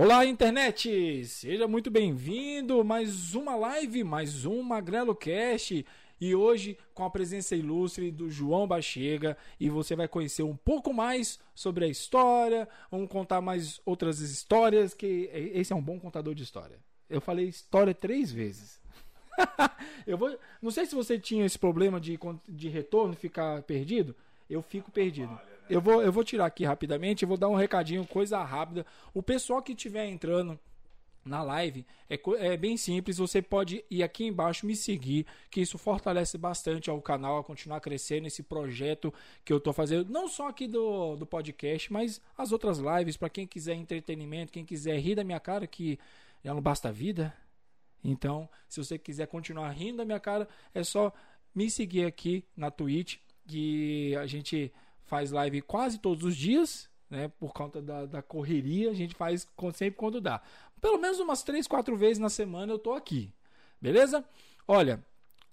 Olá, internet! Seja muito bem-vindo! Mais uma live, mais um Magrelo Cast. E hoje com a presença ilustre do João Bachega e você vai conhecer um pouco mais sobre a história, vamos contar mais outras histórias que esse é um bom contador de história. Eu falei história três vezes. eu vou, não sei se você tinha esse problema de, de retorno, ficar perdido. Eu fico perdido. Eu vou, eu vou tirar aqui rapidamente, vou dar um recadinho, coisa rápida. O pessoal que estiver entrando na live é, é, bem simples. Você pode ir aqui embaixo me seguir, que isso fortalece bastante ao canal a continuar crescendo esse projeto que eu estou fazendo, não só aqui do, do podcast, mas as outras lives para quem quiser entretenimento, quem quiser rir da minha cara, que já não basta a vida. Então, se você quiser continuar rindo da minha cara, é só me seguir aqui na Twitch, que a gente faz live quase todos os dias, né? Por conta da, da correria, a gente faz sempre quando dá. Pelo menos umas 3, 4 vezes na semana eu tô aqui. Beleza? Olha,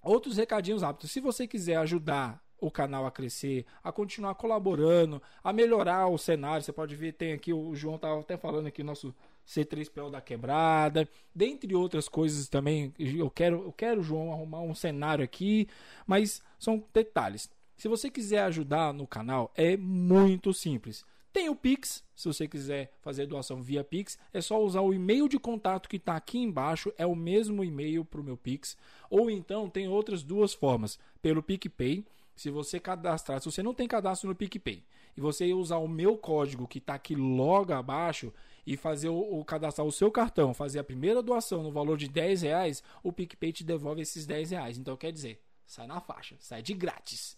outros recadinhos rápidos. Se você quiser ajudar o canal a crescer, a continuar colaborando, a melhorar o cenário, você pode ver, tem aqui, o João tava até falando aqui, nosso C3PO da quebrada, dentre outras coisas também. Eu quero, eu quero, João, arrumar um cenário aqui, mas são detalhes. Se você quiser ajudar no canal, é muito simples. Tem o Pix, se você quiser fazer doação via Pix, é só usar o e-mail de contato que está aqui embaixo, é o mesmo e-mail para o meu Pix. Ou então tem outras duas formas, pelo PicPay. Se você cadastrar, se você não tem cadastro no PicPay e você usar o meu código que está aqui logo abaixo e fazer o, o, cadastrar o seu cartão, fazer a primeira doação no valor de 10 reais, o PicPay te devolve esses 10 reais. Então quer dizer, sai na faixa, sai de grátis.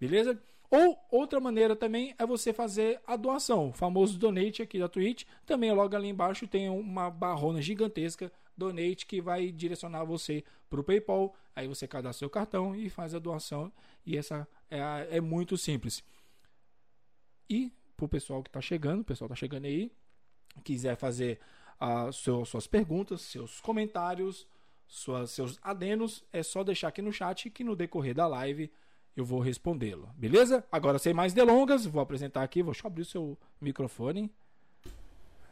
Beleza? Ou outra maneira também é você fazer a doação, o famoso donate aqui da Twitch. Também logo ali embaixo tem uma barrona gigantesca donate que vai direcionar você para o PayPal. Aí você cadastra seu cartão e faz a doação. E essa é, é muito simples. E para o pessoal que está chegando, o pessoal está chegando aí, quiser fazer uh, seu, suas perguntas, seus comentários, suas, seus adenos, é só deixar aqui no chat que no decorrer da live eu vou respondê-lo. Beleza? Agora, sem mais delongas, vou apresentar aqui. Vou abrir o seu microfone.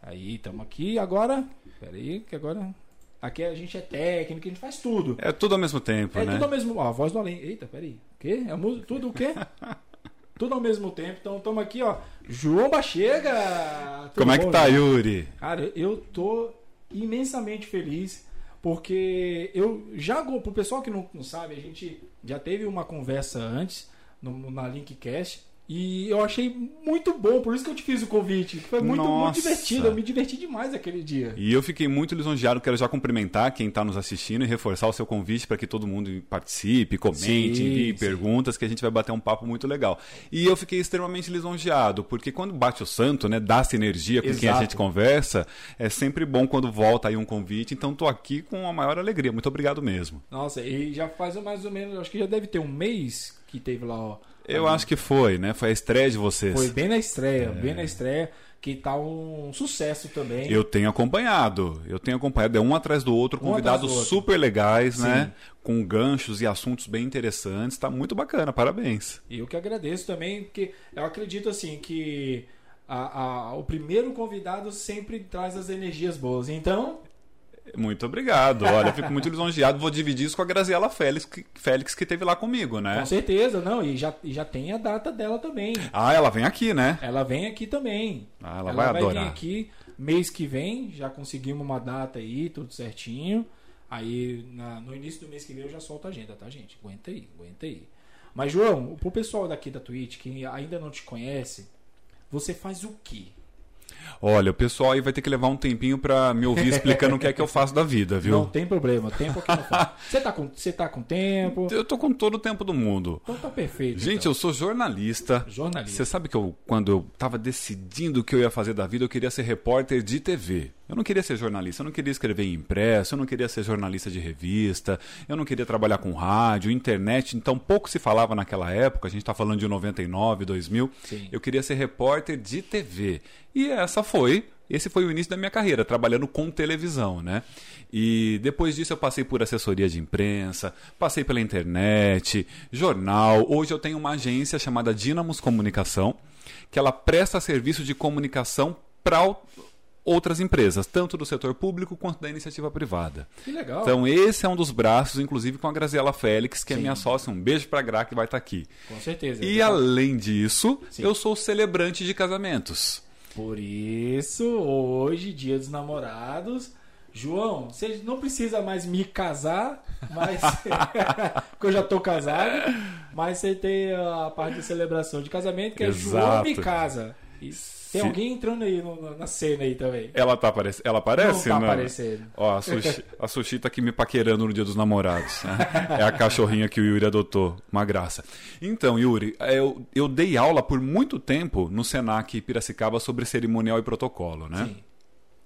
Aí, estamos aqui. Agora, pera aí, que agora... Aqui a gente é técnico, a gente faz tudo. É tudo ao mesmo tempo, é né? É tudo ao mesmo... Ó, a voz do além. Eita, pera aí. O quê? É tudo o quê? tudo ao mesmo tempo. Então, estamos aqui, ó. João Bachega! Como é que tá, Yuri? Cara, eu tô imensamente feliz porque eu já, pro pessoal que não, não sabe, a gente já teve uma conversa antes no, na Linkcast e eu achei muito bom, por isso que eu te fiz o convite. Foi muito, muito divertido, eu me diverti demais aquele dia. E eu fiquei muito lisonjeado, quero já cumprimentar quem está nos assistindo e reforçar o seu convite para que todo mundo participe, comente, sim, envie sim. perguntas, que a gente vai bater um papo muito legal. E eu fiquei extremamente lisonjeado, porque quando bate o santo, né, dá-se energia com Exato. quem a gente conversa, é sempre bom quando volta aí um convite, então estou aqui com a maior alegria. Muito obrigado mesmo. Nossa, e já faz mais ou menos, acho que já deve ter um mês que teve lá, ó eu acho que foi, né? Foi a estreia de vocês. Foi bem na estreia, é. bem na estreia, que tá um sucesso também. Eu tenho acompanhado, eu tenho acompanhado, é um atrás do outro, um convidados do super outro. legais, né? Sim. né? Com ganchos e assuntos bem interessantes, tá muito bacana, parabéns. E eu que agradeço também, porque eu acredito assim que a, a, o primeiro convidado sempre traz as energias boas. Então, muito obrigado. Olha, fico muito lisonjeado. Vou dividir isso com a Graziela Félix, que, Félix, que teve lá comigo, né? Com certeza, não. E já, já tem a data dela também. Ah, ela vem aqui, né? Ela vem aqui também. Ah, ela, ela vai, vai adorar. vir aqui mês que vem. Já conseguimos uma data aí, tudo certinho. Aí, na, no início do mês que vem, eu já solto a agenda, tá, gente? Aguenta aí, aguenta aí. Mas, João, pro pessoal daqui da Twitch que ainda não te conhece, você faz o quê? Olha, o pessoal aí vai ter que levar um tempinho para me ouvir explicando o que é que eu faço da vida, viu? Não tem problema, tempo aqui não faz. Você tá com, você tá com tempo? Eu tô com todo o tempo do mundo. Então tá perfeito. Gente, então. eu sou jornalista. Jornalista. Você sabe que eu, quando eu tava decidindo o que eu ia fazer da vida, eu queria ser repórter de TV. Eu não queria ser jornalista, eu não queria escrever em impresso, eu não queria ser jornalista de revista, eu não queria trabalhar com rádio, internet, então pouco se falava naquela época, a gente está falando de 99, 2000. Sim. Eu queria ser repórter de TV. E essa foi esse foi o início da minha carreira, trabalhando com televisão, né? E depois disso eu passei por assessoria de imprensa, passei pela internet, jornal. Hoje eu tenho uma agência chamada Dinamos Comunicação, que ela presta serviço de comunicação para outras empresas, tanto do setor público quanto da iniciativa privada. Que legal. Então, esse é um dos braços, inclusive com a Graziela Félix, que é Sim. minha sócia. Um beijo pra Gra, que vai estar aqui. Com certeza. E além disso, Sim. eu sou celebrante de casamentos. Por isso, hoje, dia dos namorados. João, você não precisa mais me casar, mas. porque eu já tô casado. Mas você tem a parte de celebração de casamento, que é João me casa. E tem Se- alguém entrando aí no- na cena aí também. Ela, tá aparec... Ela aparece? não tá Não. aparecendo. Ó, a Sushi, a Sushi tá aqui me paquerando no dia dos namorados. né? É a cachorrinha que o Yuri adotou. Uma graça. Então, Yuri, eu, eu dei aula por muito tempo no Senac Piracicaba sobre cerimonial e protocolo, né? Sim.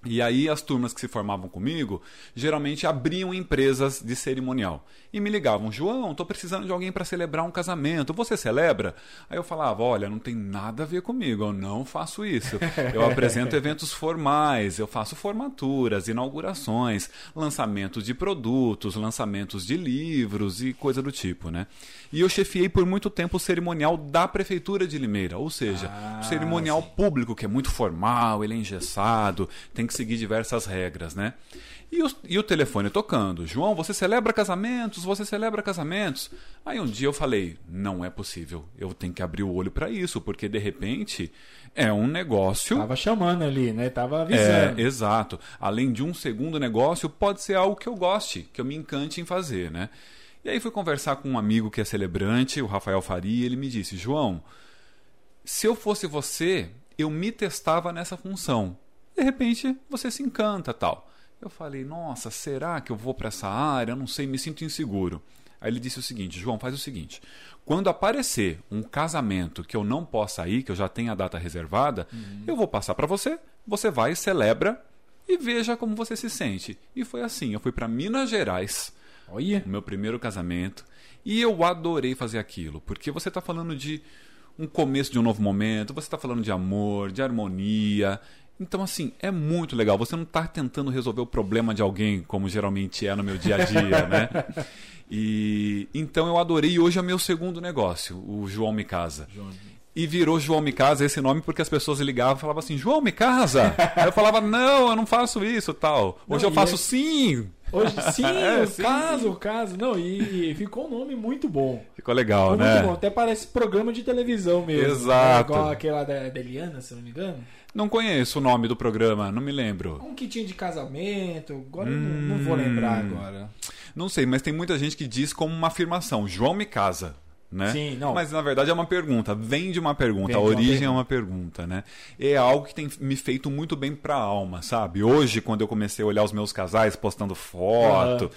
E aí as turmas que se formavam comigo geralmente abriam empresas de cerimonial e me ligavam, João, tô precisando de alguém para celebrar um casamento. Você celebra? Aí eu falava, olha, não tem nada a ver comigo, eu não faço isso. Eu apresento eventos formais, eu faço formaturas, inaugurações, lançamentos de produtos, lançamentos de livros e coisa do tipo, né? E eu chefiei por muito tempo o cerimonial da prefeitura de Limeira, ou seja, Ah, o cerimonial sim. público, que é muito formal, ele é engessado, tem que seguir diversas regras, né? E o, e o telefone tocando. João, você celebra casamentos? Você celebra casamentos? Aí um dia eu falei, não é possível. Eu tenho que abrir o olho para isso, porque de repente é um negócio. Tava chamando ali, né? Tava É, avisando. exato. Além de um segundo negócio, pode ser algo que eu goste, que eu me encante em fazer, né? E aí fui conversar com um amigo que é celebrante, o Rafael Faria, e ele me disse: João, se eu fosse você, eu me testava nessa função. De repente, você se encanta, tal. Eu falei: "Nossa, será que eu vou para essa área? Eu não sei, me sinto inseguro". Aí ele disse o seguinte: "João, faz o seguinte, quando aparecer um casamento que eu não possa ir, que eu já tenho a data reservada, eu vou passar para você, você vai, celebra e veja como você se sente". E foi assim, eu fui para Minas Gerais Olha. o meu primeiro casamento. E eu adorei fazer aquilo, porque você está falando de um começo de um novo momento, você está falando de amor, de harmonia. Então, assim, é muito legal. Você não está tentando resolver o problema de alguém, como geralmente é no meu dia a dia, né? E então eu adorei. E hoje é meu segundo negócio, o João Me Casa. João. E virou João Me Casa esse nome porque as pessoas ligavam e falavam assim: João Me Casa? Aí eu falava: Não, eu não faço isso tal. Hoje Não, eu faço é- sim. Hoje, sim, É, o sim. caso, o caso. Não, e, e ficou um nome muito bom. Ficou legal, Ficou né? muito bom. Até parece programa de televisão mesmo. Exato. É igual aquela da, da Eliana, se não me engano. Não conheço o nome do programa, não me lembro. Um que tinha de casamento. Agora eu não, não vou lembrar Hum. agora. Não sei, mas tem muita gente que diz como uma afirmação: João me casa. Né? Sim, não. Mas na verdade é uma pergunta, vem de uma pergunta, a de uma origem é pergunta. uma pergunta, né? É algo que tem me feito muito bem pra alma, sabe? Hoje, quando eu comecei a olhar os meus casais postando foto, Aham.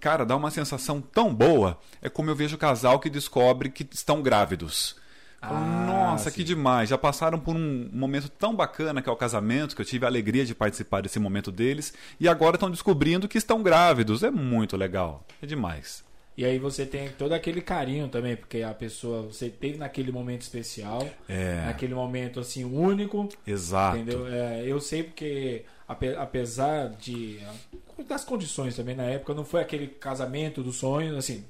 cara, dá uma sensação tão boa. É como eu vejo o casal que descobre que estão grávidos. Ah, Nossa, sim. que demais! Já passaram por um momento tão bacana que é o casamento, que eu tive a alegria de participar desse momento deles, e agora estão descobrindo que estão grávidos. É muito legal. É demais. E aí você tem todo aquele carinho também, porque a pessoa, você teve naquele momento especial, É. naquele momento assim único, Exato. entendeu? É, eu sei porque ape- apesar de das condições também na época, não foi aquele casamento dos sonhos, assim,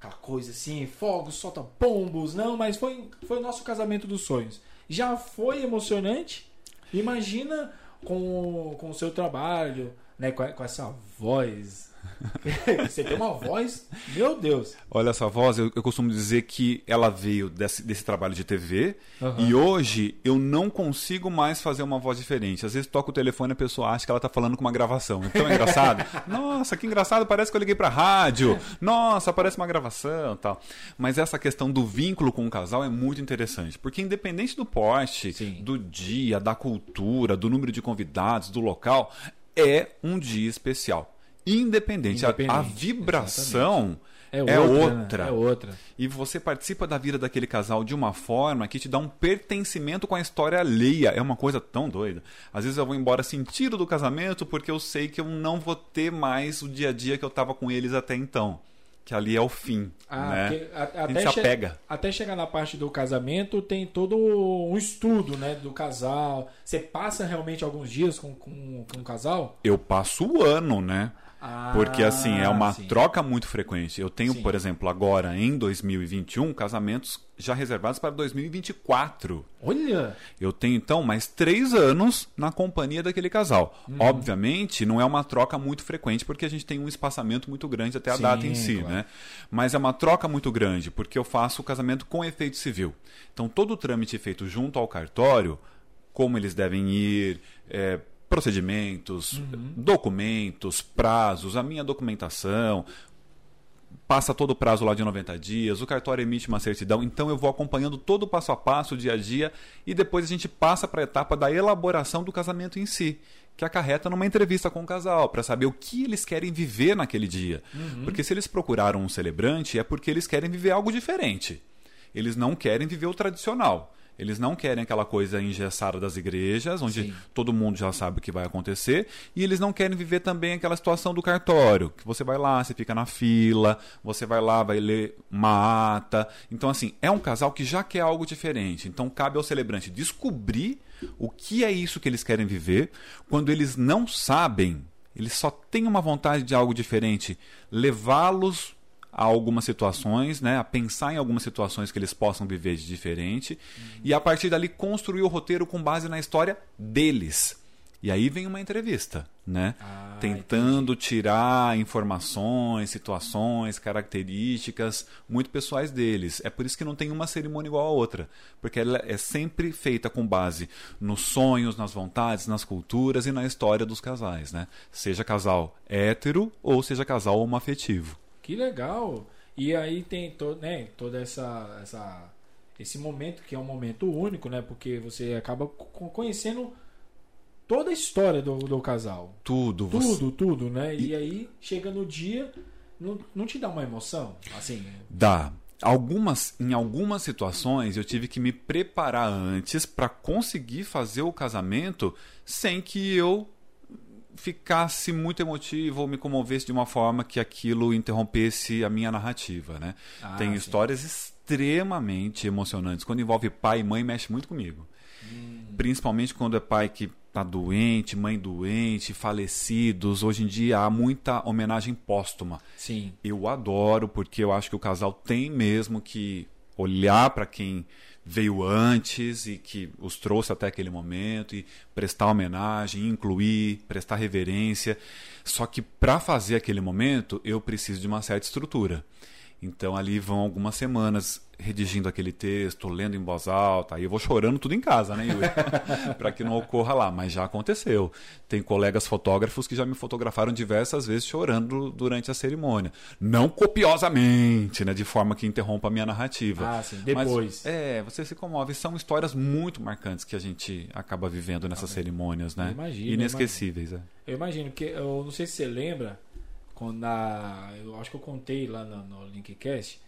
aquela coisa assim, fogos, solta pombos, não, mas foi foi o nosso casamento dos sonhos. Já foi emocionante. Imagina com, com o seu trabalho, né, com, com essa voz. Você tem uma voz, meu Deus. Olha essa voz, eu, eu costumo dizer que ela veio desse, desse trabalho de TV Aham. e hoje eu não consigo mais fazer uma voz diferente. Às vezes toca o telefone e a pessoa acha que ela tá falando com uma gravação. Então é engraçado. Nossa, que engraçado, parece que eu liguei pra rádio. Nossa, parece uma gravação tal. Mas essa questão do vínculo com o casal é muito interessante, porque independente do porte, Sim. do dia, da cultura, do número de convidados, do local, é um dia especial. Independente, a- a, Independente, vibração É é outra. né? outra. É outra. E você participa da vida daquele casal de uma forma que te dá um pertencimento com a história alheia. É uma coisa tão doida. Às vezes eu vou embora sentido do casamento porque eu sei que eu não vou ter mais o dia a dia que eu tava com eles até então. Que ali é o fim. Ah, né? porque a- a gente se apega. até chegar na parte do casamento, tem todo um estudo né, do casal. Você passa realmente alguns dias com, com, com o casal? Eu passo o ano, né? Ah, Porque assim, é uma sim. troca muito frequente. Eu tenho, Sim. por exemplo, agora em 2021, casamentos já reservados para 2024. Olha! Eu tenho então mais três anos na companhia daquele casal. Uhum. Obviamente, não é uma troca muito frequente porque a gente tem um espaçamento muito grande até a Sim, data em si, claro. né? Mas é uma troca muito grande porque eu faço o casamento com efeito civil. Então todo o trâmite feito junto ao cartório, como eles devem ir, é, procedimentos, Uhum. documentos, prazos, a minha documentação, passa todo o prazo lá de 90 dias, o cartório emite uma certidão, então eu vou acompanhando todo o passo a passo, dia a dia, e depois a gente passa para a etapa da elaboração do casamento em si, que acarreta numa entrevista com o casal, para saber o que eles querem viver naquele dia. Porque se eles procuraram um celebrante, é porque eles querem viver algo diferente. Eles não querem viver o tradicional. Eles não querem aquela coisa engessada das igrejas, onde Sim. todo mundo já sabe o que vai acontecer, e eles não querem viver também aquela situação do cartório, que você vai lá, você fica na fila, você vai lá, vai ler uma ata. Então, assim, é um casal que já quer algo diferente. Então, cabe ao celebrante descobrir o que é isso que eles querem viver. Quando eles não sabem, eles só têm uma vontade de algo diferente, levá-los a algumas situações, né, a pensar em algumas situações que eles possam viver de diferente e a partir dali construir o roteiro com base na história deles. E aí vem uma entrevista, né? Ah, Tentando tirar informações, situações, características muito pessoais deles. É por isso que não tem uma cerimônia igual a outra, porque ela é sempre feita com base nos sonhos, nas vontades, nas culturas e na história dos casais, né? Seja casal hétero ou seja casal homoafetivo. Que legal! E aí tem todo, né, toda essa, essa esse momento que é um momento único, né? Porque você acaba co- conhecendo toda a história do, do casal. Tudo, você... Tudo, tudo, né? E, aí chega no dia, não, não te dá uma emoção? Assim, Dá. Algumas, em algumas situações eu tive que me preparar antes para conseguir fazer o casamento sem que eu ficasse muito emotivo ou me comovesse de uma forma que aquilo interrompesse a minha narrativa, né? Ah, Tem sim. histórias extremamente emocionantes. Quando envolve pai e mãe, mexe muito comigo. Hum. Principalmente quando é pai que está doente, mãe doente, falecidos. Hoje em dia há muita homenagem póstuma. sim. Eu adoro, porque eu acho que o casal tem mesmo que olhar para quem veio antes e que os trouxe até aquele momento e prestar homenagem, incluir, prestar reverência. Só que para fazer aquele momento, eu preciso de uma certa estrutura. Então ali vão algumas semanas redigindo aquele texto, lendo em voz alta, aí eu vou chorando tudo em casa, né, Yuri? para que não ocorra lá, mas já aconteceu. Tem colegas fotógrafos que já me fotografaram diversas vezes chorando durante a cerimônia. Não copiosamente, né, de forma que interrompa a minha narrativa. Ah, sim, depois. Mas, é, você se comove. São histórias muito marcantes que a gente acaba vivendo nessas cerimônias, né? Imagino, eu Inesquecíveis, é. Eu imagino, porque eu não sei se você lembra, quando na, eu acho que eu contei lá no, no Linkcast,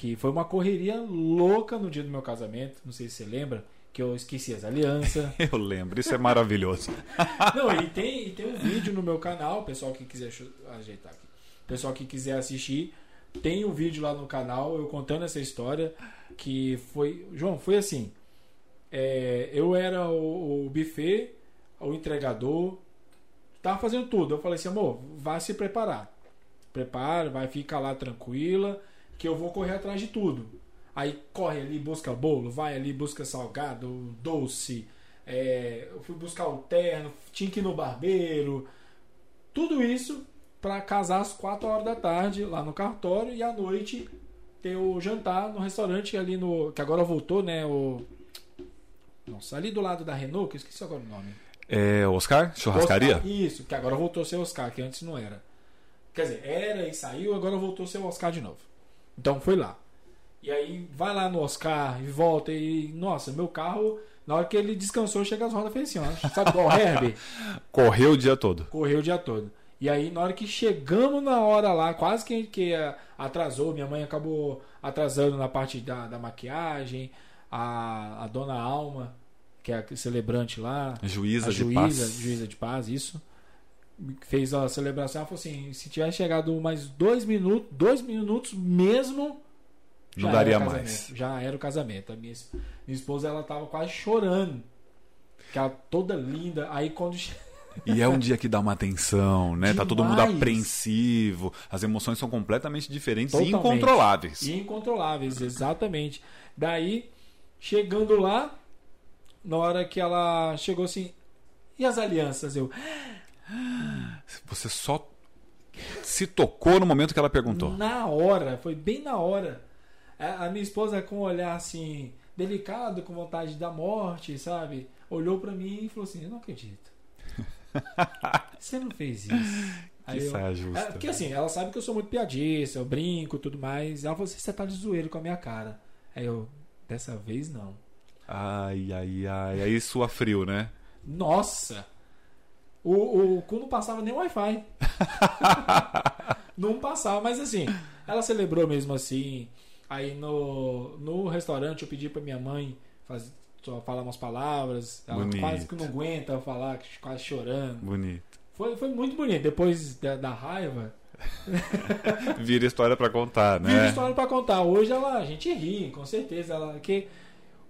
que foi uma correria louca no dia do meu casamento, não sei se você lembra, que eu esqueci as alianças. Eu lembro, isso é maravilhoso. não, e tem, e tem um vídeo no meu canal, pessoal que quiser ajeitar aqui. Pessoal que quiser assistir, tem um vídeo lá no canal eu contando essa história que foi, João, foi assim. é, eu era o, o buffet, o entregador, tava fazendo tudo. Eu falei assim, amor, vai se preparar. Prepara, vai ficar lá tranquila, que eu vou correr atrás de tudo. Aí corre ali, busca bolo, vai ali, busca salgado, doce. é, eu fui buscar o terno, tinha que ir no barbeiro. Tudo isso para casar às 4 horas da tarde lá no cartório e à noite ter o jantar no restaurante ali no. Que agora voltou, né? O. Nossa, ali do lado da Renault, que eu esqueci agora o nome. É, Oscar? Churrascaria? Oscar, isso, que agora voltou a ser Oscar, que antes não era. Quer dizer, era e saiu, agora voltou a ser Oscar de novo. Então foi lá. E aí vai lá no Oscar e volta e. Nossa, meu carro, na hora que ele descansou, chega as rodas fez assim, ó. Sabe igual o Herbie? Correu o dia todo. Correu o dia todo. E aí, na hora que chegamos na hora lá, quase que, que eh, atrasou, minha mãe acabou atrasando na parte da, da maquiagem, a, a dona Alma, que é a celebrante lá, Juíza a de juíza, paz. juíza de paz, isso. Fez a celebração, ela falou assim: se tivesse chegado mais dois minutos, dois minutos mesmo. Não daria mais. Já era o casamento. A minha, minha esposa ela tava quase chorando. Que ela toda linda. Aí quando E é um dia que dá uma tensão, né? Tá todo mundo Demais. apreensivo, as emoções são completamente diferentes e Totalmente. incontroláveis. Incontroláveis, exatamente. Daí, chegando lá, na hora que ela chegou assim, e as alianças? Eu, Você só se tocou no momento que ela perguntou. na hora, foi bem na hora. A, minha esposa com um olhar assim, delicado, com vontade da morte, sabe? Olhou pra mim e falou assim: Eu não acredito. Você não fez isso. Que saia justa. É, porque assim, ela sabe que eu sou muito piadista, eu brinco tudo mais. Ela falou assim: Você tá de zoeiro com a minha cara. Aí eu, dessa vez não. Ai, ai, ai. Aí sua frio, né? Nossa! O, o cu não passava nem Wi-Fi. não passava, mas assim, ela celebrou mesmo assim. Aí no, no restaurante eu pedi pra minha mãe faz, só falar umas palavras. Ela Bonito. quase que não aguenta falar, quase chorando. Bonito. Foi, foi muito bonito. Depois da, da raiva, Vira história pra contar, né? história pra contar. Hoje ela, a gente ri, com certeza. Ela, que,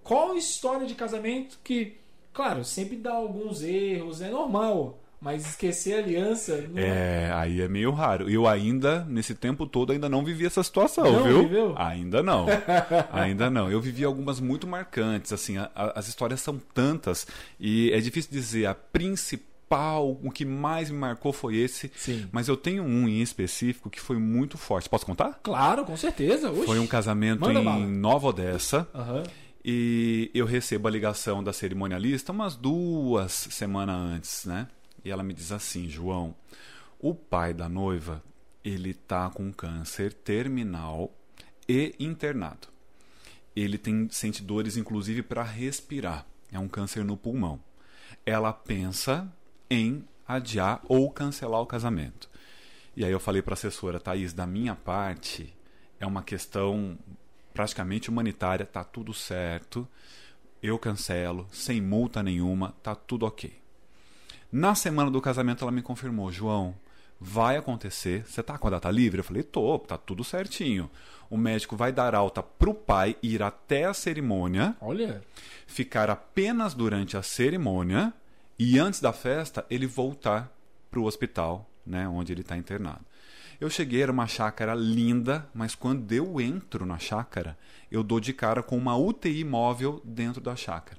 qual história de casamento que, claro, sempre dá alguns erros, é normal. Mas esquecer a aliança não é. É, aí é meio raro. Eu ainda, nesse tempo todo, ainda não vivi essa situação, Não viu? viveu? Ainda não. ainda não. Eu vivi algumas muito marcantes, assim, a- a- as histórias são tantas e é difícil dizer a principal, o que mais me marcou foi esse. Sim. Mas eu tenho um em específico que foi muito forte. Posso contar? Claro, com certeza. Oxi. Foi um casamento em. Nova Odessa. Aham. E eu recebo a ligação da cerimonialista umas duas semanas antes, né? E ela me diz assim, João, o pai da noiva, ele tá com câncer terminal e internado. Ele tem sente dores inclusive para respirar. É um câncer no pulmão. Ela pensa em adiar ou cancelar o casamento. E aí eu falei para a assessora, Thaís, da minha parte, é uma questão praticamente humanitária, tá tudo certo. Eu cancelo, sem multa nenhuma, tá tudo ok. Na semana do casamento ela me confirmou, João, vai acontecer. Você tá com a data livre? Eu falei, tô, tá tudo certinho. O médico vai dar alta pro pai ir até a cerimônia, Olha. ficar apenas durante a cerimônia e antes da festa ele voltar pro hospital, né, onde ele está internado. Eu cheguei, era uma chácara linda, mas quando eu entro na chácara, eu dou de cara com uma UTI móvel dentro da chácara.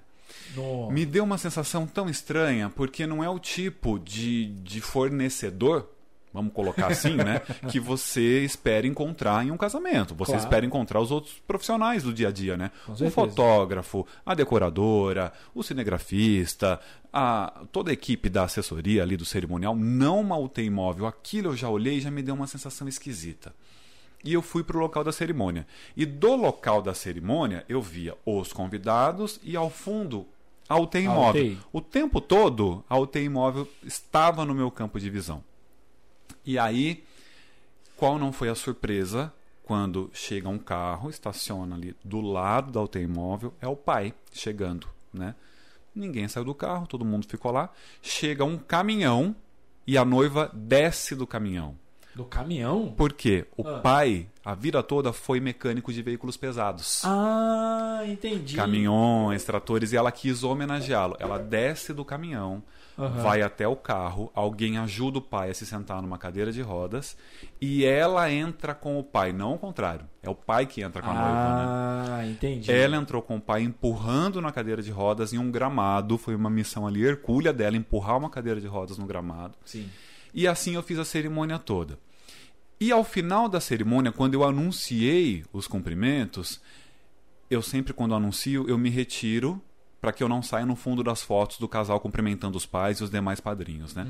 Nossa. Me deu uma sensação tão estranha, porque não é o tipo de, de fornecedor, vamos colocar assim, né? que você espera encontrar em um casamento. Você Claro. espera encontrar os outros profissionais do dia a dia, né? Com O certeza. fotógrafo, a decoradora, o cinegrafista, a, toda a equipe da assessoria ali do cerimonial, não uma UTI móvel. Aquilo eu já olhei e já me deu uma sensação esquisita e eu fui para o local da cerimônia. E do local da cerimônia eu via os convidados e ao fundo a UTI A móvel. UTI. O tempo todo a UTI móvel estava no meu campo de visão. E aí, qual não foi a surpresa quando chega um carro, estaciona ali do lado da UTI móvel, é o pai chegando, né? Ninguém saiu do carro, todo mundo ficou lá. Chega um caminhão e a noiva desce do caminhão. Do caminhão? Porque o Ah. pai, a vida toda, foi mecânico de veículos pesados. Ah, entendi. Caminhões, tratores, e ela quis homenageá-lo. Ela desce do caminhão, Aham. vai até o carro, alguém ajuda o pai a se sentar numa cadeira de rodas e ela entra com o pai, não o contrário. É o pai que entra com a noiva, né? Ah, entendi. Ela entrou com o pai empurrando na cadeira de rodas em um gramado. Foi uma missão ali hercúlea dela empurrar uma cadeira de rodas no gramado. Sim. E assim eu fiz a cerimônia toda. E ao final da cerimônia, quando eu anunciei os cumprimentos, eu sempre, quando anuncio, eu me retiro para que eu não saia no fundo das fotos do casal cumprimentando os pais e os demais padrinhos, né?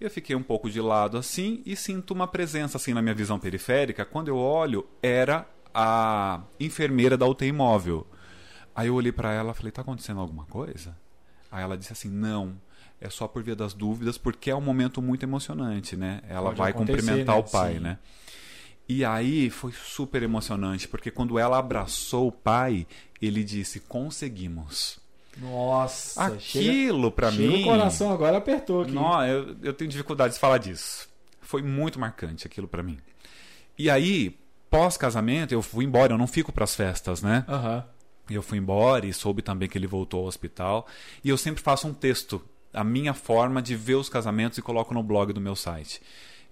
Eu fiquei um pouco de lado assim e sinto uma presença assim na minha visão periférica. Quando eu olho, era a enfermeira da UTI móvel. Aí eu olhei para ela e falei: "Tá acontecendo alguma coisa?" Aí ela disse assim: "Não, é só por via das dúvidas, porque é um momento muito emocionante, né? Ela Pode vai cumprimentar né? o pai, Sim. né? E aí foi super emocionante, porque quando ela abraçou o pai, ele disse: "Conseguimos". Nossa, Aquilo pra chega mim, o coração agora apertou aqui. não, eu, eu tenho dificuldade de falar disso. Foi muito marcante aquilo pra mim. E aí, pós-casamento, eu fui embora, eu não fico pras festas, né? Aham. Eu fui embora e soube também que ele voltou ao hospital. E eu sempre faço um texto a minha forma de ver os casamentos e coloco no blog do meu site.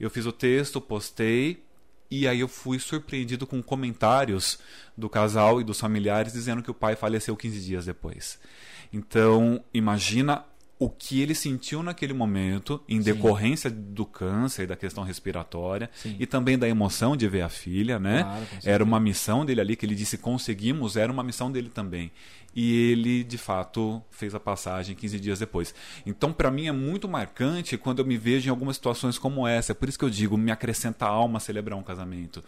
Eu fiz o texto, postei, e aí eu fui surpreendido com comentários do casal e dos familiares dizendo que o pai faleceu 15 dias depois. Então, imagina o que ele sentiu naquele momento, em Sim. decorrência do câncer e da questão respiratória, Sim. e também da emoção de ver a filha, né? Claro, era uma missão dele ali, que ele disse conseguimos, era uma missão dele também. E ele, de fato, fez a passagem 15 dias depois. Então, para mim, é muito marcante quando eu me vejo em algumas situações como essa. É por isso que eu digo, me acrescenta a alma celebrar um casamento.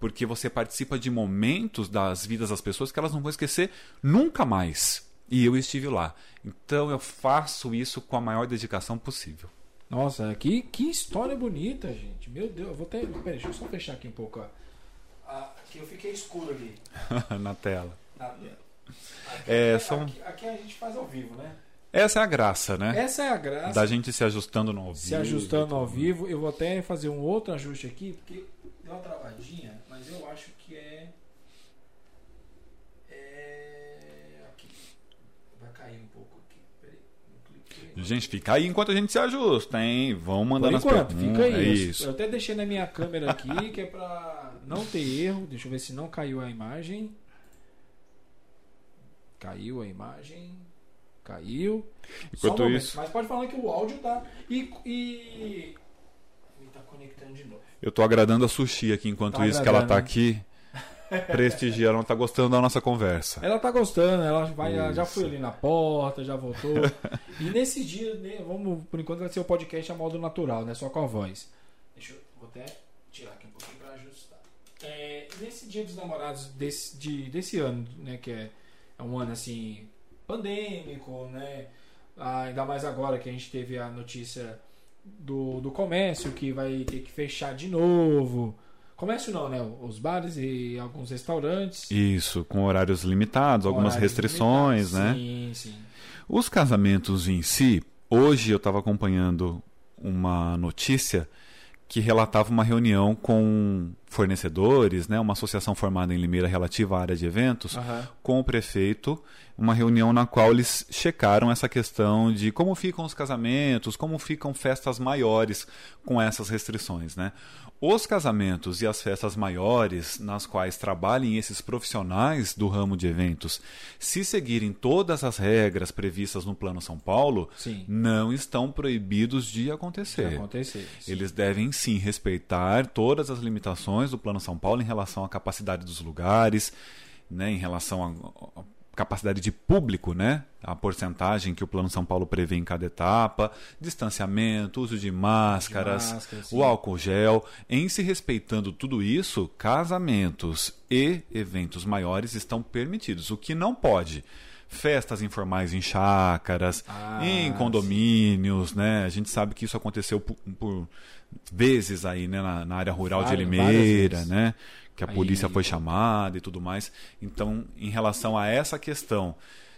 Porque você participa de momentos das vidas das pessoas que elas não vão esquecer nunca mais. E eu estive lá. Então, eu faço isso com a maior dedicação possível. Nossa, que, que história bonita, gente. Meu Deus, eu vou até. Pera, deixa eu só fechar aqui um pouco. Ó. Ah, Aqui eu fiquei escuro ali Na tela. na tela. Aqui, É, aqui- são- aqui, aqui a gente faz ao vivo, né? Essa é a graça, né? Essa é a graça. Da gente se ajustando no ao vivo. se ajustando ao vivo. Eu vou até fazer um outro ajuste aqui, porque deu uma travadinha, mas eu acho Gente, fica aí enquanto a gente se ajusta, hein? Vão Por mandando as enquanto, perguntas. fica É aí. isso. Eu até deixei na minha câmera aqui, que é pra não ter erro. Deixa eu ver se não caiu a imagem. Caiu a imagem. Caiu. Só um Enquanto momento, isso- Mas pode falar que o áudio tá. E. e... Ele tá conectando de novo. Eu tô agradando a Sushi aqui enquanto Tá isso, que ela tá aqui. Prestigiando, ela tá gostando da nossa conversa. Ela tá gostando, ela vai, ela já foi ali na porta, já voltou. e nesse dia, né, vamos, por enquanto vai ser o podcast a modo natural, né? Só com a voz. Deixa eu vou até tirar aqui um pouquinho pra ajustar. É, nesse dia dos namorados desse, de, desse ano, né? Que é, é um ano assim, pandêmico, né? Ah, ainda mais agora que a gente teve a notícia do, do comércio que vai ter que fechar de novo. Comércio não, né? Os bares e alguns restaurantes. Isso, com horários limitados, algumas Horários restrições, limitados. né? Sim, sim. Os casamentos em si, hoje eu estava acompanhando uma notícia que relatava uma reunião com fornecedores, né, uma associação formada em Limeira relativa à área de eventos, Aham. com o prefeito, uma reunião na qual eles checaram essa questão de como ficam os casamentos, como ficam festas maiores com essas restrições, né? Os casamentos e as festas maiores, nas quais trabalhem esses profissionais do ramo de eventos, se seguirem todas as regras previstas no Plano São Paulo, Sim. não estão proibidos de acontecer. acontecer. sim. Eles devem sim respeitar todas as limitações do Plano São Paulo em relação à capacidade dos lugares, né, em relação à capacidade de público, né, a porcentagem que o Plano São Paulo prevê em cada etapa, distanciamento, uso de máscaras, máscara, sim. o álcool gel. Em se respeitando tudo isso, casamentos e eventos maiores estão permitidos. O que não pode festas informais em chácaras, Ah, em condomínios, né? A gente sabe que isso aconteceu por, por vezes aí, né, na, na área rural de Limeira, né? Que a Aí- polícia foi chamada e tudo mais. Então, em relação a essa questão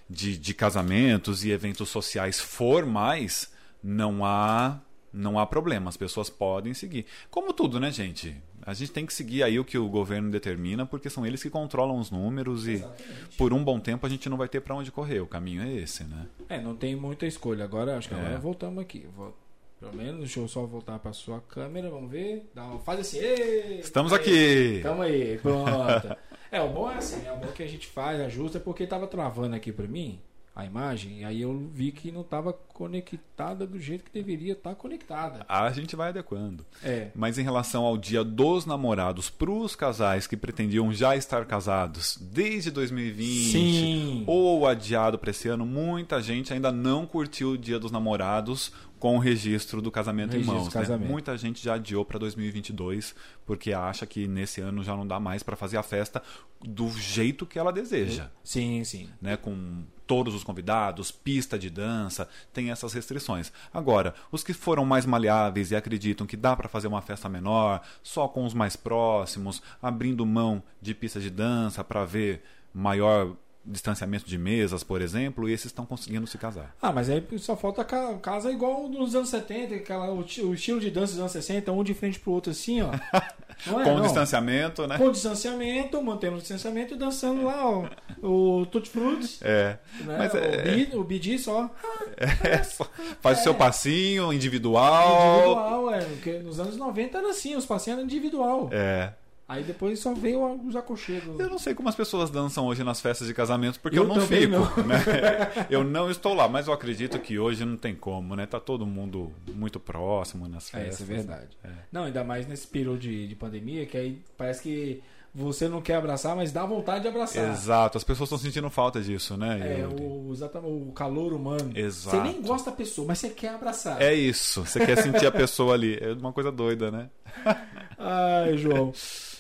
de, de casamentos e eventos sociais formais, não há não há problema, as pessoas podem seguir. Como tudo, né, gente? A gente tem que seguir aí o que o governo determina, porque são eles que controlam os números e Exatamente. por um bom tempo a gente não vai ter para onde correr. O caminho é esse, né? É, não tem muita escolha. Agora, acho que É. agora voltamos aqui. Vou- pelo menos, deixa eu só voltar pra sua câmera, vamos ver. Dá um- faz assim, "Ê, Estamos aí, aqui. Tamo aí, pronto. é, o bom é assim, é o bom que a gente faz, ajusta, porque tava travando aqui pra mim a imagem, e aí eu vi que não tava conectada do jeito que deveria estar conectada. A gente vai adequando. É. Mas em relação ao dia dos namorados, para os casais que pretendiam já estar casados desde 2020 Sim. ou adiado para esse ano, muita gente ainda não curtiu o dia dos namorados com o registro do casamento Registro em mãos. né? casamento. Muita gente já adiou para 2022 porque acha que nesse ano já não dá mais para fazer a festa do jeito que ela deseja Sim, sim. né, com todos os convidados, pista de dança, tem essas restrições. Agora, os que foram mais maleáveis e acreditam que dá para fazer uma festa menor, só com os mais próximos, abrindo mão de pista de dança para ver maior distanciamento de mesas, por exemplo, e esses estão conseguindo se casar. Ah, mas aí só falta ca- casa igual nos anos 70, aquela, o, o estilo de dança dos anos 60, um de frente pro outro assim, ó. É, com não? distanciamento, né? Com distanciamento, mantendo o distanciamento e dançando lá ó, o Tutti Frutti, É. né? Mas o, é- Bi- o Bidi só. É, só- faz o seu passinho individual. Individual, é. Porque nos anos 90 era assim, os passinhos eram individual. É. Aí depois só veio os aconchegos. Eu não sei como as pessoas dançam hoje nas festas de casamento, porque Eu eu, não fico, não. né? Eu não estou lá, mas eu acredito que hoje não tem como, né? Tá todo mundo muito próximo nas É, festas. isso é verdade. É. Não, ainda mais nesse período de, de pandemia, que aí parece que você não quer abraçar, mas dá vontade de abraçar. Exato, as pessoas estão sentindo falta disso, né? É, o, o calor humano. Exato. Você nem gosta da pessoa, mas você quer abraçar. É isso, você quer sentir a pessoa ali. É uma coisa doida, né? Ai, João.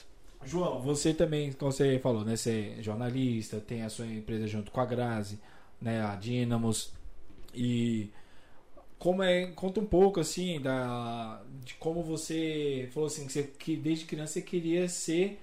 João, você também, como você falou, né? Você é jornalista, tem a sua empresa junto com a Grazi, né? A Dynamos. E como é. Conta um pouco assim da, de como você falou assim, que, você, que desde criança você queria ser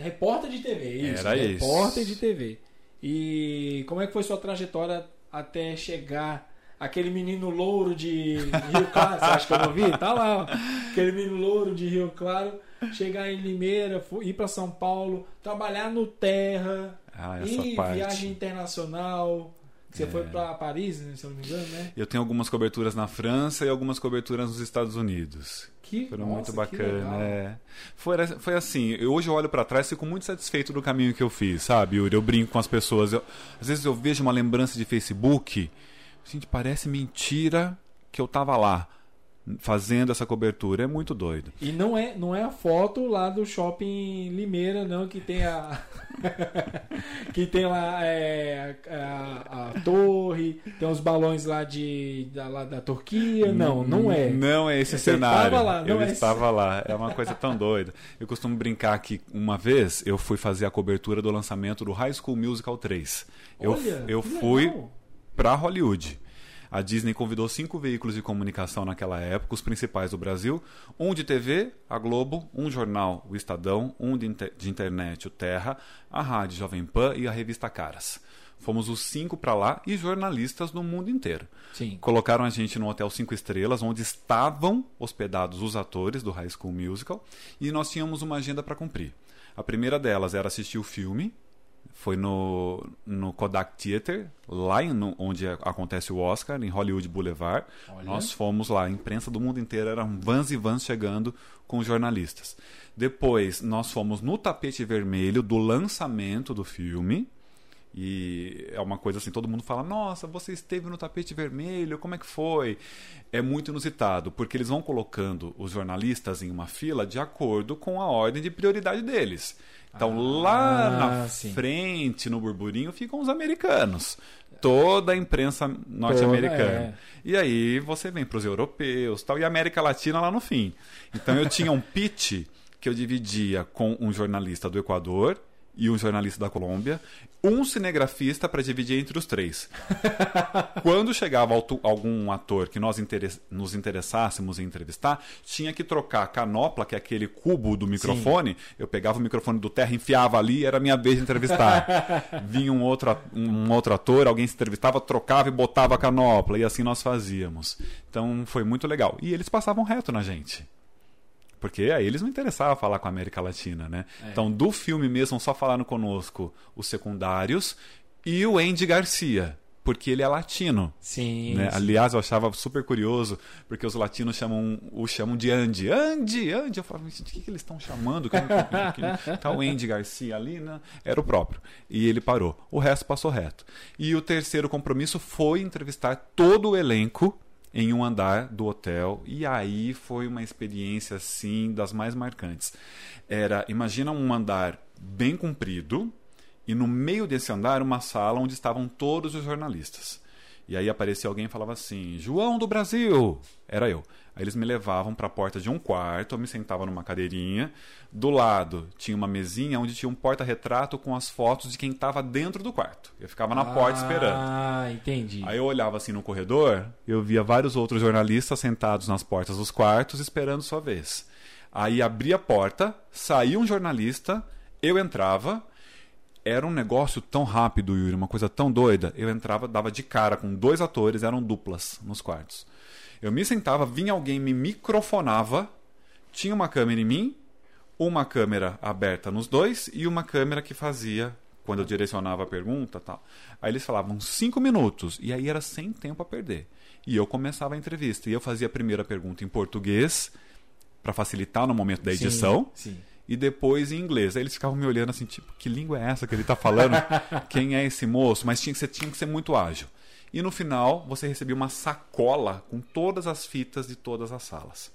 repórter de TV. Isso, Era isso. repórter de TV. E como é que foi sua trajetória até chegar aquele menino louro de Rio Claro? Você acha que eu não vi? Tá lá, ó. aquele menino louro de Rio Claro, chegar em Limeira, ir para São Paulo, trabalhar no Terra, Ah, ir parte. viagem internacional. Você É. foi para Paris, né, se eu não me engano, né? Eu tenho algumas coberturas na França e algumas coberturas nos Estados Unidos. Que Foram nossa, muito bacana. É. Foi, foi assim, eu, hoje eu olho pra trás e fico muito satisfeito do caminho que eu fiz, sabe, Yuri? Eu brinco com as pessoas. eu- às vezes eu vejo uma lembrança de Facebook, gente, parece mentira que eu tava lá fazendo essa cobertura. É muito doido. E não é, não é a foto lá do shopping Limeira, não, que tem a. que tem lá é, a, a torre, tem os balões lá de da, lá da Turquia. Não, não é. Não é esse Você cenário. estava lá, não eu é esse- estava lá. É uma coisa tão doida. Eu costumo brincar que uma vez eu fui fazer a cobertura do lançamento do High School Musical 3. Eu, Olha, eu que fui para Hollywood. A Disney convidou cinco veículos de comunicação naquela época, os principais do Brasil: um de TV, a Globo, um jornal, o Estadão, um de, inter- de internet, o Terra, a rádio Jovem Pan e a revista Caras. Fomos os cinco para lá e jornalistas do mundo inteiro. Sim. Colocaram a gente no hotel cinco estrelas, onde estavam hospedados os atores do High School Musical, e nós tínhamos uma agenda para cumprir. A primeira delas era assistir o filme, foi no, no Kodak Theater, lá em- no- onde acontece o Oscar, em Hollywood Boulevard. Olha. Nós fomos lá, a imprensa do mundo inteiro, eram vans e vans chegando com jornalistas. Depois, nós fomos no tapete vermelho do lançamento do filme. E é uma coisa assim, todo mundo fala: "Nossa, você esteve no tapete vermelho, como é que foi?". É muito inusitado, porque eles vão colocando os jornalistas em uma fila de acordo com a ordem de prioridade deles. Então, lá Ah, na sim. frente, no burburinho, ficam os americanos. Toda a imprensa norte-americana. é. E aí você vem para os europeus tal, e a América Latina lá no fim. Então eu tinha um pitch que eu dividia com um jornalista do Equador e um jornalista da Colômbia, um cinegrafista para dividir entre os três. Quando chegava algum ator que nós interes- nos interessássemos em entrevistar, tinha que trocar a canopla, que é aquele cubo do microfone. Eu pegava o microfone do terra, enfiava ali, era a minha vez de entrevistar. Vinha um outro, um outro ator, alguém se entrevistava, trocava e botava a canopla, e assim nós fazíamos. Então foi muito legal. E eles passavam reto na gente. Porque aí eles não interessavam falar com a América Latina, né? É. Então, do filme mesmo, só falaram conosco os secundários e o Andy Garcia, porque ele é latino. Sim. né? sim. Aliás, eu achava super curioso, porque os latinos chamam, o chamam de Andy. Andy, Andy. Eu falava, gente, o que, que eles estão chamando? Tá o Andy Garcia ali, né? Era o próprio. E ele parou. O resto passou reto. E o terceiro compromisso foi entrevistar todo o elenco em um andar do hotel. E aí foi uma experiência, assim, das mais marcantes. Era, imagina um andar bem comprido, e no meio desse andar uma sala onde estavam todos os jornalistas. E aí aparecia alguém e falava assim: João do Brasil! Era eu. Aí eles me levavam para a porta de um quarto, eu me sentava numa cadeirinha. Do lado tinha uma mesinha onde tinha um porta-retrato com as fotos de quem estava dentro do quarto. Eu ficava na porta esperando. Ah, entendi. Aí eu olhava assim no corredor, eu via vários outros jornalistas sentados nas portas dos quartos esperando sua vez. Aí abria a porta, saía um jornalista, eu entrava. Era um negócio tão rápido, Yuri, uma coisa tão doida. Eu entrava, dava de cara com dois atores, eram duplas nos quartos. Eu me sentava, vinha alguém, me microfonava, tinha uma câmera em mim, uma câmera aberta nos dois e uma câmera que fazia quando eu direcionava a pergunta tal. Aí eles falavam cinco minutos, e aí era sem tempo a perder. E eu começava a entrevista. E eu fazia a primeira pergunta em português, para facilitar no momento da edição. Sim, sim. E depois em inglês. Aí eles ficavam me olhando assim, tipo, que língua é essa que ele está falando? Quem é esse moço? Mas tinha que, ser, tinha que ser muito ágil. E no final, você recebia uma sacola com todas as fitas de todas as salas.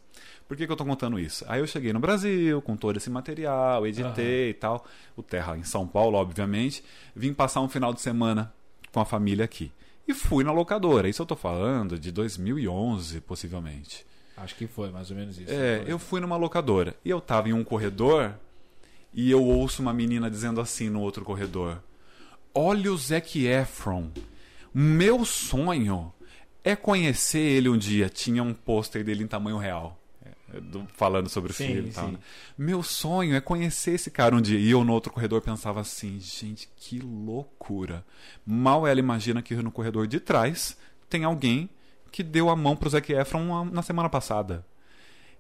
Por que, que eu estou contando isso? Aí eu cheguei no Brasil com todo esse material, editei uhum. e tal. O Terra em São Paulo, obviamente. Vim passar um final de semana com a família aqui. E fui na locadora. Isso eu estou falando de 2011, possivelmente. Acho que foi mais ou menos isso. É, eu fui numa locadora. E eu estava em um corredor e eu ouço uma menina dizendo assim no outro corredor: Olha o Zac Efron. Meu sonho é conhecer ele um dia. Tinha um pôster dele em tamanho real. É, falando sobre o sim, filme e tal. Né? Meu sonho é conhecer esse cara um dia. E eu no outro corredor pensava assim: gente, que loucura. Mal ela imagina que no corredor de trás tem alguém que deu a mão pro Zac Efron na semana passada.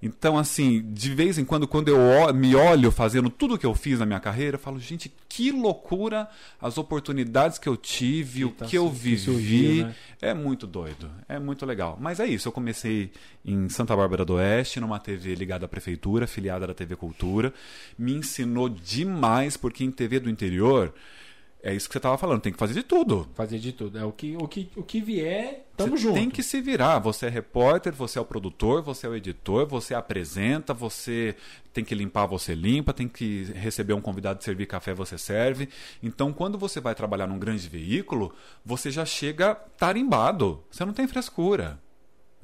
Então, assim, de vez em quando, quando eu me olho fazendo tudo o que eu fiz na minha carreira, eu falo, gente, que loucura as oportunidades que eu tive, o tá que eu vivi. Surgiu, né? É muito doido, é muito legal. Mas é isso, eu comecei em Santa Bárbara do Oeste, numa TV ligada à prefeitura, afiliada da TV Cultura. Me ensinou demais, porque em TV do interior é isso que você estava falando, tem que fazer de tudo. Fazer de tudo. É o que, o que, o que vier, tamo você junto. Tem que se virar. Você é repórter, você é o produtor, você é o editor, você apresenta, você tem que limpar, você limpa, tem que receber um convidado de servir café, você serve. Então, quando você vai trabalhar num grande veículo, você já chega tarimbado. Você não tem frescura,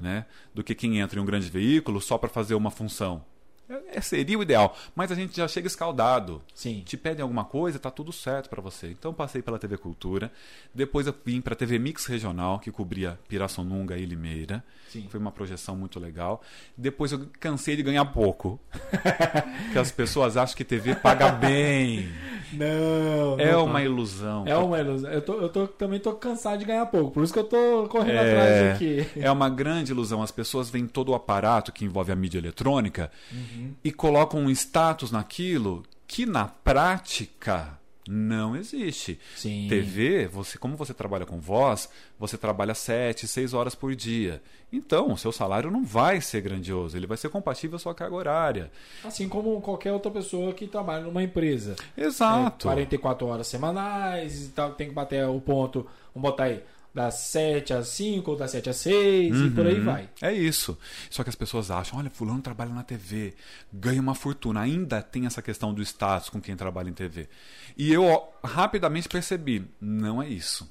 né? Do que quem entra em um grande veículo só para fazer uma função. É, é, seria o ideal. Mas a gente já chega escaldado. Sim. Te pedem alguma coisa, tá tudo certo para você. Então passei pela TV Cultura. Depois eu vim para a TV Mix Regional, que cobria Pirassununga e Limeira. Sim. Foi uma projeção muito legal. Depois eu cansei de ganhar pouco. que as pessoas acham que TV paga bem. Não. É não uma ilusão. É uma ilusão. Eu, tô, eu tô, também tô cansado de ganhar pouco. Por isso que eu tô correndo é, atrás aqui. É uma grande ilusão. As pessoas veem todo o aparato que envolve a mídia eletrônica. Uhum. e colocam um status naquilo que na prática não existe. Sim. TV, você, como você trabalha com voz, você trabalha 7, 6 horas por dia. Então, o seu salário não vai ser grandioso, ele vai ser compatível à sua carga horária. Assim como qualquer outra pessoa que trabalha numa empresa. Exato. É, 44 horas semanais, tem que bater o ponto, vamos botar aí, das 7 às 5 ou das 7 às 6 uhum. e por aí uhum. vai. É isso. Só que as pessoas acham, olha, fulano trabalha na TV, ganha uma fortuna. Ainda tem essa questão do status com quem trabalha em TV. E eu rapidamente percebi, não é isso.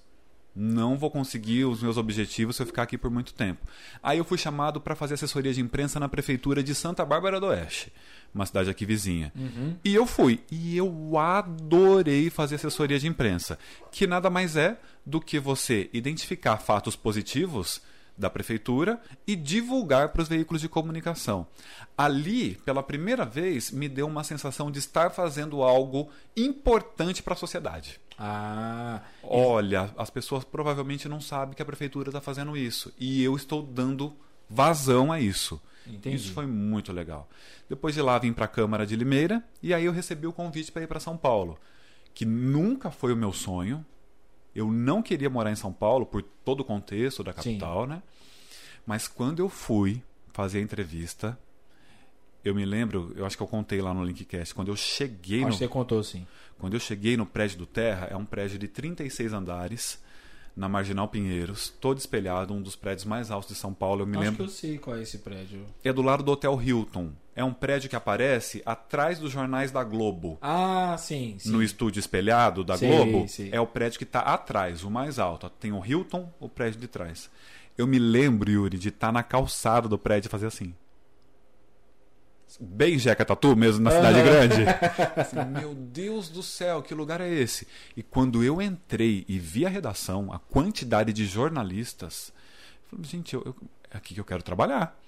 Não vou conseguir os meus objetivos se eu ficar aqui por muito tempo. Aí eu fui chamado para fazer assessoria de imprensa na prefeitura de Santa Bárbara do Oeste uma cidade aqui vizinha. Uhum. E eu fui. E eu adorei fazer assessoria de imprensa, que nada mais é do que você identificar fatos positivos da prefeitura e divulgar para os veículos de comunicação. Ali, pela primeira vez, me deu uma sensação de estar fazendo algo importante para a sociedade. Ah, olha, as pessoas provavelmente não sabem que a prefeitura está fazendo isso e eu estou dando vazão a isso. Entendi. Isso foi muito legal. Depois de lá vim para a Câmara de Limeira e aí eu recebi o convite para ir para São Paulo, que nunca foi o meu sonho. Eu não queria morar em São Paulo por todo o contexto da capital, sim. né? Mas quando eu fui fazer a entrevista, eu me lembro, eu acho que eu contei lá no Linkcast, quando eu cheguei acho no que você contou sim. Quando eu cheguei no prédio do Terra, é um prédio de 36 andares na Marginal Pinheiros, todo espelhado, um dos prédios mais altos de São Paulo. Eu me Acho lembro. que eu sei qual é esse prédio. É do lado do Hotel Hilton. É um prédio que aparece atrás dos jornais da Globo. Ah, sim. sim. No estúdio espelhado da sei, Globo, sei. é o prédio que está atrás, o mais alto. Tem o Hilton, o prédio de trás. Eu me lembro, Yuri, de estar tá na calçada do prédio e fazer assim bem Jeca Tatu mesmo, na cidade grande. Assim, meu Deus do céu, que lugar é esse? E quando eu entrei e vi a redação, a quantidade de jornalistas, eu falei, gente, eu, eu, é aqui que eu quero trabalhar.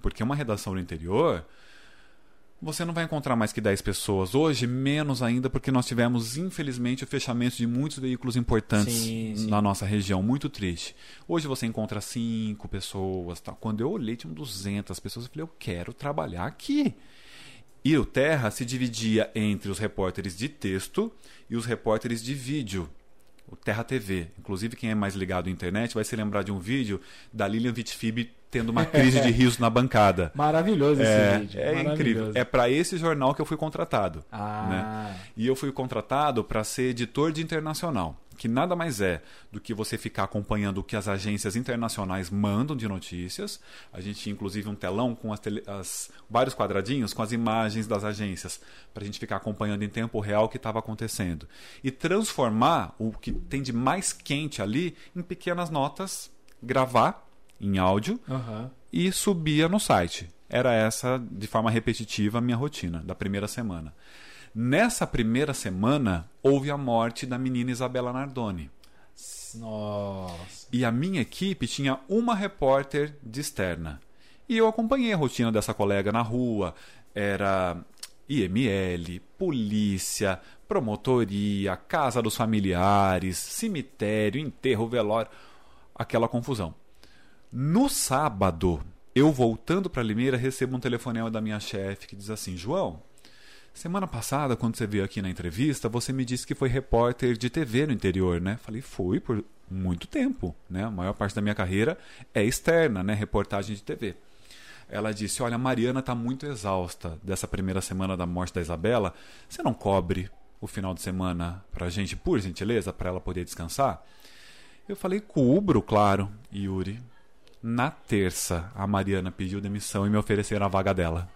Porque uma redação no interior, você não vai encontrar mais que 10 pessoas. Hoje, menos ainda, porque nós tivemos, infelizmente, o fechamento de muitos veículos importantes sim, sim. na nossa região. Muito triste. Hoje você encontra 5 pessoas. Quando eu olhei, tinham 200 pessoas. Eu falei, eu quero trabalhar aqui. E o Terra se dividia entre os repórteres de texto e os repórteres de vídeo. O Terra TV. Inclusive, quem é mais ligado à internet vai se lembrar de um vídeo da Lilian Vitfib tendo uma crise de riso na bancada. Maravilhoso esse É, vídeo. é incrível. É para esse jornal que eu fui contratado. Ah, né? E eu fui contratado para ser editor de internacional, que nada mais é do que você ficar acompanhando o que as agências internacionais mandam de notícias. A gente tinha inclusive um telão com as, tele- as- vários quadradinhos com as imagens das agências, para a gente ficar acompanhando em tempo real o que estava acontecendo. E transformar o que tem de mais quente ali em pequenas notas, gravar em áudio aham. e subia no site. Era essa, de forma repetitiva, a minha rotina da primeira semana. Nessa primeira semana, houve a morte da menina Isabela Nardoni. Nossa. E a minha equipe tinha uma repórter de externa. E eu acompanhei a rotina dessa colega na rua. Era IML, polícia, promotoria, casa dos familiares, cemitério, enterro, velório, aquela confusão. No sábado, eu voltando para Limeira, recebo um telefonema da minha chefe que diz assim: João, semana passada, quando você veio aqui na entrevista, você me disse que foi repórter de TV no interior, né? Falei, fui por muito tempo, né? A maior parte da minha carreira é externa, né? Reportagem de TV. Ela disse: Olha, a Mariana está muito exausta dessa primeira semana da morte da Isabela. Você não cobre o final de semana para a gente, por gentileza, para ela poder descansar? Eu falei: Cubro, claro, Yuri. Na terça, a Mariana pediu demissão e me ofereceram a vaga dela.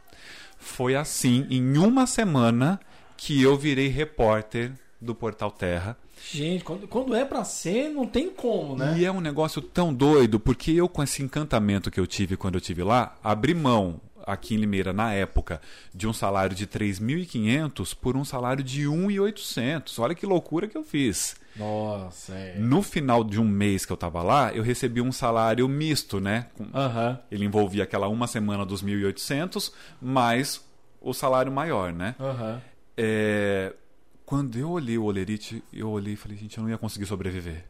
Foi assim, em uma semana, que eu virei repórter do Portal Terra. Gente, quando, quando é pra ser, não tem como, né? E é um negócio tão doido, porque eu, com esse encantamento que eu tive quando eu estive lá, abri mão aqui em Limeira, na época, de um salário de 3.500 por um salário de 1.800. Olha que loucura que eu fiz. Nossa, é. No final de um mês que eu estava lá, eu recebi um salário misto, né? Aham, Ele envolvia aquela uma semana dos 1.800, mais o salário maior, né? aham. É, Quando eu olhei o Olerite, eu olhei e falei, gente, eu não ia conseguir sobreviver.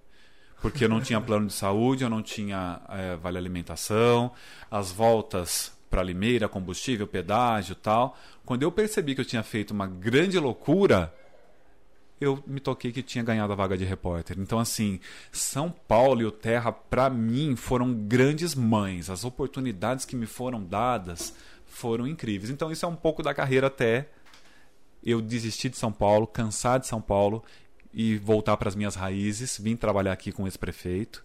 Porque eu não tinha plano de saúde, eu não tinha é, vale alimentação, as voltas para Limeira, combustível, pedágio tal. Quando eu percebi que eu tinha feito uma grande loucura, eu me toquei que tinha ganhado a vaga de repórter. Então, assim, São Paulo e o Terra, para mim, foram grandes mães. As oportunidades que me foram dadas foram incríveis. Então, isso é um pouco da carreira até eu desistir de São Paulo, cansar de São Paulo e voltar para as minhas raízes. Vim trabalhar aqui com esse prefeito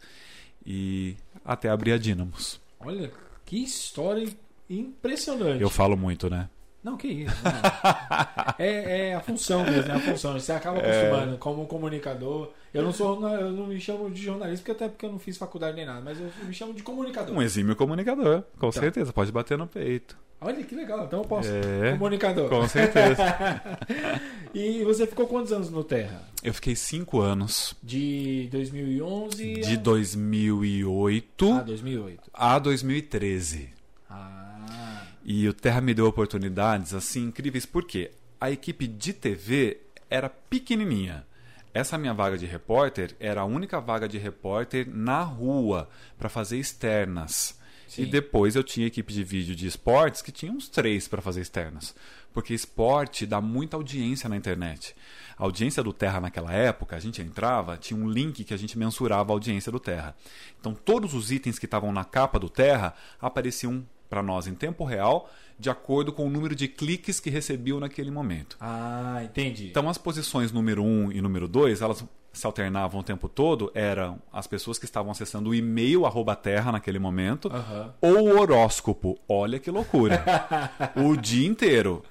e até abrir a Dínamos. Olha, que história impressionante. Eu falo muito, né? Não, que isso. não. é, é a função mesmo, é a função. Você acaba acostumando como comunicador. Eu não sou, eu não me chamo de jornalista, porque até porque eu não fiz faculdade nem nada, mas eu me chamo de comunicador. Um exímio comunicador, com certeza. Pode bater no peito. Olha que legal, então eu posso. É. Comunicador. Com certeza. E você ficou quantos anos no Terra? Eu fiquei cinco anos, De 2011 de a... 2008 Ah, 2008. a 2013. Ah, E o Terra me deu oportunidades assim incríveis, porque a equipe de TV era pequenininha. Essa minha vaga de repórter era a única vaga de repórter na rua para fazer externas. Sim. E depois eu tinha equipe de vídeo de esportes que tinha uns três para fazer externas. Porque esporte dá muita audiência na internet. A audiência do Terra naquela época, a gente entrava, tinha um link que a gente mensurava a audiência do Terra. Então todos os itens que estavam na capa do Terra apareciam para nós em tempo real, de acordo com o número de cliques que recebiam naquele momento. ah entendi. Então as posições número 1 um e número 2, elas se alternavam o tempo todo, eram as pessoas que estavam acessando o e-mail arroba terra naquele momento, Aham. ou o horóscopo. Olha que loucura. o dia inteiro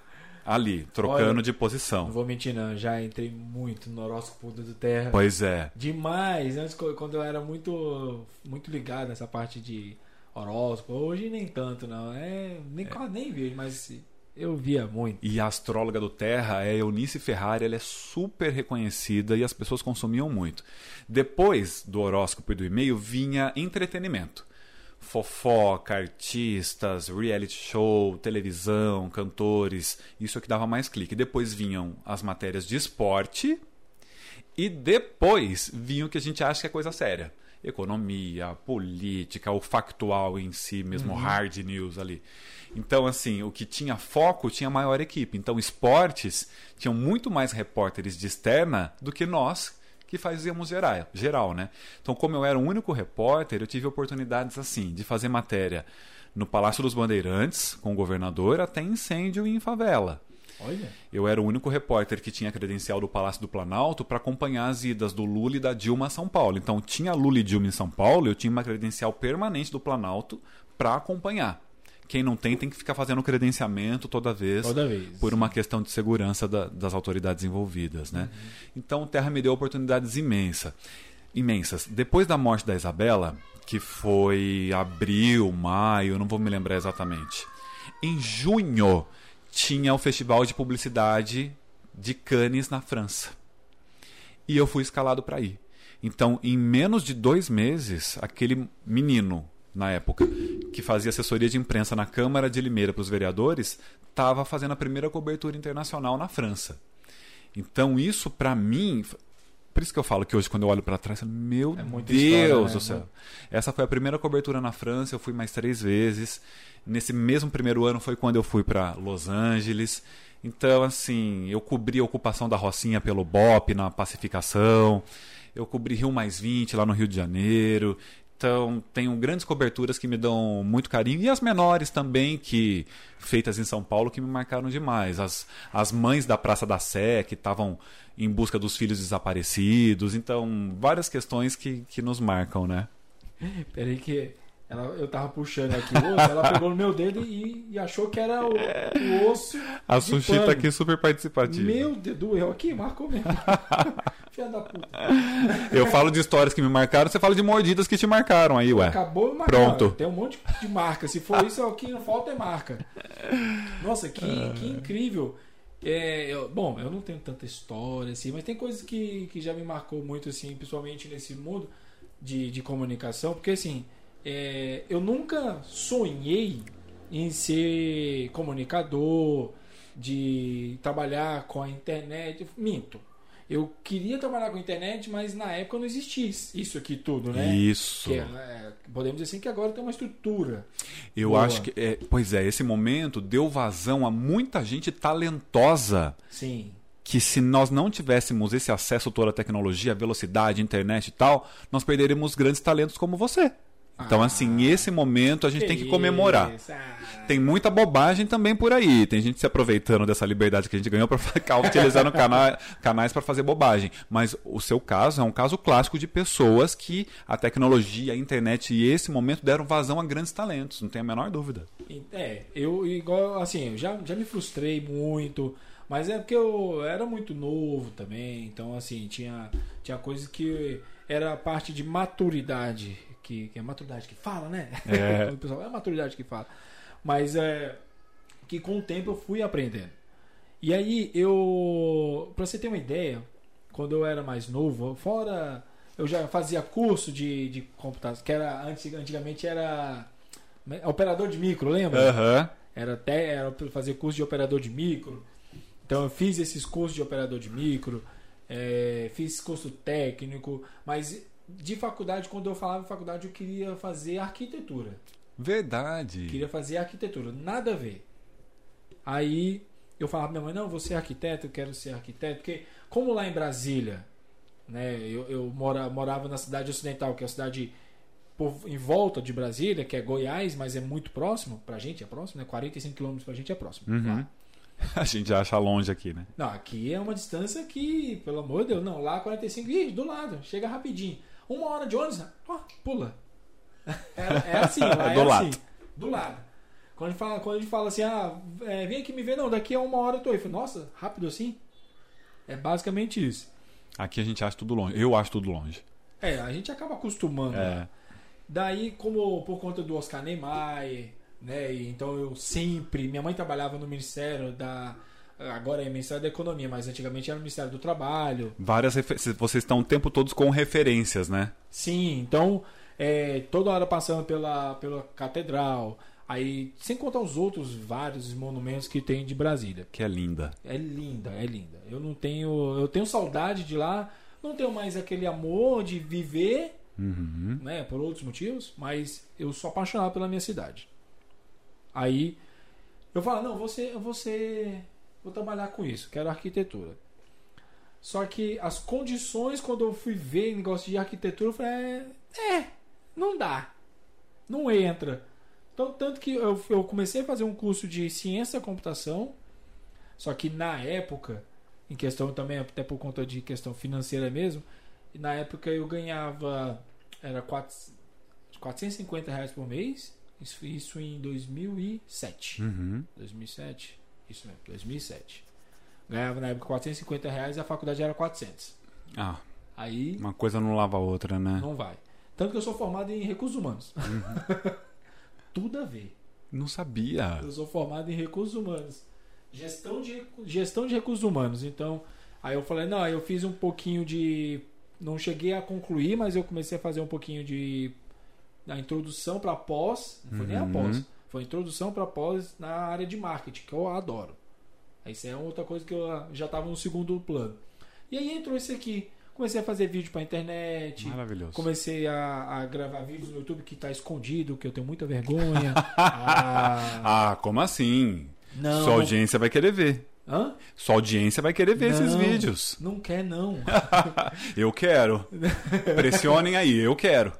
ali, trocando Olha, de Não posição. vou mentir, não. Já entrei muito no horóscopo do Terra. Pois é. Demais. Antes, quando eu era muito, muito ligado nessa parte de horóscopo. Hoje nem tanto, não. É, nem, quase nem vejo, mas eu via muito. E a astróloga do Terra é Eunice Ferrari, ela é super reconhecida e as pessoas consumiam muito. Depois do horóscopo e do e-mail vinha entretenimento. Fofoca, artistas, reality show, televisão, cantores, isso é que dava mais clique. Depois vinham as matérias de esporte e depois vinha o que a gente acha que é coisa séria. economia, política, o factual em si, mesmo hard news ali. Então, assim, o que tinha foco tinha maior equipe. Então, esportes tinham muito mais repórteres de externa do que nós que fazíamos geral, geral, né? Então, como eu era o único repórter, eu tive oportunidades assim de fazer matéria no Palácio dos Bandeirantes com o governador até incêndio em favela. Olha. Eu era o único repórter que tinha credencial do Palácio do Planalto para acompanhar as idas do Lula e da Dilma a São Paulo. Então, tinha Lula e Dilma em São Paulo, eu tinha uma credencial permanente do Planalto para acompanhar. Quem não tem tem que ficar fazendo credenciamento toda vez, Toda vez. por uma questão de segurança da- das autoridades envolvidas, né? Então, Terra me deu oportunidades imensa, imensas. Depois da morte da Isabela, que foi abril, maio, não vou me lembrar exatamente. Em junho tinha o Festival de Publicidade de Cannes na França. E eu fui escalado para ir. Então, em menos de dois meses, aquele menino, na época, que fazia assessoria de imprensa na Câmara de Limeira para os vereadores, estava fazendo a primeira cobertura internacional na França. Então, isso, para mim. Por isso que eu falo que hoje, quando eu olho para trás, meu É Deus história, né? do céu. Essa foi a primeira cobertura na França, eu fui mais três vezes. Nesse mesmo primeiro ano foi quando eu fui para Los Angeles. Então, assim, eu cobri a ocupação da Rocinha pelo BOP na pacificação. Eu cobri Rio Mais 20 lá no Rio de Janeiro. Então, tenho grandes coberturas que me dão muito carinho. E as menores também, que feitas em São Paulo, que me marcaram demais. As, as mães da Praça da Sé, que estavam em busca dos filhos desaparecidos. Então, várias questões que, que nos marcam, né? Peraí que ela, eu tava puxando aqui o osso, ela pegou no meu dedo e, e achou que era o, o osso. A Sushi pano. tá aqui super participativa. Meu Deus, doeu aqui, marcou mesmo. Filha da puta. Eu falo de histórias que me marcaram, você fala de mordidas que te marcaram aí, ué. Acabou marcar. Pronto. Tem um monte de marca. Se for isso, o que não falta é marca. Nossa, que, que incrível. É, eu- bom, eu não tenho tanta história assim, mas tem coisas que, que já me marcou muito, assim, principalmente nesse mundo de, de comunicação, porque assim, é, eu nunca sonhei em ser comunicador, de trabalhar com a internet. Minto. Eu queria trabalhar com a internet, mas na época não existia isso aqui tudo, né? Isso. É, é, podemos dizer assim que agora tem uma estrutura. Eu Boa. acho que. é, pois é, esse momento deu vazão a muita gente talentosa. Sim. Que se nós não tivéssemos esse acesso a toda a tecnologia, velocidade, internet e tal, nós perderíamos grandes talentos como você. Então, Ah, assim, esse momento a gente tem que comemorar. Ah. Tem muita bobagem também por aí. Tem gente se aproveitando dessa liberdade que a gente ganhou para ficar utilizando cana canais para fazer bobagem. Mas o seu caso é um caso clássico de pessoas que a tecnologia, a internet e esse momento deram vazão a grandes talentos, não tem a menor dúvida. É, eu igual assim, eu já, já me frustrei muito, mas é porque eu era muito novo também, então assim, tinha, tinha coisas que era parte de maturidade, que, que é maturidade que fala, né? É. o pessoal, é maturidade que fala. Mas é que com o tempo eu fui aprendendo. E aí eu, pra você ter uma ideia, quando eu era mais novo, fora eu já fazia curso de, de computação, que era antig- antigamente era né, operador de micro, lembra? Aham. Era até era fazer curso de operador de micro. Então eu fiz esses cursos de operador de micro, é, fiz curso técnico, mas de faculdade, quando eu falava em faculdade, eu queria fazer arquitetura. Verdade. Queria fazer arquitetura, nada a ver. Aí eu falava pra minha mãe, não, vou ser arquiteto, eu quero ser arquiteto, porque como lá em Brasília, né, eu, eu mora, morava na cidade ocidental, que é a cidade em volta de Brasília, que é Goiás, mas é muito próximo, pra gente é próximo, né? 45 quilômetros pra gente é próximo. Uhum. lá. A gente acha longe aqui, né? Não, aqui é uma distância que, pelo amor de Deus, não, lá 45, ih, do lado, chega rapidinho. Uma hora de ônibus, ó, pula. É, é assim, lá é Do lado. assim, do lado. Quando a gente fala, quando a gente fala assim, ah, é, vem aqui me ver, não, daqui a uma hora eu tô aí. Eu falo, Nossa, rápido assim? É basicamente isso. Aqui a gente acha tudo longe. Eu acho tudo longe. É, a gente acaba acostumando. né? É. Daí, como por conta do Oscar Niemeyer, né? então eu sempre. Minha mãe trabalhava no Ministério da. Agora é Ministério da Economia, mas antigamente era o Ministério do Trabalho. Várias Vocês estão o tempo todo com referências, né? Sim, então é, toda hora passando pela, pela catedral. Aí, sem contar os outros vários monumentos que tem de Brasília. Que é linda. É linda, é linda. Eu não tenho. Eu tenho saudade de lá. Não tenho mais aquele amor de viver, Uhum. né, por outros motivos, mas eu sou apaixonado pela minha cidade. Aí eu falo, não, você, eu vou trabalhar com isso, quero arquitetura. Só que as condições quando eu fui ver negócio de arquitetura, eu falei, é, é não dá, não entra. Então tanto que eu, eu comecei a fazer um curso de ciência da computação, só que na época, em questão também até por conta de questão financeira mesmo, na época eu ganhava era 4, 450 reais por mês. Isso, isso em 2007. Uhum. 2007. Isso mesmo, 2007. Ganhava na época 450 reais e a faculdade era 400. Ah, Aí uma coisa não lava a outra, né? não vai. Tanto que eu sou formado em recursos humanos. Tudo a ver. Não sabia. Eu sou formado em recursos humanos. Gestão de, gestão de recursos humanos. Então, aí eu falei, não, eu fiz um pouquinho de. Não cheguei a concluir, mas eu comecei a fazer um pouquinho de. Da introdução para pós. Não foi nem a Uhum. pós. Foi introdução para pós na área de marketing, que eu adoro. Aí Isso é outra coisa que eu já estava no segundo plano. E aí entrou isso aqui. Comecei a fazer vídeo para internet. Maravilhoso. Comecei a, a gravar vídeos no YouTube que tá escondido, que eu tenho muita vergonha. Ah, Ah, como assim? não. Sua audiência vai querer ver. Hã? Sua audiência vai querer ver esses Não, vídeos. Não quer, não. Eu quero. Pressionem aí, eu quero.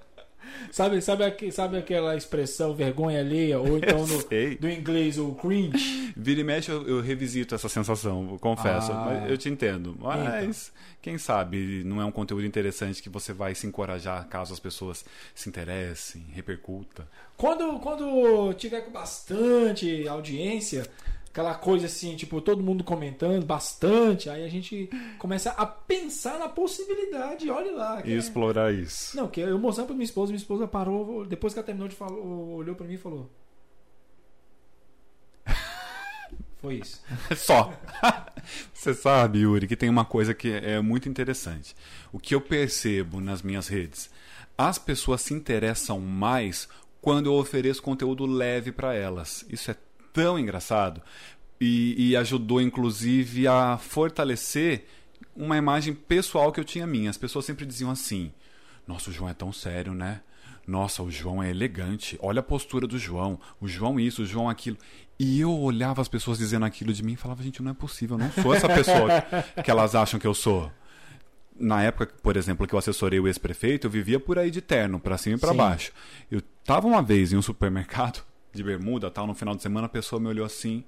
Sabe, sabe, aque- sabe aquela expressão vergonha alheia? Ou então no, do inglês o cringe? Vira e mexe, eu, eu revisito essa sensação, eu confesso. Ah. Eu te entendo. Mas, quem sabe, não é um conteúdo interessante que você vai se encorajar caso as pessoas se interessem, repercuta. Quando, quando tiver com bastante audiência, aquela coisa assim, tipo, todo mundo comentando bastante, aí a gente começa a pensar na possibilidade, olha lá. E é- explorar isso. Não, que eu mostrando pra minha esposa, minha esposa parou, depois que ela terminou de falar, olhou pra mim e falou. Foi isso. Só. Você sabe, Yuri, que tem uma coisa que é muito interessante. O que eu percebo nas minhas redes, as pessoas se interessam mais quando eu ofereço conteúdo leve para elas. Isso é tão engraçado e, e ajudou, inclusive, a fortalecer uma imagem pessoal que eu tinha minha. As pessoas sempre diziam assim: Nossa, o João é tão sério, né? Nossa, o João é elegante. Olha a postura do João. O João isso, o João aquilo. E eu olhava as pessoas dizendo aquilo de mim e falava, gente, não é possível, eu não sou essa pessoa que elas acham que eu sou. Na época, por exemplo, que eu assessorei o ex-prefeito, eu vivia por aí de terno, pra cima e Sim. baixo. Eu tava uma vez em um supermercado de bermuda, tal, no final de semana, a pessoa me olhou assim,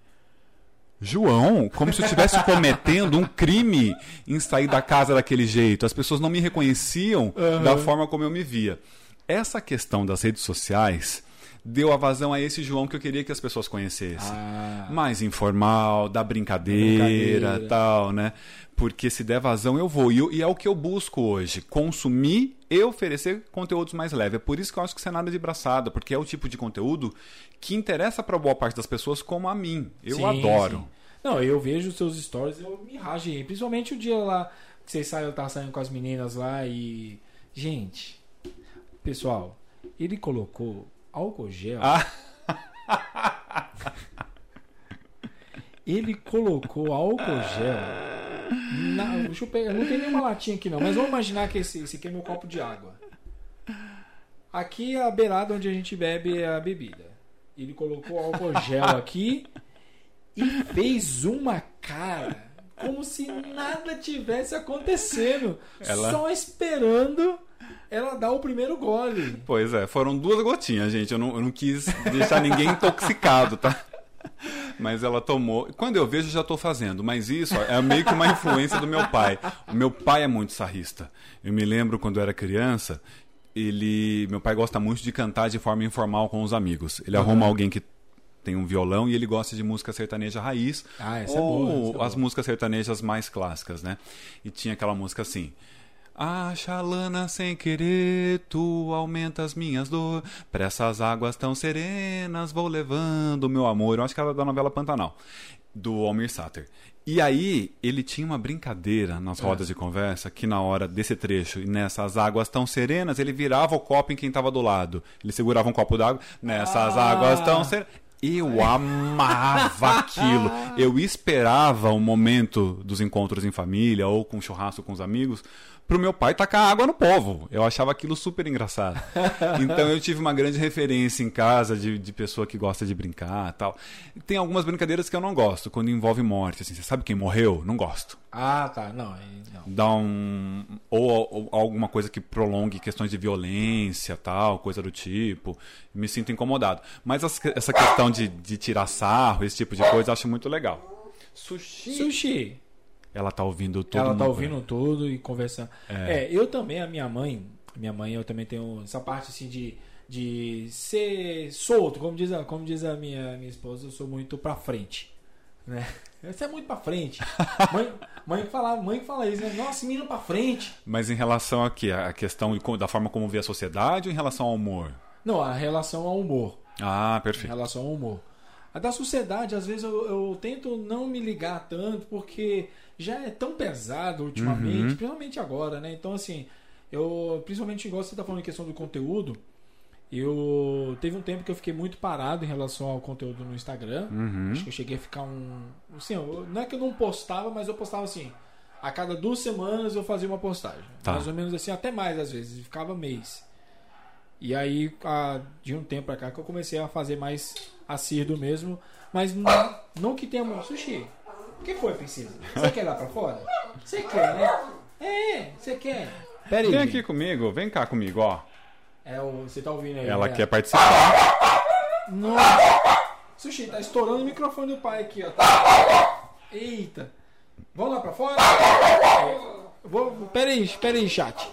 João, como se eu estivesse cometendo um crime em sair da casa daquele jeito. As pessoas não me reconheciam Aham. da forma como eu me via. Essa questão das redes sociais deu a vazão a esse João que eu queria que as pessoas conhecessem. Ah, Mais informal, da brincadeira, Brincadeira. tal, né? Porque se der vazão eu vou. E, e é o que eu busco hoje: consumir e oferecer conteúdos mais leves. É por isso que eu acho que isso é nada de braçada, porque é o tipo de conteúdo que interessa para boa parte das pessoas, como a mim. Eu sim, adoro. sim. Não, eu vejo os seus stories, eu me rajei. Principalmente o dia lá que vocês saíram, eu tava saindo com as meninas lá e. Gente, pessoal, ele colocou álcool gel. Ah. Ele colocou álcool gel. Na, deixa eu pegar, não tem nenhuma latinha aqui não, mas vamos imaginar que esse, esse aqui é meu copo de água. Aqui é a beirada onde a gente bebe a bebida. Ele colocou álcool gel aqui e fez uma cara como se nada tivesse acontecendo, Ela- só esperando ela dar o primeiro gole. Pois é, foram duas gotinhas, gente. Eu não, eu não quis deixar ninguém intoxicado, tá? Mas ela tomou. Quando eu vejo, já estou fazendo. Mas isso ó, é meio que uma influência do meu pai. O meu pai é muito sarrista. Eu me lembro quando eu era criança, ele. Meu pai gosta muito de cantar de forma informal com os amigos. Ele arruma alguém que tem um violão e ele gosta de música sertaneja raiz. Ah, essa é ou boa, é as músicas sertanejas mais clássicas, né? E tinha aquela música assim. Acha lana sem querer, tu aumentas minhas dor. Pra essas águas tão serenas, vou levando meu amor. Eu acho que era da novela Pantanal, do Almir Sater. E aí, ele tinha uma brincadeira nas rodas de conversa que na hora desse trecho, e nessas águas tão serenas, ele virava o copo em quem tava do lado. Ele segurava um copo d'água, nessas Ah. águas tão serenas. Eu amava aquilo. Eu esperava o momento dos encontros em família ou com churrasco com os amigos pro meu pai tacar água no povo. Eu achava aquilo super engraçado. então eu tive uma grande referência em casa de, de pessoa que gosta de brincar tal. Tem algumas brincadeiras que eu não gosto, quando envolve morte. Assim, você sabe quem morreu? Não gosto. Ah, tá. Não, não. Dá um. Ou, ou alguma coisa que prolongue questões de violência, tal, coisa do tipo. Me sinto incomodado. Mas as- essa questão de, de tirar sarro, esse tipo de coisa, eu acho muito legal. Sushi. Sushi. Ela tá ouvindo tudo. Ela tá ouvindo tudo e conversando. É. É. eu também, a minha mãe, minha mãe, eu também tenho essa parte assim de, de ser solto, como diz a, como diz a minha, minha esposa, eu sou muito pra frente. Né? Você é muito pra frente. Mãe, mãe, fala, mãe fala isso, né? Nossa, menino pra frente. Mas em relação a quê? A questão da forma como vê a sociedade ou em relação ao humor? Não, a relação ao humor. Ah, Em perfeito. relação ao humor. A da sociedade, às vezes eu, eu tento não me ligar tanto, porque já é tão pesado ultimamente, Uhum. principalmente agora, né? Então, assim, eu, principalmente igual você tá falando em questão do conteúdo, eu teve um tempo que eu fiquei muito parado em relação ao conteúdo no Instagram. Uhum. Acho que eu cheguei a ficar um. Assim, eu- não é que eu não postava, mas eu postava assim. A cada duas semanas eu fazia uma postagem. Tá. Mais ou menos assim, até mais às vezes. Ficava mês. E aí, a- de um tempo pra cá, que eu comecei a fazer mais assíduo mesmo. Mas não, não que tenha. Sushi, o que foi, princesa? Você quer ir lá pra fora? Você quer, né? É, você quer. Pera aí. Vem aqui comigo, vem cá comigo, ó. É o, você tá ouvindo aí? Ela né? quer participar. Nossa! Sushi, tá estourando o microfone do pai aqui, ó. Tá? Eita! Vamos lá pra fora? Vou, pera aí, pera aí, chat.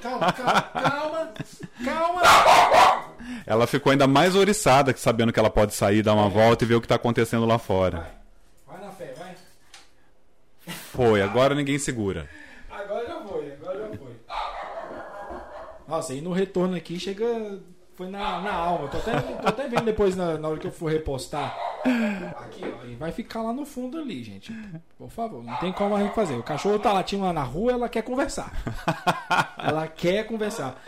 Calma, calma, calma, calma. Ela ficou ainda mais oriçada que sabendo que ela pode sair, dar uma volta e ver o que tá acontecendo lá fora. Vai, vai na fé, vai. Foi, agora ninguém segura. Agora já foi, agora já foi. Nossa, e no retorno aqui chega. Foi na, na alma. Tô até, tô até vendo depois na, na hora que eu for repostar. Aqui, ó. Vai ficar lá no fundo ali, gente. Por favor, não tem como a gente fazer. O cachorro tá latindo lá na rua, ela quer conversar. Ela quer conversar.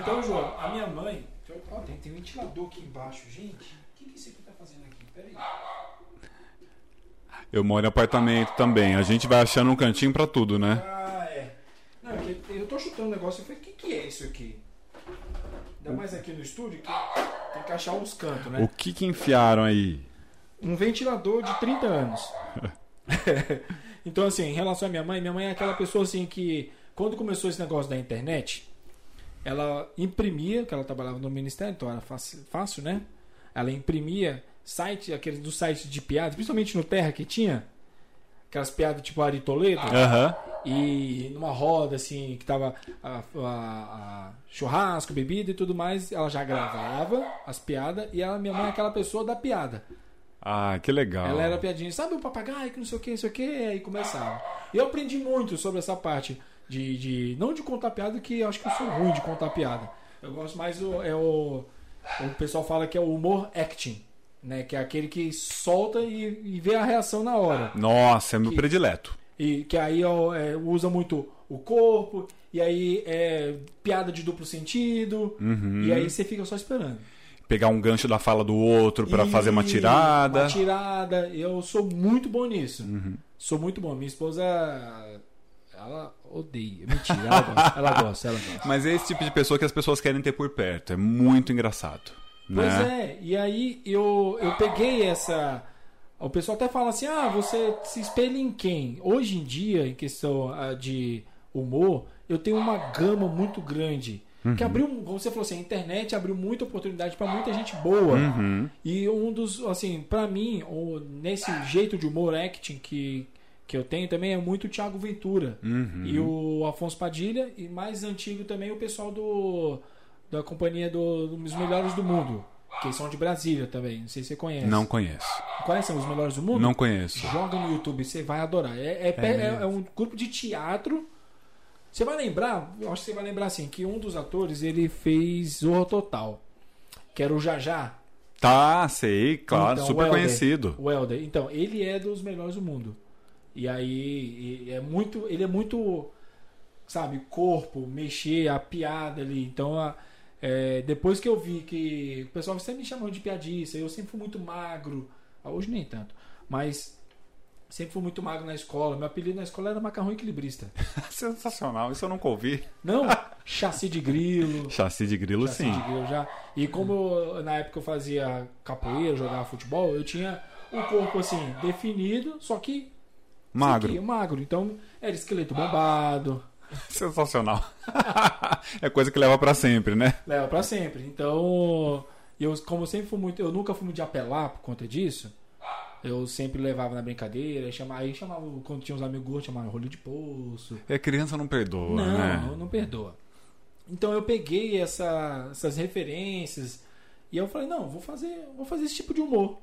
Então, João, a minha mãe. Ó, tem, tem um ventilador aqui embaixo, gente. O que, que isso aqui tá fazendo aqui? Peraí. Eu moro em apartamento também. A gente vai achando um cantinho pra tudo, né? Ah, é. Não, é eu tô chutando um negócio. Eu falei, o que, que é isso aqui? Ainda mais aqui no estúdio que tem que achar os cantos, né? O que que enfiaram aí? Um ventilador de 30 anos. então, assim, em relação à minha mãe, minha mãe é aquela pessoa assim que, quando começou esse negócio da internet, ela imprimia, que ela trabalhava no ministério, então era fácil, fácil né? Ela imprimia site, aqueles dos sites de piadas, principalmente no Terra que tinha, aquelas piadas tipo Ari Toledo. Aham. E numa roda, assim, que tava a, a- a churrasco, bebida e tudo mais, ela já gravava as piadas e ela, minha mãe é aquela pessoa da piada. Ah, que legal. Ela era piadinha, sabe o papagaio que não sei o que, não sei o que, aí começava. E eu aprendi muito sobre essa parte de, de. Não de contar piada, que eu acho que eu sou ruim de contar piada. Eu gosto mais do. É o, o pessoal fala que é o humor acting, né? Que é aquele que solta e, e vê a reação na hora. Nossa, é meu Que- predileto. E que aí ó, é, usa muito o corpo, e aí é piada de duplo sentido, Uhum. e aí você fica só esperando. Pegar um gancho da fala do outro pra E- fazer uma tirada. Uma tirada. Eu sou muito bom nisso. Uhum. Sou muito bom. Minha esposa, ela odeia. Mentira, ela gosta. Ela gosta, ela gosta. Mas é esse tipo de pessoa que as pessoas querem ter por perto. É muito engraçado. Pois né? é, e aí eu, eu peguei essa. O pessoal até fala assim: ah, você se espelha em quem? Hoje em dia, em questão ah, de humor, eu tenho uma gama muito grande. Que abriu, como você falou assim, a internet abriu muita oportunidade para muita gente boa. Uhum. E um dos, assim, pra mim, nesse jeito de humor acting que, que eu tenho também é muito o Thiago Ventura. Uhum. E o Afonso Padilha, e mais antigo também o pessoal do da companhia do- dos melhores do mundo, que são de Brasília também. Não sei se você conhece. Não conheço. Conhecem os melhores do mundo? Não conheço. Joga no YouTube, você vai adorar. É, é, é- mesmo? é um grupo de teatro. Você vai lembrar, eu acho que você vai lembrar assim, que um dos atores ele fez Zorro Total, que era o Jajá. Tá, sei, claro, Então, super o Helder. conhecido. O Helder. Então, ele é dos melhores do mundo. E aí, é muito, ele é muito, sabe, corpo, mexer, a piada ali. Então, a- é, depois que eu vi que o pessoal sempre me chamou de piadista, eu sempre fui muito magro. Ah, Hoje nem tanto. Mas Sempre fui muito magro na escola. Meu apelido na escola era macarrão equilibrista. Sensacional, isso eu nunca ouvi. Não, chassi de grilo. Chassi de grilo, chassi sim. de grilo já. E como na época eu fazia capoeira, jogava futebol, eu tinha o corpo assim, definido, só que Magro. Aqui, magro. Então, era esqueleto bombado. Sensacional. é coisa que leva pra sempre, né? Leva pra sempre. Então, eu, como sempre fui muito. Eu nunca fui muito de apelar por conta disso. Eu sempre levava na brincadeira, chamava, aí chamava, quando tinha uns amigos gordos, chamava rolho de poço. É criança não perdoa, não, né? não, não perdoa. Então eu peguei essa- essas referências e eu falei, não, vou fazer, vou fazer esse tipo de humor.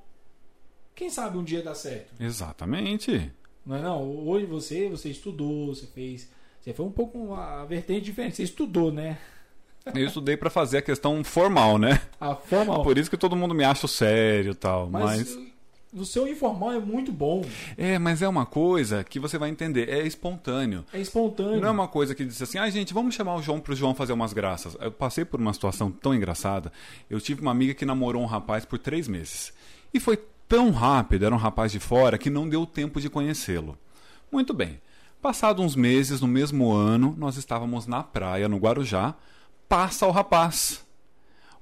Quem sabe um dia dá certo. Exatamente. Não é não? Hoje você, você estudou, você fez. Você foi um pouco uma vertente diferente. Você estudou, né? Eu estudei pra fazer a questão formal, né? A forma. Por isso que todo mundo me acha sério e tal. mas, Mas, o seu informal é muito bom. É, mas é uma coisa que você vai entender. É espontâneo. É espontâneo. Não é uma coisa que diz assim, ah, gente, vamos chamar o João pro João fazer umas graças. Eu passei por uma situação tão engraçada. Eu tive uma amiga que namorou um rapaz por três meses. E foi tão rápido, era um rapaz de fora, que não deu tempo de conhecê-lo. Muito bem. Passado uns meses, no mesmo ano, nós estávamos na praia, no Guarujá. Passa o rapaz.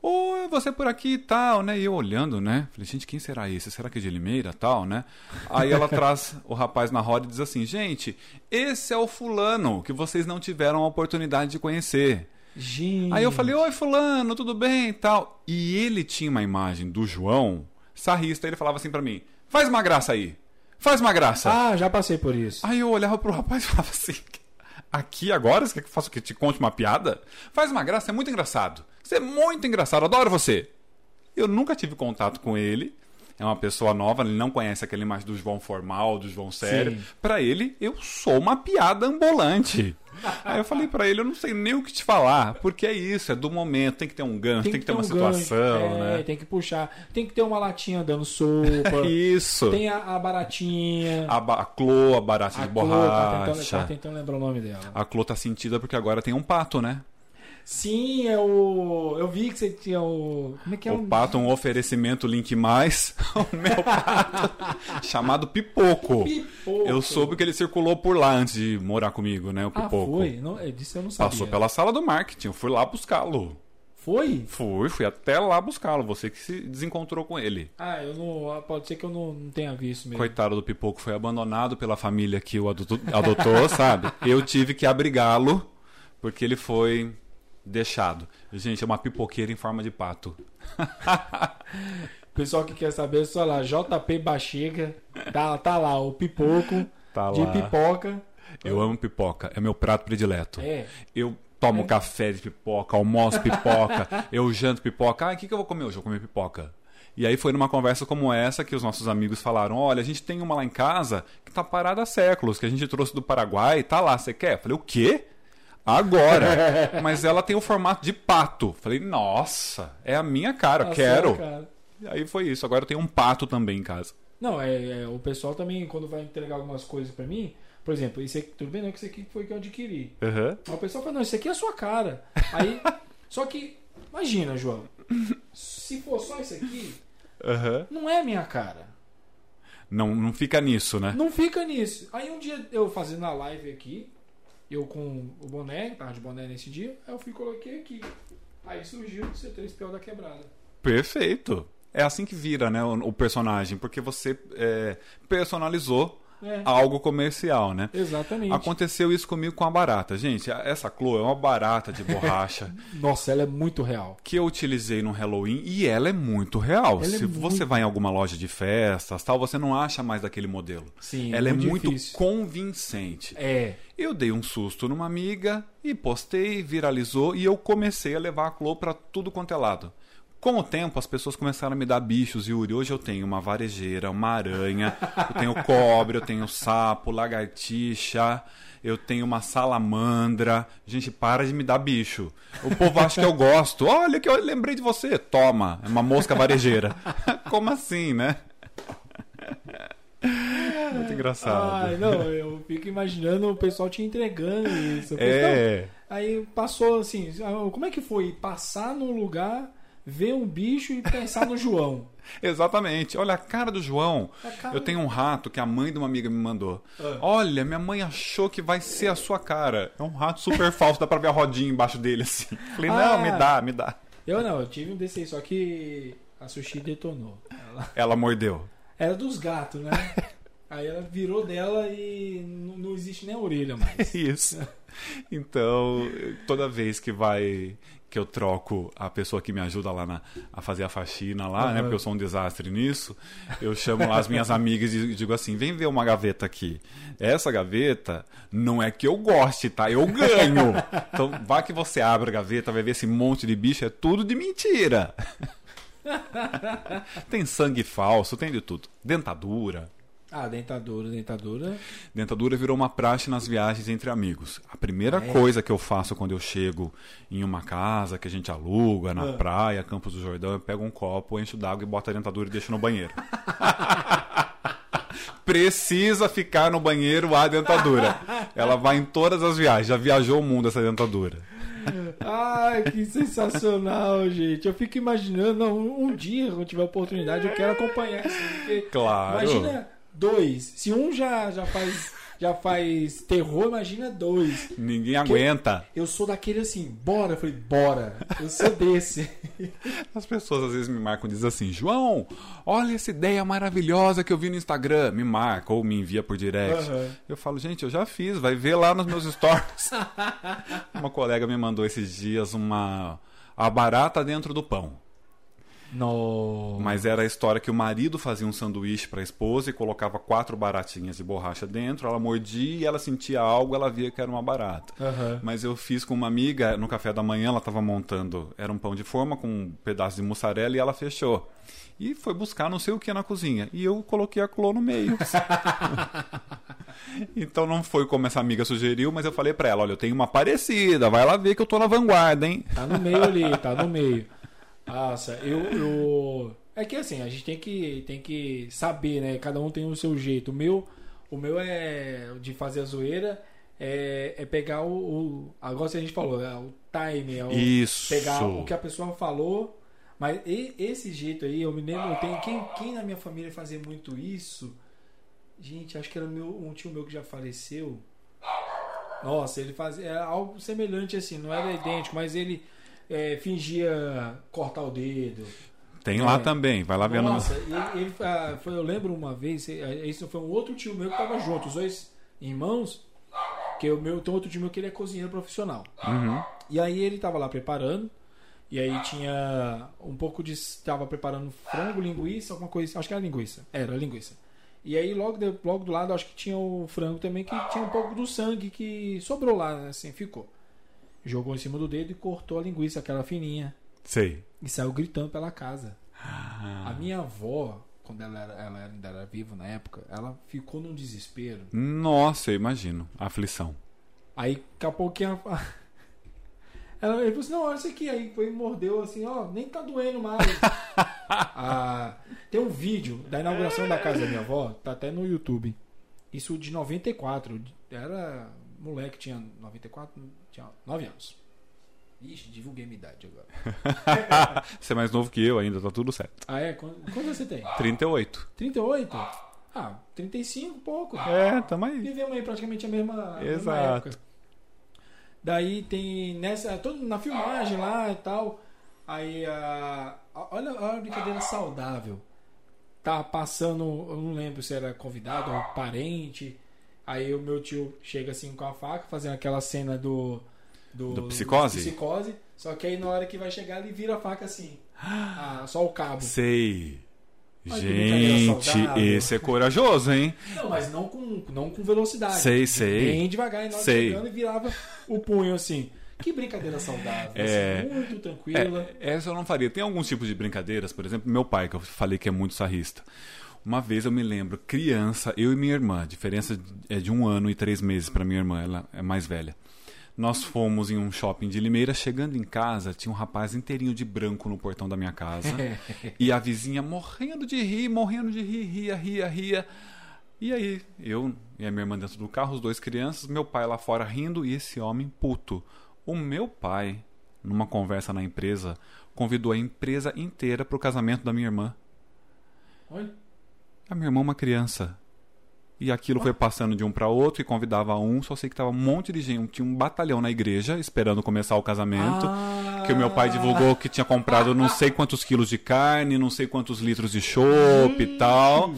Oi, você por aqui e tal, né? E eu olhando, né? Falei, gente, quem será esse? Será que é de Limeira tal, né? Aí ela traz o rapaz na roda e diz assim: gente, esse é o fulano que vocês não tiveram a oportunidade de conhecer. Gente. Aí eu falei, oi fulano, tudo bem e tal. E ele tinha uma imagem do João, sarrista, ele falava assim pra mim, faz uma graça aí, faz uma graça. Ah, já passei por isso. Aí eu olhava pro rapaz e falava assim, aqui agora, você quer que eu faça o que? Te conte uma piada? Faz uma graça, é muito engraçado. Você é muito engraçado, adoro você. Eu nunca tive contato com ele. É uma pessoa nova, ele não conhece aquela imagem do João formal, do João sério. Pra ele, eu sou uma piada ambulante. Aí eu falei pra ele, eu não sei nem o que te falar, porque é isso, é do momento, tem que ter um gancho, tem, que ter, uma um situação, é, né? Tem que puxar. Tem que ter uma latinha dando sopa. Isso. tem a, a baratinha. A, ba- a Clô, a barata de Clô, tá tentando, borracha. tá tentando lembrar o nome dela. A Clô tá sentida porque agora tem um pato, né? Sim, é o. Eu vi que você tinha o. Como é que é O pato, um oferecimento link mais, o meu pato, chamado Pipoco. Pipoco. Eu soube que ele circulou por lá antes de morar comigo, né? O Ah, Pipoco. foi? Não, é, disso eu não sabia. Passou pela sala do marketing, eu fui lá buscá-lo. Foi? Fui, fui até lá buscá-lo. Você que se desencontrou com ele. Ah, eu não. Pode ser que eu não, não tenha visto mesmo. Coitado do Pipoco, foi abandonado pela família que o adotou, adotou, sabe? Eu tive que abrigá-lo porque ele foi deixado. Gente, é uma pipoqueira em forma de pato. Pessoal que quer saber, é só lá, JP Bachega. Tá, tá lá, o pipoco Tá de lá. pipoca. Eu amo pipoca, é meu prato predileto. É. Eu tomo café de pipoca, almoço pipoca, eu janto pipoca. Ah, o que, que eu vou comer hoje? Eu vou comer pipoca. E aí foi numa conversa como essa que os nossos amigos falaram: olha, a gente tem uma lá em casa que tá parada há séculos, que a gente trouxe do Paraguai, tá lá, você quer? Eu falei, o quê? Agora! Mas ela tem o formato de pato. Falei, nossa, é a minha cara, Tá quero. cara. E aí foi isso. Agora eu tenho um pato também em casa. Não, é, é, o pessoal também, quando vai entregar algumas coisas pra mim, por exemplo, isso aqui, tudo bem, não é que isso aqui foi que eu adquiri. Uhum. Mas o pessoal fala, não, isso aqui é a sua cara. Aí, só que, imagina, João, se for só isso aqui, Uhum. não é a minha cara. Não, não fica nisso, né? Não fica nisso. Aí um dia eu fazendo a live aqui, eu com o boné, tava de boné nesse dia, aí eu fui coloquei aqui. Aí surgiu o C3PO da quebrada. Perfeito. É assim que vira, né, o, o personagem, porque você é, personalizou É, algo comercial, né? exatamente. Aconteceu isso comigo com a barata. Gente, essa Chloe é uma barata de borracha Nossa, ela é muito real. que eu utilizei no Halloween e ela é muito real. Ela é Se você muito- vai em alguma loja de festas, tal, você não acha mais daquele modelo. Sim, ela é muito muito difícil. convincente. É. Eu dei um susto numa amiga e postei, viralizou e eu comecei a levar a Chloe pra tudo quanto é lado. Com o tempo, as pessoas começaram a me dar bichos, Yuri. Hoje eu tenho uma varejeira, uma aranha, eu tenho cobre, eu tenho sapo, lagartixa, eu tenho uma salamandra. Gente, para de me dar bicho. O povo acha que eu gosto. Olha que eu lembrei de você. Toma, é uma mosca varejeira. Como assim, né? Muito engraçado. Ai, não, eu fico imaginando o pessoal te entregando isso. Não. É. Aí passou assim, ah, como é que foi passar num lugar, ver um bicho e pensar no João? Exatamente. Olha a cara do João. Cara- Eu tenho um rato que a mãe de uma amiga me mandou. Ah. Olha, minha mãe achou que vai ser a sua cara. É um rato super falso, dá pra ver a rodinha embaixo dele assim. Falei, Ah. não, me dá, me dá. Eu não, eu tive um desse aí, só que a sushi detonou. Ela- Ela mordeu. Era dos gatos, né? Aí ela virou dela e não, não existe nem a orelha mais. Isso. Então, toda vez que vai que eu troco a pessoa que me ajuda lá na, a fazer a faxina lá, né? Aham. Porque eu sou um desastre nisso. Eu chamo lá as minhas amigas e digo assim: vem ver uma gaveta aqui. Essa gaveta não é que eu goste, tá? Eu ganho. Então, vá que você abre a gaveta, vai ver esse monte de bicho, é tudo de mentira. tem sangue falso, tem de tudo. Dentadura. Ah, dentadura, dentadura. Dentadura virou uma praxe nas viagens entre amigos. A primeira é? coisa que eu faço quando eu chego em uma casa que a gente aluga, na Ah. praia, Campos do Jordão, eu pego um copo, encho d'água e boto a dentadura e deixo no banheiro. Precisa ficar no banheiro a dentadura. Ela vai em todas as viagens. Já viajou o mundo essa dentadura. Ai, que sensacional, gente. Eu fico imaginando, um dia, quando tiver oportunidade, eu quero acompanhar isso. Porque Claro. Imagina dois. Se um já, já faz já faz terror, imagina dois. Ninguém aguenta. Eu sou daquele assim, bora. Eu falei, bora. Eu sou desse. As pessoas às vezes me marcam e dizem assim: João, olha essa ideia maravilhosa que eu vi no Instagram. Me marca ou me envia por direct. Aham. Eu falo, gente, eu já fiz, vai ver lá nos meus stories. uma colega me mandou esses dias uma. A barata dentro do pão. No. Mas era a história que o marido fazia um sanduíche para a esposa e colocava quatro baratinhas de borracha dentro. Ela mordia e ela sentia algo, ela via que era uma barata. Aham. Mas eu fiz com uma amiga no café da manhã, ela estava montando, era um pão de forma com um pedaço de mussarela e ela fechou. E foi buscar não sei o que na cozinha. E eu coloquei a clô no meio. então não foi como essa amiga sugeriu, mas eu falei pra ela, olha, eu tenho uma parecida, vai lá ver que eu tô na vanguarda, hein? Tá no meio ali, tá no meio. Nossa, eu, eu. É que assim, a gente tem que, tem que saber, né? Cada um tem o seu jeito. O meu, o meu é de fazer a zoeira, é, é pegar o, o. Agora a gente falou, é o time, é o, Isso. pegar o que a pessoa falou. Mas esse jeito aí, eu me lembro, tem quem, quem na minha família fazia muito isso. Gente, acho que era meu, um tio meu que já faleceu. Nossa, ele fazia era algo semelhante assim, não era idêntico, mas ele é, fingia cortar o dedo. Tem lá É. também, vai lá ver no... Nossa, ele, ele, ah, foi, eu lembro uma vez, eh, isso foi um outro tio meu que tava junto, os dois irmãos, que o meu, tem outro tio meu que ele é cozinheiro profissional. Uhum. E aí ele tava lá preparando. E aí tinha um pouco de. Tava preparando frango, linguiça, alguma coisa. Acho que era linguiça. Era linguiça. E aí logo, de- logo do lado acho que tinha o frango também, que tinha um pouco do sangue que sobrou lá, assim, ficou. Jogou em cima do dedo e cortou a linguiça, aquela fininha. Sei. E saiu gritando pela casa. Ah. A minha avó, quando ela, era, ela ainda era viva na época, ela ficou num desespero. Nossa, eu imagino. A aflição. Aí, daqui a pouquinho, a- ela, falou assim, não, olha isso aqui. Aí foi e mordeu assim, ó, nem tá doendo mais. Ah, tem um vídeo da inauguração da casa da minha avó, tá até no YouTube. Isso de 94. Era moleque, tinha 94, tinha 9 anos. Ixi, divulguei minha idade agora. Você é mais novo que eu ainda, tá tudo certo. Ah, é? Quanto, quanto você tem? 38. 38? Ah, 35, pouco. É, tamo aí. Vivemos aí praticamente a mesma, a mesma Exato. época. Daí tem nessa. Todo, na filmagem lá e tal. Aí a. olha a brincadeira saudável. Tá passando. Eu não lembro se era convidado ou parente. Aí o meu tio chega assim com a faca, fazendo aquela cena do. Do psicose? psicose. Só que aí na hora que vai chegar, ele vira a faca assim. Ah, só o cabo. Sei. Brincadeira Gente, esse é corajoso, hein? Não, mas não com, não com velocidade. Sei, sei. Bem devagar, e Sei. chegando e virava o punho assim. Que brincadeira saudável. É. assim, muito tranquila. É, essa eu não faria. Tem alguns tipos de brincadeiras, por exemplo, meu pai, que eu falei que é muito sarrista. Uma vez eu me lembro, criança, eu e minha irmã, a diferença é de um ano e três meses para minha irmã, ela é mais velha. Nós fomos em um shopping de Limeira, chegando em casa, tinha um rapaz inteirinho de branco no portão da minha casa. e a vizinha morrendo de rir, morrendo de rir, ria, ria, ria. E aí, eu e a minha irmã dentro do carro, os dois crianças, meu pai lá fora rindo e esse homem puto. O meu pai, numa conversa na empresa, convidou a empresa inteira para o casamento da minha irmã. Olha. A minha irmã é uma criança. E aquilo foi passando de um para outro e convidava um, só sei que tava um monte de gente, tinha um batalhão na igreja esperando começar o casamento. Ah. Que o meu pai divulgou que tinha comprado não sei quantos quilos de carne, não sei quantos litros de chopp e tal.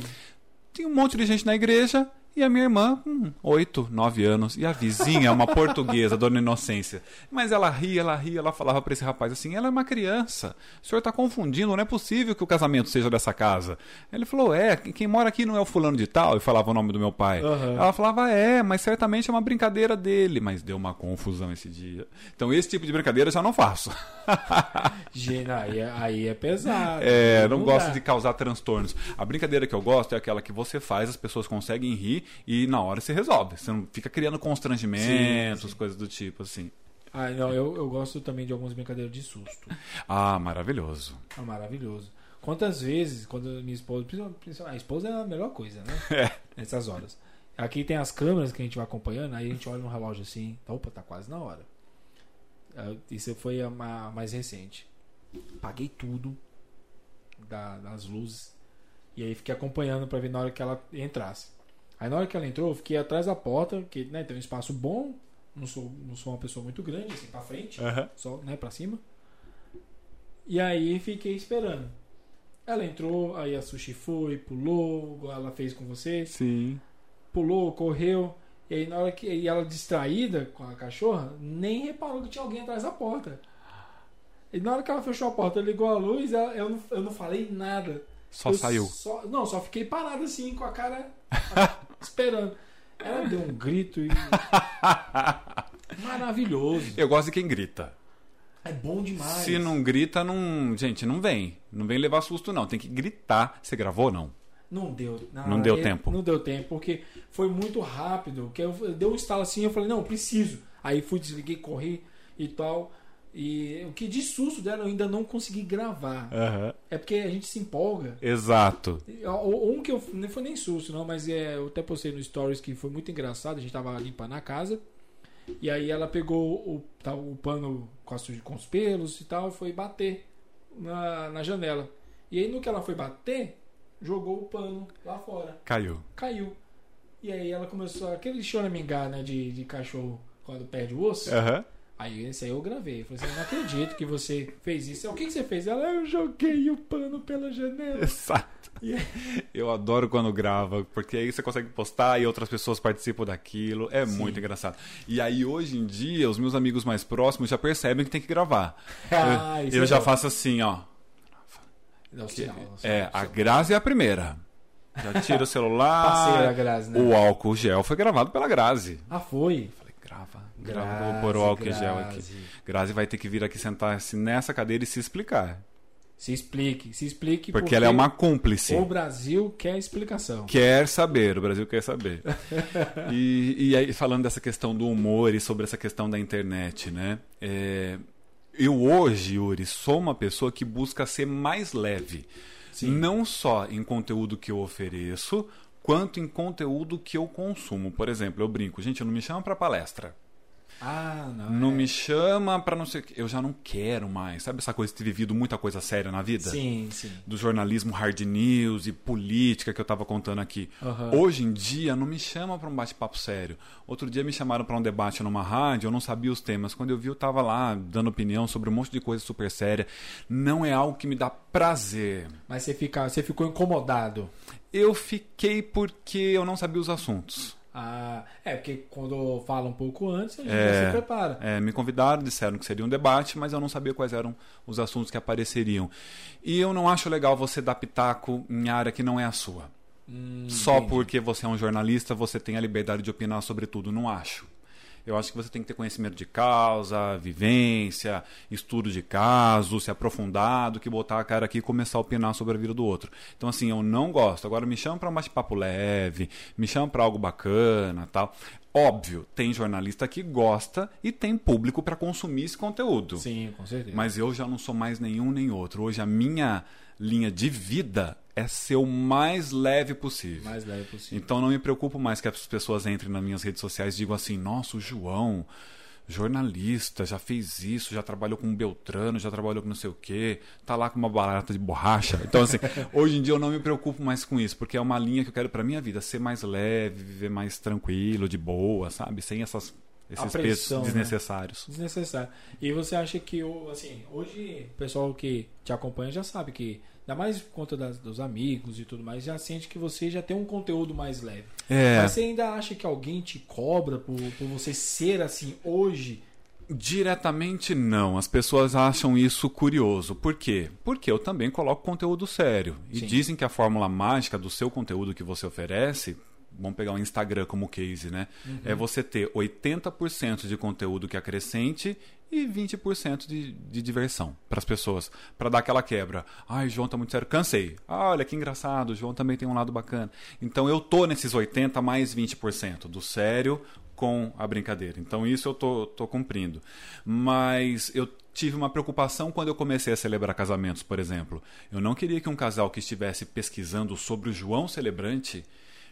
Tinha um monte de gente na igreja e a minha irmã, com 8, 9 anos. E a vizinha, uma portuguesa, dona Inocência. Mas ela ria, ela ria, ela falava para esse rapaz assim: ela é uma criança. O senhor está confundindo, não é possível que o casamento seja dessa casa. Ele falou: é, quem mora aqui não é o fulano de tal. E falava o nome do meu pai. Aham. Ela falava: é, mas certamente é uma brincadeira dele. Mas deu uma confusão esse dia. Então esse tipo de brincadeira eu já não faço. Gente, aí, é, aí é pesado. É, não, gosto dá. de causar transtornos. A brincadeira que eu gosto é aquela que você faz, as pessoas conseguem rir e na hora se resolve. Você não fica criando constrangimentos, Sim, sim. coisas do tipo assim. Ah, não, eu, eu gosto também de algumas brincadeiras de susto. Ah, maravilhoso. É maravilhoso. Quantas vezes, quando minha esposa. A esposa é a melhor coisa, né? É. Nessas horas. Aqui tem as câmeras que a gente vai acompanhando, aí a gente olha no relógio assim. Opa, tá quase na hora. Ah, Isso foi a ma- mais recente. Paguei tudo da- das luzes. E aí fiquei acompanhando pra ver na hora que ela entrasse. Aí na hora que ela entrou, eu fiquei atrás da porta, que né, tem um espaço bom. Não sou, não sou uma pessoa muito grande, assim, pra frente só né, pra cima. E aí fiquei esperando. Ela entrou, aí a sushi foi, pulou, ela fez com você, Sim. pulou, correu. E aí na hora que e ela distraída com a cachorra, nem reparou que tinha alguém atrás da porta. E na hora que ela fechou a porta, ligou a luz, ela- eu, não, eu não falei nada. Só Eu saiu. só- não, só fiquei parado assim, com a cara esperando. Ela deu um grito e. Maravilhoso. Eu gosto de quem grita. É bom demais. Se não grita, não. Gente, não vem. Não vem levar susto, não. Tem que gritar. Você gravou, não? Não deu. Não deu ele- tempo. Não deu tempo, porque foi muito rápido. Que eu, deu um estalo assim, eu falei, não, preciso. Aí fui, desliguei, corri e tal. E o que de susto dela eu ainda não consegui gravar. É porque a gente se empolga. Exato. Um que eu não foi nem susto, não, mas é, eu até postei no Stories que foi muito engraçado. A gente tava limpando a casa. E aí ela pegou o, tá, o pano com, os pelos e tal, e foi bater na, na janela. E aí no que ela foi bater, jogou o pano lá fora. Caiu. Caiu. E aí ela começou aquele choramingar, né, de, de cachorro quando perde o osso. Aham. Aí esse aí eu gravei. Eu falei assim, eu não acredito que você fez isso. O que, que você fez? Ela, eu joguei o pano pela janela. Exato. E aí- Eu adoro quando grava, porque aí você consegue postar e outras pessoas participam daquilo. É Sim. muito engraçado. E aí, hoje em dia, os meus amigos mais próximos já percebem que tem que gravar. Ah, eu eu é já bom. faço assim, ó. Dá o sinal, é, a. Grazi é a primeira. Já tira o celular. Parceira, Grazi, né? O álcool gel foi gravado pela Grazi. Ah, foi. Vou pôr o álcool gel aqui. Grazi. Grazi vai ter que vir aqui sentar-se nessa cadeira e se explicar. Se explique, se explique. Porque ela é uma cúmplice. O Brasil quer explicação. Quer saber, o Brasil quer saber. e, e aí, falando dessa questão do humor e sobre essa questão da internet, né? É, eu hoje, Yuri, sou uma pessoa que busca ser mais leve. Sim. Não só em conteúdo que eu ofereço, quanto em conteúdo que eu consumo. Por exemplo, eu brinco, gente, eu não me chama para palestra. Ah, não. Não é. me chama para não sei o que. Eu já não quero mais. Sabe essa coisa de ter vivido muita coisa séria na vida? Sim, sim. do jornalismo hard news e política que eu estava contando aqui. Aham. Hoje em dia não me chama para um bate-papo sério. Outro dia me chamaram para um debate numa rádio, eu não sabia os temas. Quando eu vi, eu estava lá dando opinião sobre um monte de coisa super séria. Não é algo que me dá prazer. Mas você, fica, você ficou incomodado. Eu fiquei porque eu não sabia os assuntos. Ah, é, porque quando fala um pouco antes, a gente É. já se prepara. É, me convidaram, disseram que seria um debate, mas eu não sabia quais eram os assuntos que apareceriam. E eu não acho legal você dar pitaco em área que não é a sua. Hum, Só entendi. porque você é um jornalista, você tem a liberdade de opinar sobre tudo. Não acho. Eu acho que você tem que ter conhecimento de causa, vivência, estudo de caso, se aprofundar, do que botar a cara aqui e começar a opinar sobre a vida do outro. Então, assim, eu não gosto. Agora, me chama para um bate-papo leve, me chama para algo bacana tal. Óbvio, tem jornalista que gosta e tem público para consumir esse conteúdo. Sim, com certeza. Mas eu já não sou mais nenhum nem outro. Hoje a minha linha de vida é ser o mais leve possível. mais leve possível. Então não me preocupo mais que as pessoas entrem nas minhas redes sociais e digam assim: nossa, o João jornalista, já fez isso, já trabalhou com Beltrano, já trabalhou com não sei o quê, tá lá com uma barata de borracha. Então, assim, hoje em dia eu não me preocupo mais com isso, porque é uma linha que eu quero pra minha vida, ser mais leve, viver mais tranquilo, de boa, sabe? Sem essas esses pressão, pesos né? desnecessários. Desnecessário. E você acha que, o- assim, hoje o pessoal que te acompanha já sabe que, ainda mais por conta das- dos amigos e tudo mais, já sente que você já tem um conteúdo mais leve. É. Mas você ainda acha que alguém te cobra por, por você ser assim hoje? Diretamente não. As pessoas acham isso curioso. Por quê? Porque eu também coloco conteúdo sério. E Sim. dizem que a fórmula mágica do seu conteúdo que você oferece, vamos pegar o Instagram como case, né? É você ter 80% de conteúdo que acrescente e 20% de, de diversão para as pessoas. Para dar aquela quebra. Ai, João tá muito sério. Cansei. Ah, olha que engraçado. O João também tem um lado bacana. Então eu tô nesses 80 mais 20% do sério com a brincadeira. Então isso eu tô, tô cumprindo. Mas eu tive uma preocupação quando eu comecei a celebrar casamentos, por exemplo. Eu não queria que um casal que estivesse pesquisando sobre o João celebrante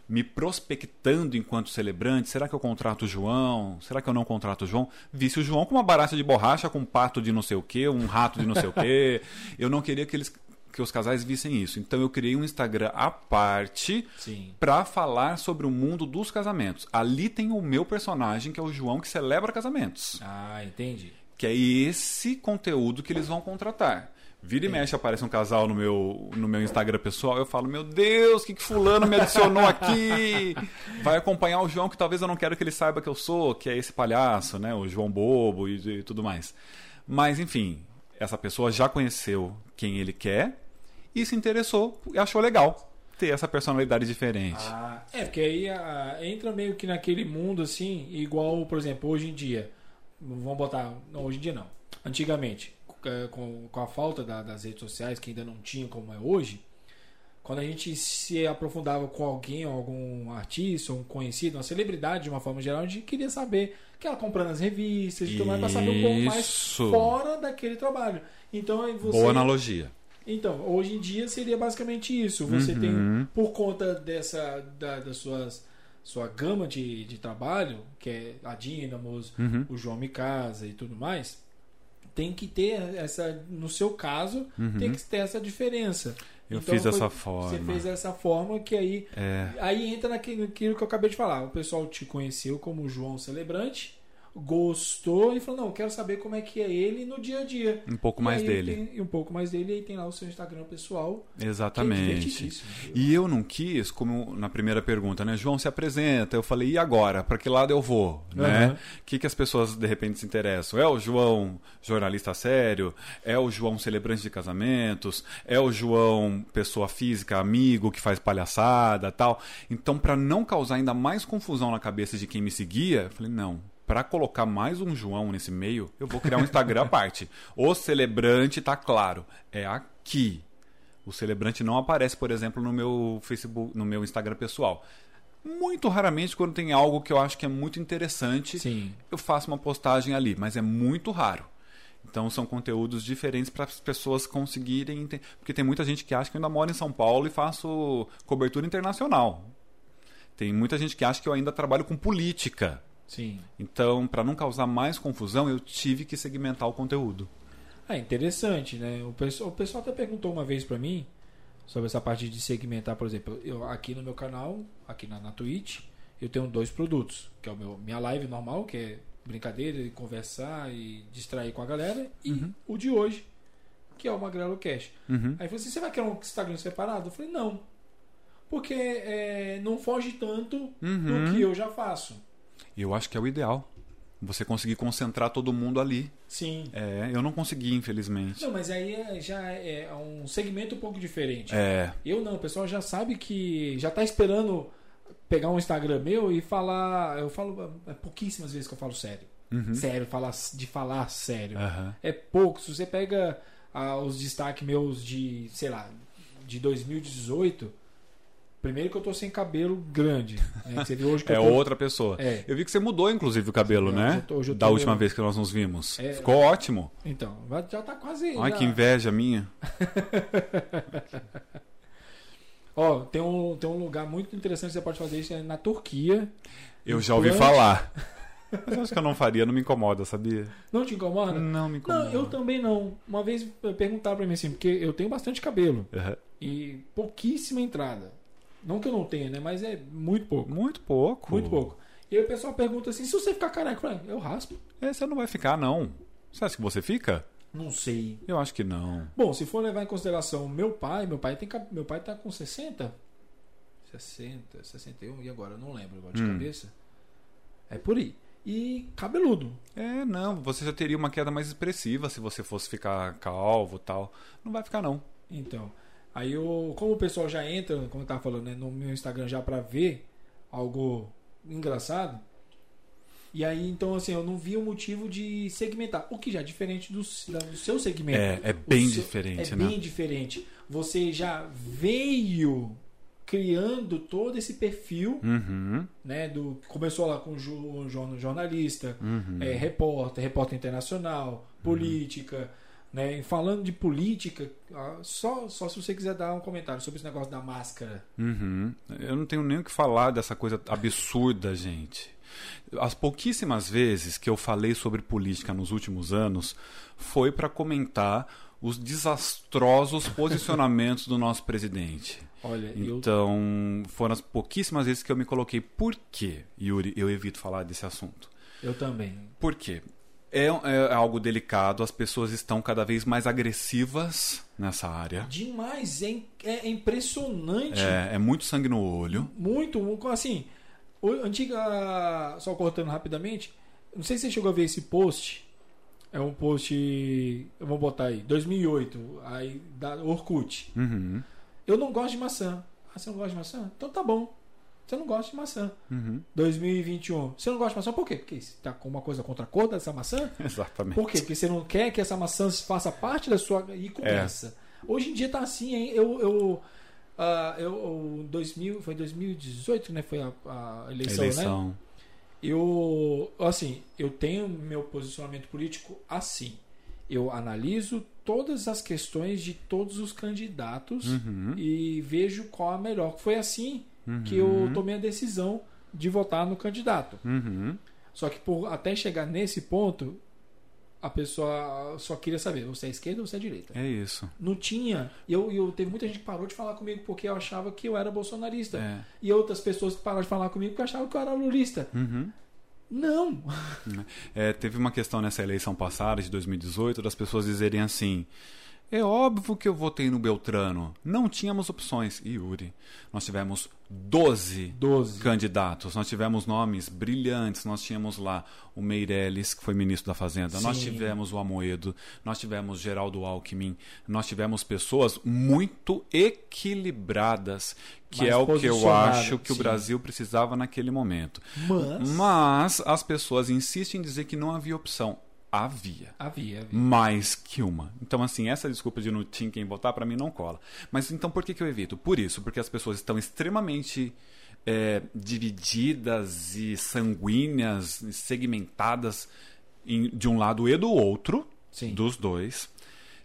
me prospectando enquanto celebrante, será que eu contrato o João? Será que eu não contrato o João? Visse o João com uma barata de borracha, com um pato de não sei o quê, um rato de não sei o quê. Eu não queria que eles que os casais vissem isso. Então eu criei um Instagram à parte para falar sobre o mundo dos casamentos. Ali tem o meu personagem, que é o João que celebra casamentos. Ah, entendi. Que é esse conteúdo que eles vão contratar. Vira e mexe, aparece um casal no meu, no meu Instagram pessoal, eu falo, meu Deus, o que, que fulano me adicionou aqui? Vai acompanhar o João, que talvez eu não quero que ele saiba que eu sou, que é esse palhaço, né? O João Bobo e, e tudo mais. Mas, enfim, essa pessoa já conheceu quem ele quer e se interessou e achou legal ter essa personalidade diferente. Ah, é, porque aí ah, entra meio que naquele mundo assim, igual, por exemplo, hoje em dia. Vamos botar. Não, hoje em dia não. Antigamente, com, com a falta da- das redes sociais, que ainda não tinha como é hoje, quando a gente se aprofundava com alguém, algum artista, um conhecido, uma celebridade de uma forma geral, a gente queria saber que ela comprando as revistas e tudo mais, para saber um pouco mais fora daquele trabalho. Então você. Boa analogia. Então, hoje em dia seria basicamente isso. Você Uhum. tem, por conta dessa da, das suas sua gama de, de trabalho, que é a Dynamos, Uhum. o João Micasa e tudo mais, tem que ter essa, no seu caso, Uhum. tem que ter essa diferença. Eu Então, fiz foi- dessa Você forma. fez dessa forma que aí É. aí entra naquilo naquilo que eu acabei de falar. O pessoal te conheceu como João Celebrante, gostou e falou: "Não, quero saber como é que é ele no dia a dia". Um pouco E mais dele. tem- e um pouco mais dele, e aí tem lá o seu Instagram pessoal. é Exatamente. divertidíssimo. E eu não quis, como na primeira pergunta, né? João se apresenta. Eu falei, e agora? Para que lado eu vou? Né? Aham. O que, que as pessoas de repente se interessam? É o João jornalista sério? É o João celebrante de casamentos? É o João pessoa física, amigo, que faz palhaçada tal? Então, para não causar ainda mais confusão na cabeça de quem me seguia, eu falei, não. Para colocar mais um João nesse meio, eu vou criar um Instagram à parte. O celebrante tá claro, é aqui. O celebrante não aparece, por exemplo, no meu Facebook, no meu Instagram pessoal. Muito raramente, quando tem algo que eu acho que é muito interessante, Sim. eu faço uma postagem ali, mas é muito raro. Então são conteúdos diferentes para as pessoas conseguirem entender. Porque tem muita gente que acha que eu ainda moro em São Paulo e faço cobertura internacional. Tem muita gente que acha que eu ainda trabalho com política. Sim. Então, para não causar mais confusão, eu tive que segmentar o conteúdo. É interessante, né? O pessoal, o pessoal até perguntou uma vez pra mim sobre essa parte de segmentar, por exemplo, eu aqui no meu canal, aqui na, na Twitch, eu tenho dois produtos, que é o meu minha live normal, que é brincadeira e conversar e distrair com a galera, e Uhum. o de hoje, que é o Magrelo Cash. Uhum. Aí falei assim, você vai querer um Instagram separado? Eu falei, não. Porque é, não foge tanto Uhum. do que eu já faço. Eu acho que é o ideal. Você conseguir concentrar todo mundo ali. Sim. É, eu não consegui, infelizmente. Não, mas aí é- já é um segmento um pouco diferente. É, Eu não, o pessoal já sabe que já tá esperando pegar um Instagram meu e falar. Eu falo é pouquíssimas vezes que eu falo sério. Uhum. Sério, falar, de falar sério. Aham. É pouco. Se você pega ah, os destaques meus de, sei lá, de 2018, primeiro que eu tô sem cabelo grande. Né? Você viu hoje que É eu tô... outra pessoa. É. Eu vi que você mudou, inclusive, o cabelo, Hoje né? eu tô- da última meio- vez que nós nos vimos. É. Ficou ótimo. Então, já tá quase. Ai, já- que inveja minha. Ó, tem um, tem um lugar muito interessante que você pode fazer isso é na Turquia. Eu já ouvi falar. Mas acho que eu não faria, não me incomoda, sabia? Não te incomoda? Não me incomoda. Não, eu também não. Uma vez perguntaram pra mim assim, porque eu tenho bastante cabelo Uhum. e pouquíssima entrada. Não que eu não tenha, né? Mas é muito pouco. Muito pouco. Muito pouco. E aí o pessoal pergunta assim: se você ficar careca, eu raspo. É, você não vai ficar, não. Você acha que você fica? Não sei. Eu acho que não. Bom, se for levar em consideração meu pai, meu pai tem meu pai tá com 60, 60, 61 e agora eu não lembro agora de Hum. cabeça. É por aí. E cabeludo. É, não. Você já teria uma queda mais expressiva se você fosse ficar calvo e tal. Não vai ficar, não. Então, aí eu, como o pessoal já entra, como eu tava falando, né, no meu Instagram já pra ver algo engraçado. E aí, então, assim, eu não vi o motivo de segmentar. O que já é diferente do, do seu segmento. É, é O bem seu- diferente, é né? bem diferente. Você já veio criando todo esse perfil, Uhum. né? Do começou lá com jorna- jornalista, Uhum. é, repórter, repórter internacional, política, né? E falando de política, só só se você quiser dar um comentário sobre esse negócio da máscara. Uhum. Eu não tenho nem o que falar dessa coisa absurda, gente. As pouquíssimas vezes que eu falei sobre política nos últimos anos foi para comentar os desastrosos posicionamentos do nosso presidente. Olha, eu Então, foram as pouquíssimas vezes que eu me coloquei. Por quê, Yuri, eu evito falar desse assunto? eu também. Por quê? É, é algo delicado, as pessoas estão cada vez mais agressivas nessa área. Demais, é, im- é impressionante. É, é muito sangue no olho. Muito, assim, antiga, só cortando rapidamente, não sei se você chegou a ver esse post, é um post, eu vou botar aí, 2008, aí da Orkut. Uhum, Eu não gosto de maçã. Ah, você não gosta de maçã? Então tá bom. Você não gosta de maçã. uhum. 2021. Você não gosta de maçã por quê? Porque você tá com uma coisa contra a cor dessa maçã? Exatamente. Por quê? Porque você não quer que essa maçã faça parte da sua. E começa. Hoje em dia tá assim, hein? Eu. eu ah, eu, eu 2000, foi 2018, né? Foi a, a eleição, né? Eleição. Eu, assim, eu tenho meu posicionamento político assim. Eu analiso todas as questões de todos os candidatos Uhum, e vejo qual a melhor. Foi assim uhum, que eu tomei a decisão de votar no candidato. Uhum. Só que por até chegar nesse ponto, a pessoa só queria saber, você é esquerda ou você é direita? É isso. Não tinha. E eu, eu teve muita gente que parou de falar comigo porque eu achava que eu era bolsonarista. É. E outras pessoas que pararam de falar comigo porque achavam que eu era lulista. Uhum. Não. É, teve uma questão nessa eleição passada, de 2018, das pessoas dizerem assim: é óbvio que eu votei no Beltrano. Não tínhamos opções. E Yuri, nós tivemos 12 12. candidatos. Nós tivemos nomes brilhantes. Nós tínhamos lá o Meirelles, que foi ministro da Fazenda. Nós Sim. tivemos o Amoedo. Nós tivemos Geraldo Alckmin. Nós tivemos pessoas muito equilibradas, que Mais é o que eu acho que o sim. Brasil precisava naquele momento. Mas. Mas as pessoas insistem em dizer que não havia opção. Havia. Havia, havia. Mais que uma. Então, assim, essa desculpa de não tinha quem votar, para mim não cola. Mas então por que, que eu evito? Por isso, porque as pessoas estão extremamente é, divididas e sanguíneas, segmentadas em- de um lado e do outro, Sim. dos dois.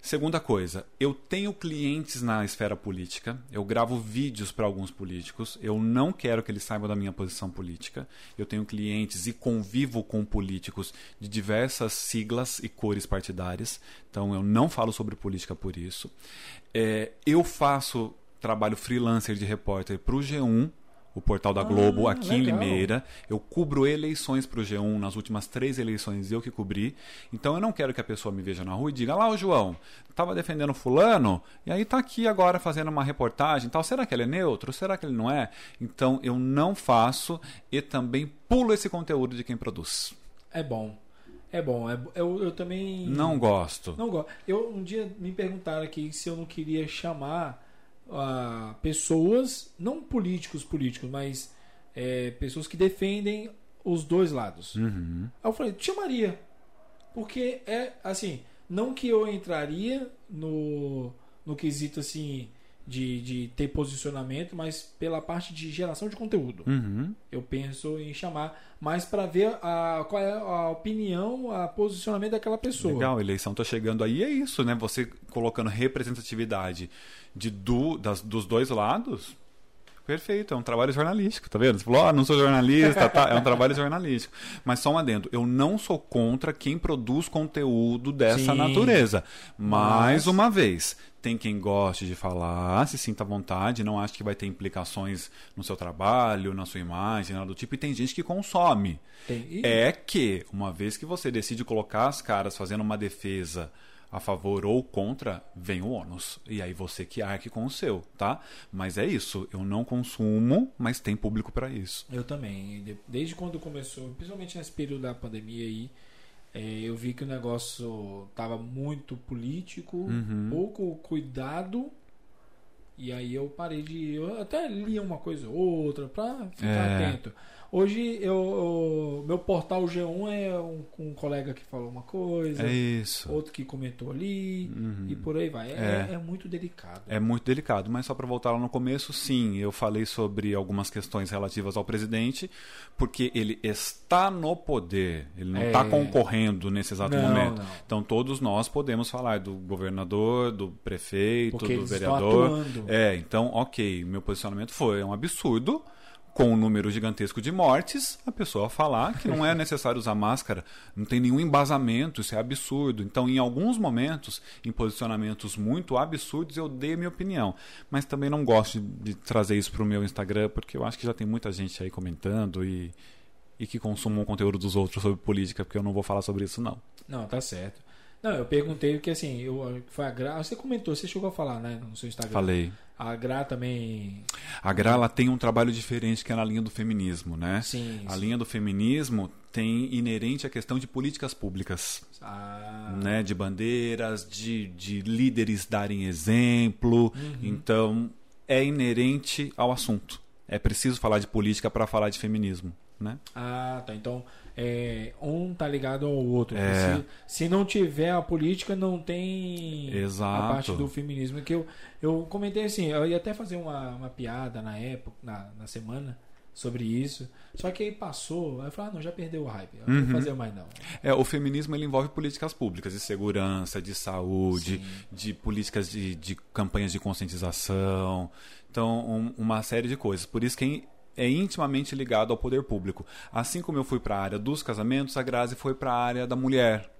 Segunda coisa, eu tenho clientes na esfera política, eu gravo vídeos para alguns políticos, eu não quero que eles saibam da minha posição política. Eu tenho clientes e convivo com políticos de diversas siglas e cores partidárias, então eu não falo sobre política por isso. É, eu faço trabalho freelancer de repórter para o G1, o portal da Globo, Ah, aqui em legal. Limeira. Eu cubro eleições para o G1 nas últimas três eleições eu que cobri. Então eu não quero que a pessoa me veja na rua e diga: lá, o João, estava defendendo fulano e aí está aqui agora fazendo uma reportagem e tal. Será que ele é neutro? Será que ele não é? Então eu não faço e também pulo esse conteúdo de quem produz. É bom. É bom. É, eu, eu também. Não gosto. Não gosto. Eu um dia me perguntaram aqui se eu não queria chamar ah, pessoas, não políticos políticos, mas é, pessoas que defendem os dois lados. Uhum. Aí eu falei, te chamaria. Porque é assim, não que eu entraria no, no quesito assim de, de ter posicionamento, mas pela parte de geração de conteúdo. Uhum. Eu penso em chamar mais para ver a, qual é a opinião, a posicionamento daquela pessoa. Legal, a eleição tá chegando aí, é isso, né? Você colocando representatividade de do, das, dos dois lados, Perfeito, é um trabalho jornalístico, tá vendo? Você falou, ah, não sou jornalista, tá? É um trabalho jornalístico. Mas só um adendo, eu não sou contra quem produz conteúdo dessa Sim. natureza. Mais Mas- uma vez, tem quem goste de falar, se sinta à vontade, não acho que vai ter implicações no seu trabalho, na sua imagem, nada do tipo, e tem gente que consome. Tem- É que, uma vez que você decide colocar as caras fazendo uma defesa a favor ou contra, vem o ônus. E aí você que arque com o seu, tá? Mas é isso, eu não consumo, mas tem público para isso. Eu também. De- Desde quando começou, principalmente nesse período da pandemia aí, é, eu vi que o negócio tava muito político, Uhum. pouco cuidado. E aí eu parei de. Eu até lia uma coisa ou outra pra ficar É. atento. Hoje eu, eu- meu portal G1 é um, um colega que falou uma coisa, É isso. outro que comentou ali Uhum. e por aí vai. É, É. é muito delicado. É muito delicado, mas só para voltar lá no começo, sim, eu falei sobre algumas questões relativas ao presidente, porque ele está no poder, ele não É. está concorrendo nesse exato Não, momento. não. Então todos nós podemos falar do governador, do prefeito, Porque do vereador. É, então, ok, meu posicionamento foi é um absurdo. Com um número gigantesco de mortes, a pessoa falar que não é necessário usar máscara, não tem nenhum embasamento, isso é absurdo. Então, em alguns momentos, em posicionamentos muito absurdos, eu dei a minha opinião. Mas também não gosto de, de trazer isso para o meu Instagram, porque eu acho que já tem muita gente aí comentando e, e que consumam o conteúdo dos outros sobre política, porque eu não vou falar sobre isso, não. Não, tá certo. Não, eu perguntei porque assim, eu, foi a Gra. Você comentou, você chegou a falar, né, no seu Instagram. Falei. A Gra também. A Gra ela tem um trabalho diferente que é na linha do feminismo, né? Sim. A sim. linha do feminismo tem inerente a questão de políticas públicas, Ah, né? De bandeiras, de, de líderes darem exemplo. Uhum. Então, é inerente ao assunto. É preciso falar de política para falar de feminismo, né? ah, tá. Então, é, um tá ligado ao outro. É. Se, se não tiver a política, não tem Exato. a parte do feminismo. Que eu, eu comentei assim, eu ia até fazer uma, uma piada na época, na, na semana, sobre isso. Só que aí passou, aí eu falei, ah, não, já perdeu o hype. Eu não Uhum. vou fazer mais não. É, o feminismo ele envolve políticas públicas de segurança, de saúde, de políticas de, de campanhas de conscientização. Então, um- uma série de coisas. Por isso que é intimamente ligado ao poder público. Assim como eu fui para a área dos casamentos, a Grazi foi para a área da mulher.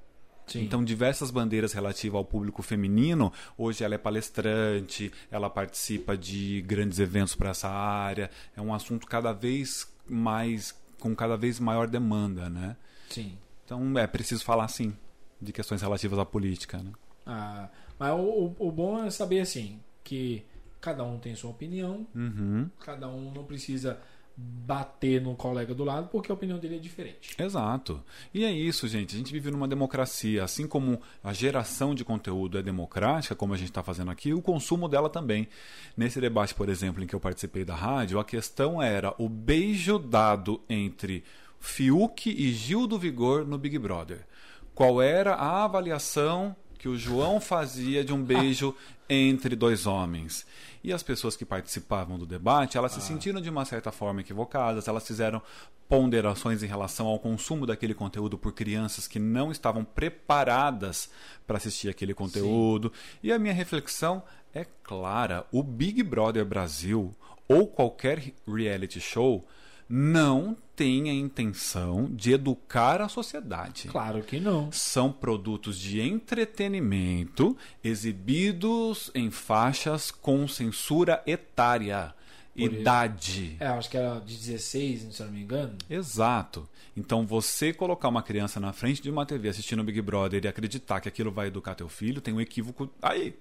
Sim. Então, diversas bandeiras relativas ao público feminino. Hoje ela é palestrante, ela participa de grandes eventos para essa área. É um assunto cada vez mais com cada vez maior demanda, né? Sim. Então é preciso falar sim de questões relativas à política, né? Ah, mas o, o- bom é saber assim, que cada um tem sua opinião, Uhum. cada um não precisa bater no colega do lado porque a opinião dele é diferente. Exato. E é isso, gente. A gente vive numa democracia. Assim como a geração de conteúdo é democrática, como a gente está fazendo aqui, o consumo dela também. Nesse debate, por exemplo, em que eu participei da rádio, a questão era o beijo dado entre Fiuk e Gil do Vigor no Big Brother. Qual era a avaliação que o João fazia de um beijo entre dois homens? E as pessoas que participavam do debate, elas se sentiram de uma certa forma equivocadas, elas fizeram ponderações em relação ao consumo daquele conteúdo por crianças que não estavam preparadas para assistir aquele conteúdo. E a minha reflexão é clara: o Big Brother Brasil ou qualquer reality show não tem a intenção de educar a sociedade Claro que não. são produtos de entretenimento exibidos em faixas com censura etária, Por isso. idade. É, acho que era de 16, se eu não me engano. Exato. Então você colocar uma criança na frente de uma TV assistindo o Big Brother e acreditar que aquilo vai educar teu filho, tem um equívoco aí.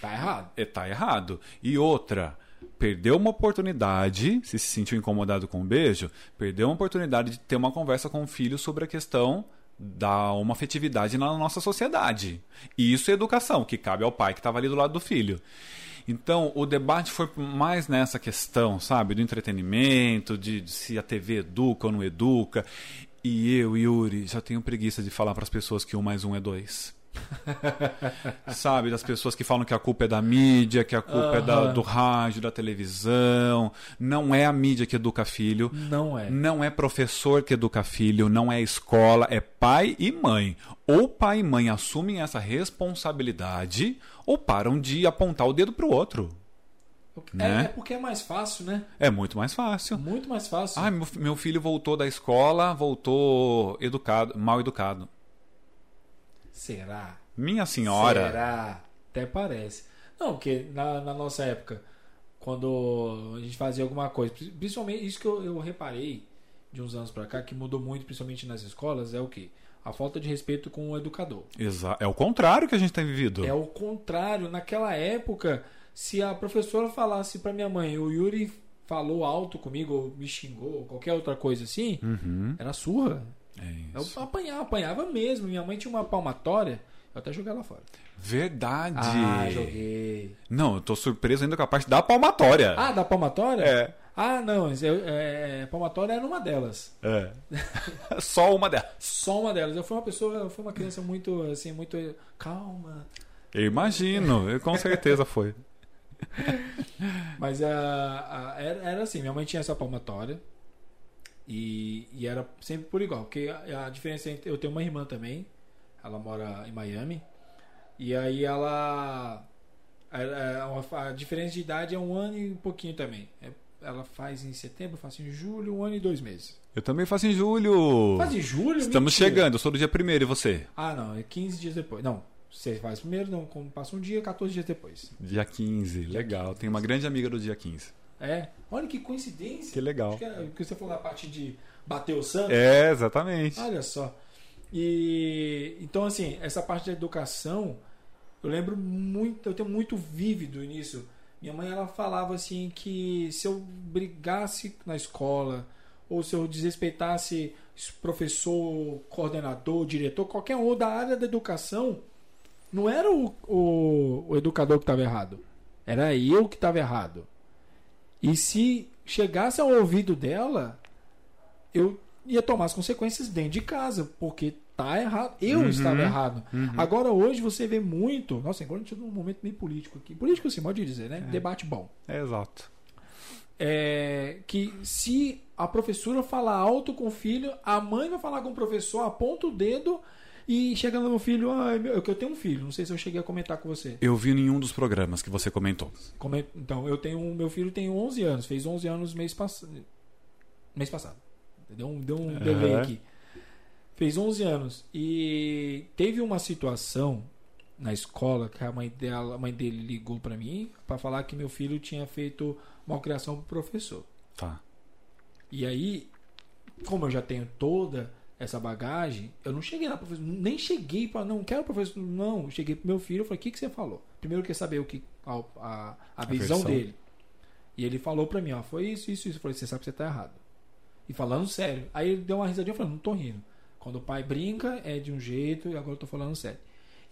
Tá errado. É, tá errado. E outra, perdeu uma oportunidade, se se sentiu incomodado com um beijo, perdeu uma oportunidade de ter uma conversa com o filho sobre a questão da uma afetividade na nossa sociedade. E isso é educação, que cabe ao pai que estava ali do lado do filho. Então, o debate foi mais nessa questão, sabe, do entretenimento, de, de se a TV educa ou não educa. E eu, Yuri, já tenho preguiça de falar para as pessoas que um mais um é dois. Sabe, das pessoas que falam que a culpa é da mídia, que a culpa é da- do rádio, da televisão. Não é a mídia que educa filho. Não é. Não é professor que educa filho, não é escola, é pai e mãe. Ou pai e mãe assumem essa responsabilidade, ou param de apontar o dedo pro outro. Né? É, é porque é mais fácil, né? É muito mais fácil. Muito mais fácil. Ah, meu, meu filho voltou da escola, voltou educado, mal educado. Será? Minha senhora. Será? Até parece. Não, porque na, na nossa época, quando a gente fazia alguma coisa, pri- principalmente isso que eu, eu reparei de uns anos pra cá, que mudou muito, principalmente nas escolas, é o quê? A falta de respeito com o educador. Exa é o contrário que a gente tem vivido. É o contrário. Naquela época, se a professora falasse pra minha mãe, o Yuri falou alto comigo, ou me xingou, ou qualquer outra coisa assim, Uhum. era surra. É Eu apanhava, apanhava mesmo. Minha mãe tinha uma palmatória, eu até joguei ela fora. Verdade. Ah, joguei. Não, eu tô surpreso ainda com a parte da palmatória. Ah, da palmatória? É. Ah, não, eu- é, palmatória era uma delas. É. Só uma delas. Só uma delas. Eu fui uma pessoa, eu fui uma criança muito, assim, muito calma. Eu imagino, eu- com certeza foi. Mas a, a- era, era assim, minha mãe tinha essa palmatória. E, e era sempre por igual. Porque a, a diferença entre. Eu tenho uma irmã também. Ela mora em Miami. E aí ela. a- a- A, diferença de idade é um ano e um pouquinho também. É- ela faz em setembro, eu faço em julho, um ano e dois meses. Eu também faço em julho. Faz em julho? Estamos Mentira. chegando, eu sou do dia primeiro e você? Ah, não, é 15 dias depois. Não, você faz primeiro, não, passa um dia, 14 dias depois. Dia 15, legal. Tenho uma grande amiga do dia 15. É, olha que coincidência. Que legal. Que é, que você falou da parte de bater o santo. É, exatamente. Olha só. E então assim, essa parte da educação, eu lembro muito, eu tenho muito vívido nisso. Minha mãe ela falava assim que se eu brigasse na escola ou se eu desrespeitasse professor, coordenador, diretor, qualquer um da área da educação, não era o, o, o educador que estava errado. Era eu que estava errado. E se chegasse ao ouvido dela, eu ia tomar as consequências dentro de casa, porque tá errado. Eu Uhum. estava errado. Uhum. Agora hoje você vê muito. Nossa, agora a gente tá num momento meio político aqui. Político assim, pode dizer, né? É. Debate bom. É, exato. É, que se a professora falar alto com o filho, a mãe vai falar com o professor, aponta o dedo e chega no meu filho. Ah, meu, eu que eu tenho um filho, não sei se eu cheguei a comentar com você. Eu vi nenhum dos programas que você comentou. Comen- Então, eu tenho um- meu filho tem 11 anos, fez 11 anos mês, pass... mês passado. Deu um, deu um delay Aham. aqui. Fez 11 anos e teve uma situação na escola que a mãe dela, a mãe dele ligou pra mim pra falar que meu filho tinha feito malcriação pro professor. Tá. E aí, como eu já tenho toda essa bagagem, eu não cheguei lá, professor, nem cheguei para não quero professor, não, eu cheguei pro meu filho, eu falei, o que que você falou? Primeiro eu queria saber o que a, a, a visão versão. dele. E ele falou pra mim, ó, foi isso, isso, isso. Eu falei, você sabe que você tá errado. E falando sério. Aí ele deu uma risadinha, eu falei, não tô rindo. Quando o pai brinca, é de um jeito, e agora eu tô falando sério.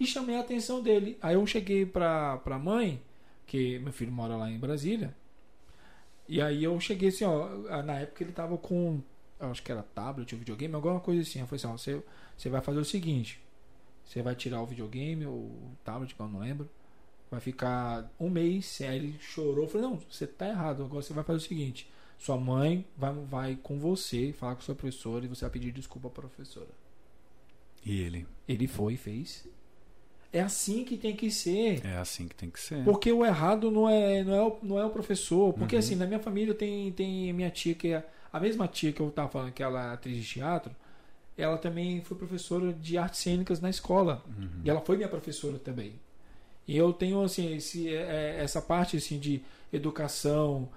E chamei a atenção dele. Aí eu cheguei pra, pra mãe, que meu filho mora lá em Brasília, e aí eu cheguei assim, ó, na época ele tava com, acho que era tablet ou videogame, alguma coisa assim. Eu falei assim, ó, você, você vai fazer o seguinte, você vai tirar o videogame ou o tablet, que eu não lembro, vai ficar um mês, aí ele chorou, eu falei, não, você tá errado, agora você vai fazer o seguinte, sua mãe vai, vai com você, falar com sua professora e você vai pedir desculpa pra professora. E ele? Ele foi e fez. É assim que tem que ser. É assim que tem que ser. Porque o errado não é, não é, o, não é o professor. Porque Uhum. assim, na minha família tem, tem minha tia que é. A mesma tia que eu tava falando que ela é atriz de teatro, ela também foi professora de artes cênicas na escola. Uhum. E ela foi minha professora também. E eu tenho assim, esse, é, essa parte assim, de educação,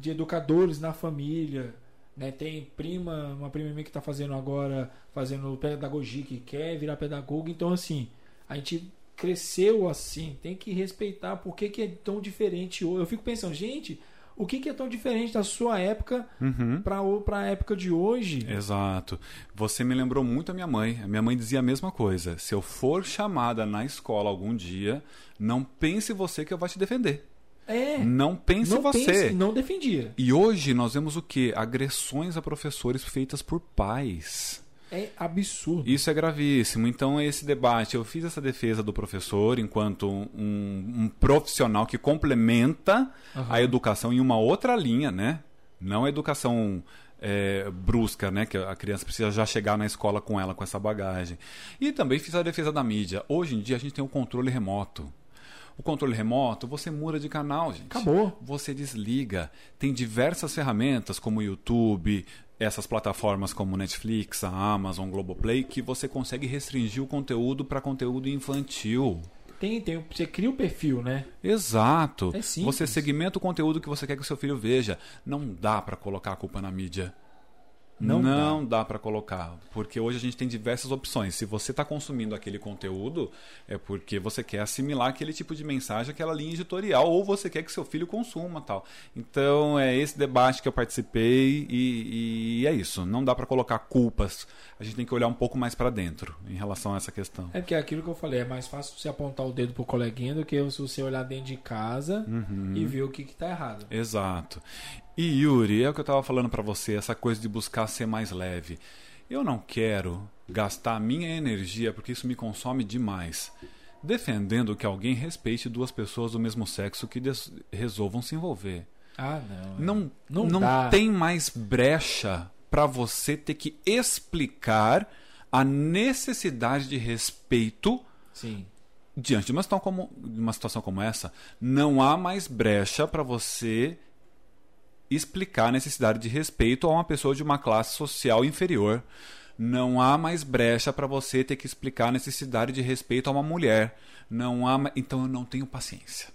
de- educadores na família. Né? Tem prima, uma prima minha que está fazendo agora, fazendo pedagogia, que quer virar pedagoga. Então, assim, a gente cresceu assim, tem que respeitar por que, que é tão diferente. Eu fico pensando, gente, o que, que é tão diferente da sua época Uhum. para a época de hoje? Exato. Você me lembrou muito a minha mãe. A minha mãe dizia a mesma coisa. Se eu for chamada na escola algum dia, não pense você que eu vou te defender. É, Não pense não você. pense, não defendia. E hoje nós vemos o que? Agressões a professores feitas por pais. É absurdo. Isso é gravíssimo. Então, esse debate, eu fiz essa defesa do professor enquanto um, um profissional que complementa Aham. a educação em uma outra linha, né? Não a educação é, brusca, né? Que a criança precisa já chegar na escola com ela, com essa bagagem. E também fiz a defesa da mídia. Hoje em dia a gente tem um controle remoto. O controle remoto, você muda de canal, gente. Acabou. Você desliga. Tem diversas ferramentas como o YouTube, essas plataformas como Netflix, a Amazon, Globoplay, que você consegue restringir o conteúdo para conteúdo infantil. Tem, tem, você cria o perfil, né? Exato. É você segmenta o conteúdo que você quer que o seu filho veja. Não dá para colocar a culpa na mídia. Não Não, dá, para colocar, porque hoje a gente tem diversas opções. Se você está consumindo aquele conteúdo, é porque você quer assimilar aquele tipo de mensagem, aquela linha editorial, ou você quer que seu filho consuma tal. Então é esse debate que eu participei e, e é isso. Não dá para colocar culpas. A gente tem que olhar um pouco mais para dentro em relação a essa questão. É porque é aquilo que eu falei, é mais fácil você apontar o dedo pro coleguinha do que se você olhar dentro de casa Uhum. e ver o que, que tá errado. Exato. E Yuri, é o que eu estava falando para você, essa coisa de buscar ser mais leve. Eu não quero gastar minha energia, porque isso me consome demais, defendendo que alguém respeite duas pessoas do mesmo sexo que resolvam se envolver. Ah, não. é. Não, Não não, tem mais brecha para você ter que explicar a necessidade de respeito Sim. diante de uma situação como, de uma situação como essa, não há mais brecha para você explicar a necessidade de respeito a uma pessoa de uma classe social inferior. Não há mais brecha para você ter que explicar a necessidade de respeito a uma mulher. Não há, então eu não tenho paciência.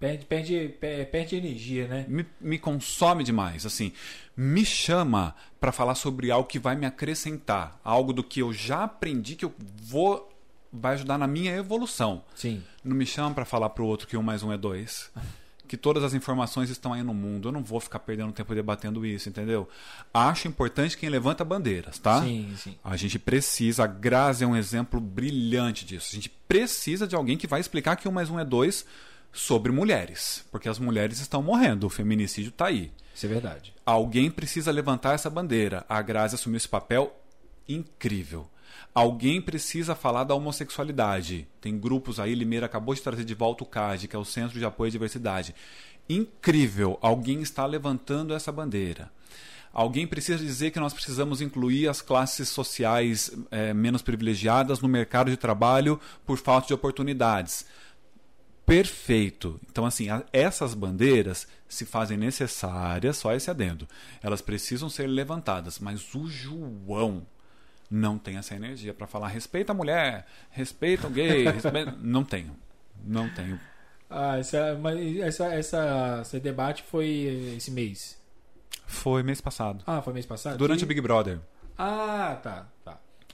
Perde, perde, pe- perde energia, né? Me, me consome demais, assim. Me chama para falar sobre algo que vai me acrescentar, algo do que eu já aprendi que eu vou vai ajudar na minha evolução. Sim. Não me chama para falar pro outro que um mais um é dois. Que todas as informações estão aí no mundo. Eu não vou ficar perdendo tempo debatendo isso, entendeu? Acho importante quem levanta bandeiras, tá? Sim, sim. A gente precisa, a Grazi é um exemplo brilhante disso. A gente precisa de alguém que vai explicar que um mais um é dois sobre mulheres. Porque as mulheres estão morrendo, o feminicídio está aí. Isso é verdade. Alguém precisa levantar essa bandeira. A Grazi assumiu esse papel incrível. Alguém precisa falar da homossexualidade. Tem grupos aí, Limeira acabou de trazer de volta o CAD, que é o Centro de Apoio à Diversidade. Incrível, alguém está levantando essa bandeira. Alguém precisa dizer que nós precisamos incluir as classes sociais eh, menos privilegiadas no mercado de trabalho por falta de oportunidades. Perfeito. Então, assim, essas bandeiras se fazem necessárias, só esse adendo. Elas precisam ser levantadas, mas o João não tem essa energia para falar respeita a mulher, respeita o gay, respeita... não tenho. Não tenho. Ah, essa, mas essa, essa, esse debate foi esse mês. Foi mês passado. Ah, foi mês passado? Durante Que- o Big Brother. Ah, tá.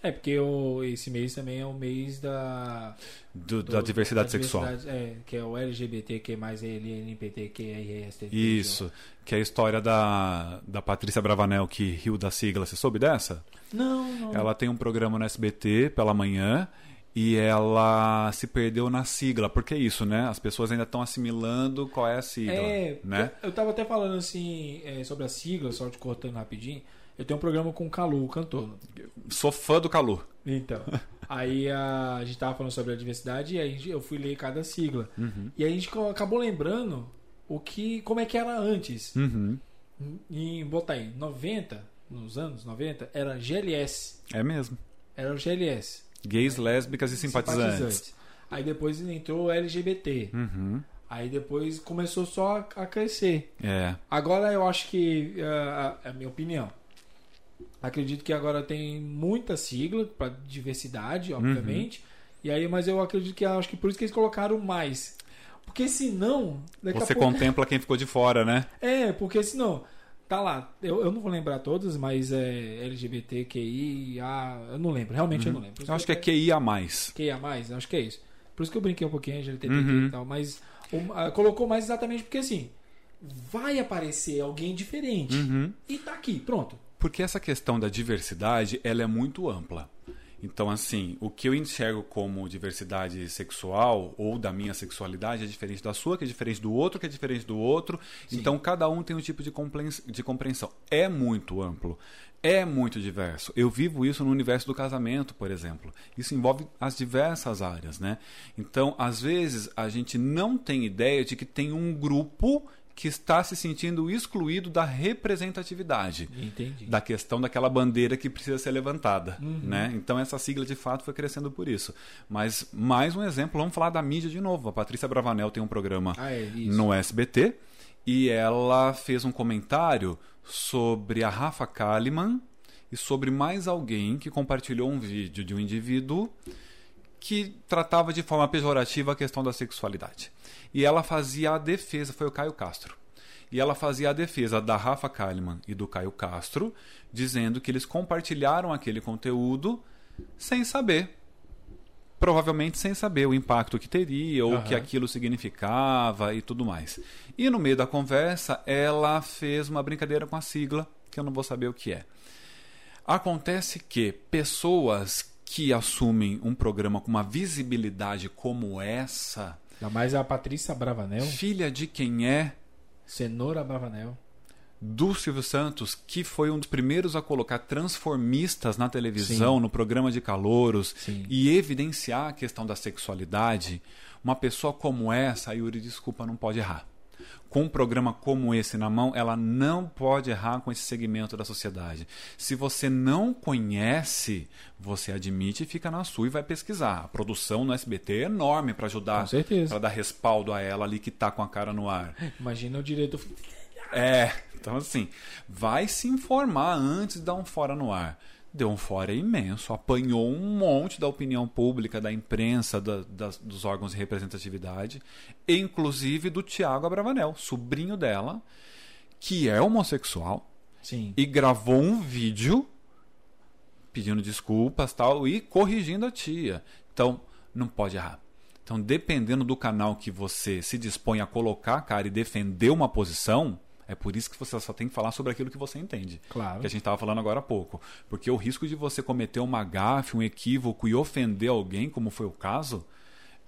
É, porque o, esse mês também é o mês da... Do- do- da diversidade da sexual. diversidade, É, que é o LGBTQ mais LNPTQRST. Isso. Que é a história da, da Patrícia Bravanel que riu da sigla. Você soube dessa? Não, não. Ela tem um programa no SBT pela manhã e ela se perdeu na sigla. Porque é isso, né? As pessoas ainda estão assimilando qual é a sigla. É, né? eu tava até falando assim é, sobre a sigla, só te cortando rapidinho. Eu tenho um programa com o Calu, o cantor. Sou fã do Calu. Então, aí a, a gente tava falando sobre a diversidade e aí eu fui ler cada sigla. Uhum. E aí a gente acabou lembrando o que, como é que era antes. Uhum. Em botar aí, 90, nos anos 90, era GLS. É mesmo. Era o GLS. Gays, lésbicas e simpatizantes. Aí depois entrou o LGBT. Uhum. Aí depois começou só a, crescer. É. Agora eu acho que, a, a minha opinião, acredito que agora tem muita sigla para diversidade, obviamente. E aí, mas eu acredito que acho que por isso que eles colocaram mais. Porque senão, Você pouco, contempla quem ficou de fora, né? é, porque senão tá lá, eu, eu não vou lembrar todas, mas é LGBTQI, A, eu não lembro, realmente eu não lembro. Por isso Eu acho que é QI a mais. QIA+, acho que é isso. Por isso que eu brinquei um pouquinho LGBTQ Uhum. e tal, mas um, colocou mais exatamente porque assim, vai aparecer alguém diferente. Uhum. E tá aqui, pronto. Porque essa questão da diversidade, ela é muito ampla. Então, assim, o que eu enxergo como diversidade sexual ou da minha sexualidade é diferente da sua, que é diferente do outro, que é diferente do outro. Então, cada um tem um tipo de de compreensão. É muito amplo. É muito diverso. Eu vivo isso no universo do casamento, por exemplo. Isso envolve as diversas áreas, né? Então, às vezes, a gente não tem ideia de que tem um grupo que está se sentindo excluído da representatividade. Entendi. Da questão daquela bandeira que precisa ser levantada. Uhum. Né? Então, essa sigla de fato foi crescendo por isso. Mas, mais um exemplo, vamos falar da mídia de novo. A Patrícia Bravanel tem um programa Ah, é no SBT e ela fez um comentário sobre a Rafa Kalimann e sobre mais alguém que compartilhou um vídeo de um indivíduo que tratava de forma pejorativa a questão da sexualidade. E ela fazia a defesa, foi o Caio Castro. E ela fazia a defesa da Rafa Kalimann e do Caio Castro, dizendo que eles compartilharam aquele conteúdo sem saber. Provavelmente sem saber o impacto que teria, ou o que Aham. aquilo significava e tudo mais. E no meio da conversa, ela fez uma brincadeira com a sigla, que eu não vou saber o que é. Acontece que pessoas que assumem um programa com uma visibilidade como essa, Ainda mais a Patrícia Bravanel, filha de quem é Cenoura Bravanel. do Silvio Santos, que foi um dos primeiros a colocar transformistas na televisão, Sim. no programa de calouros, Sim. e evidenciar a questão da sexualidade, uma pessoa como essa, Yuri, desculpa, não pode errar. Com um programa como esse na mão, ela não pode errar com esse segmento da sociedade. Se você não conhece, você admite e fica na sua e vai pesquisar. A produção no SBT é enorme para ajudar, para dar respaldo a ela ali que tá com a cara no ar. Imagina o direito. É, então assim, vai se informar antes de dar um fora no ar. Deu um fora imenso, apanhou um monte da opinião pública, da imprensa, da- das- dos órgãos de representatividade, inclusive do Tiago Abravanel, sobrinho dela, que é homossexual Sim. e gravou um vídeo pedindo desculpas tal e corrigindo a tia. Então, não pode errar. Então, dependendo do canal que você se dispõe a colocar cara e defender uma posição, é por isso que você só tem que falar sobre aquilo que você entende. Claro. Que a gente estava falando agora há pouco. Porque o risco de você cometer uma gafe, um equívoco e ofender alguém, como foi o caso,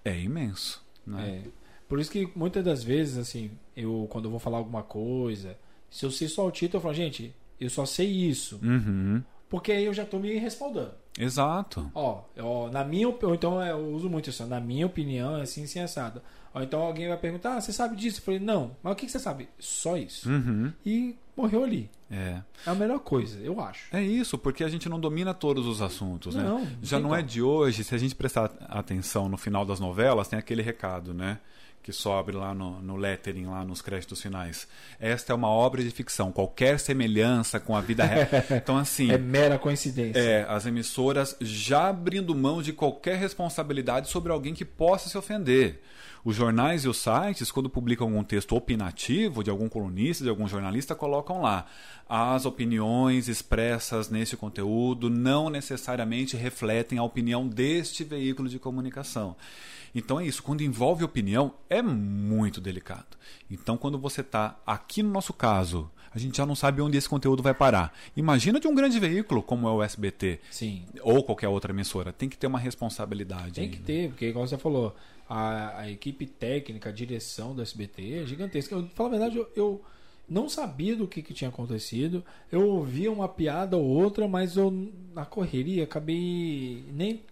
é imenso. Né? É. Por isso que muitas das vezes, assim, eu quando eu vou falar alguma coisa, se eu sei só o título, eu falo, gente, eu só sei isso. Uhum. Porque aí eu já tô me respaldando. Exato. Ó, ó, na minha opinião, então eu uso muito isso, na minha opinião é assim, assim, assado. Ou então alguém vai perguntar, ah, você sabe disso? Eu falei, não, mas o que que você sabe? Só isso. Uhum. E morreu ali. É. É a melhor coisa, eu acho. É isso, porque a gente não domina todos os assuntos, né? Não, não Já não é como. de hoje, se a gente prestar atenção no final das novelas, tem aquele recado, né? Que sobe lá no, no lettering, lá nos créditos finais. Esta é uma obra de ficção. Qualquer semelhança com a vida real. Então, assim. É mera coincidência. É, as emissoras já abrindo mão de qualquer responsabilidade sobre alguém que possa se ofender. Os jornais e os sites, quando publicam algum texto opinativo de algum colunista, de algum jornalista, colocam lá. As opiniões expressas nesse conteúdo não necessariamente refletem a opinião deste veículo de comunicação. Então é isso, quando envolve opinião, é muito delicado. Então, quando você está aqui no nosso caso, a gente já não sabe onde esse conteúdo vai parar. Imagina de um grande veículo como é o SBT Sim. ou qualquer outra emissora. Tem que ter uma responsabilidade. Tem que ter, porque igual você falou, a, a equipe técnica, a direção do SBT é gigantesca. Eu, falo a verdade, eu, eu não sabia do que, que tinha acontecido. Eu ouvia uma piada ou outra, mas eu na correria acabei nem,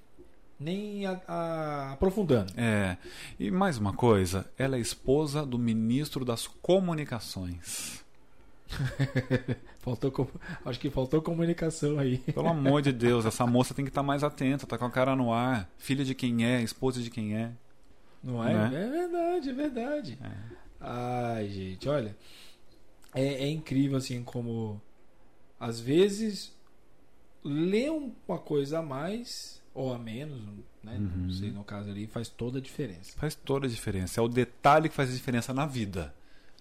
nem a- a- aprofundando. É. E mais uma coisa, ela é esposa do ministro das Comunicações. Faltou, com- acho que faltou comunicação aí. Pelo amor de Deus, essa moça tem que estar mais atenta, tá com a cara no ar. Filha de quem é, esposa de quem é. Não é? Né? É verdade, é verdade. Ai, gente, olha. É, é incrível, assim, como às vezes ler uma coisa a mais ou a menos, né? Uhum. Não sei, no caso ali, faz toda a diferença. Faz toda a diferença. É o detalhe que faz a diferença na vida.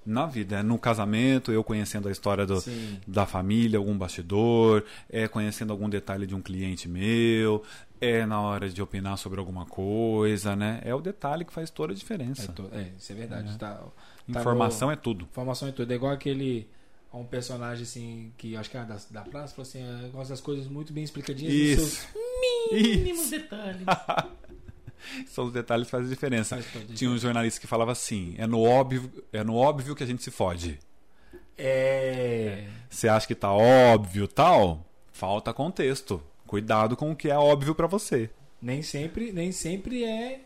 Na vida. É no casamento, eu conhecendo a história do, da família, algum bastidor, é conhecendo algum detalhe de um cliente meu, é na hora de opinar sobre alguma coisa, né? É o detalhe que faz toda a É, diferença. to- é, isso é verdade. É. Tá, tá Informação no- é tudo. Informação é tudo. É igual aquele. Um personagem assim, que acho que é da, da praça, falou assim: é, gosta das coisas muito bem explicadinhas. Isso. seus mínimos Isso. detalhes. São os detalhes que fazem a diferença. Faz Tinha um jornalista que falava assim: é no óbvio, é no óbvio que a gente se fode. É. Você acha que tá óbvio tal? Falta contexto. Cuidado com o que é óbvio pra você. Nem sempre, nem sempre é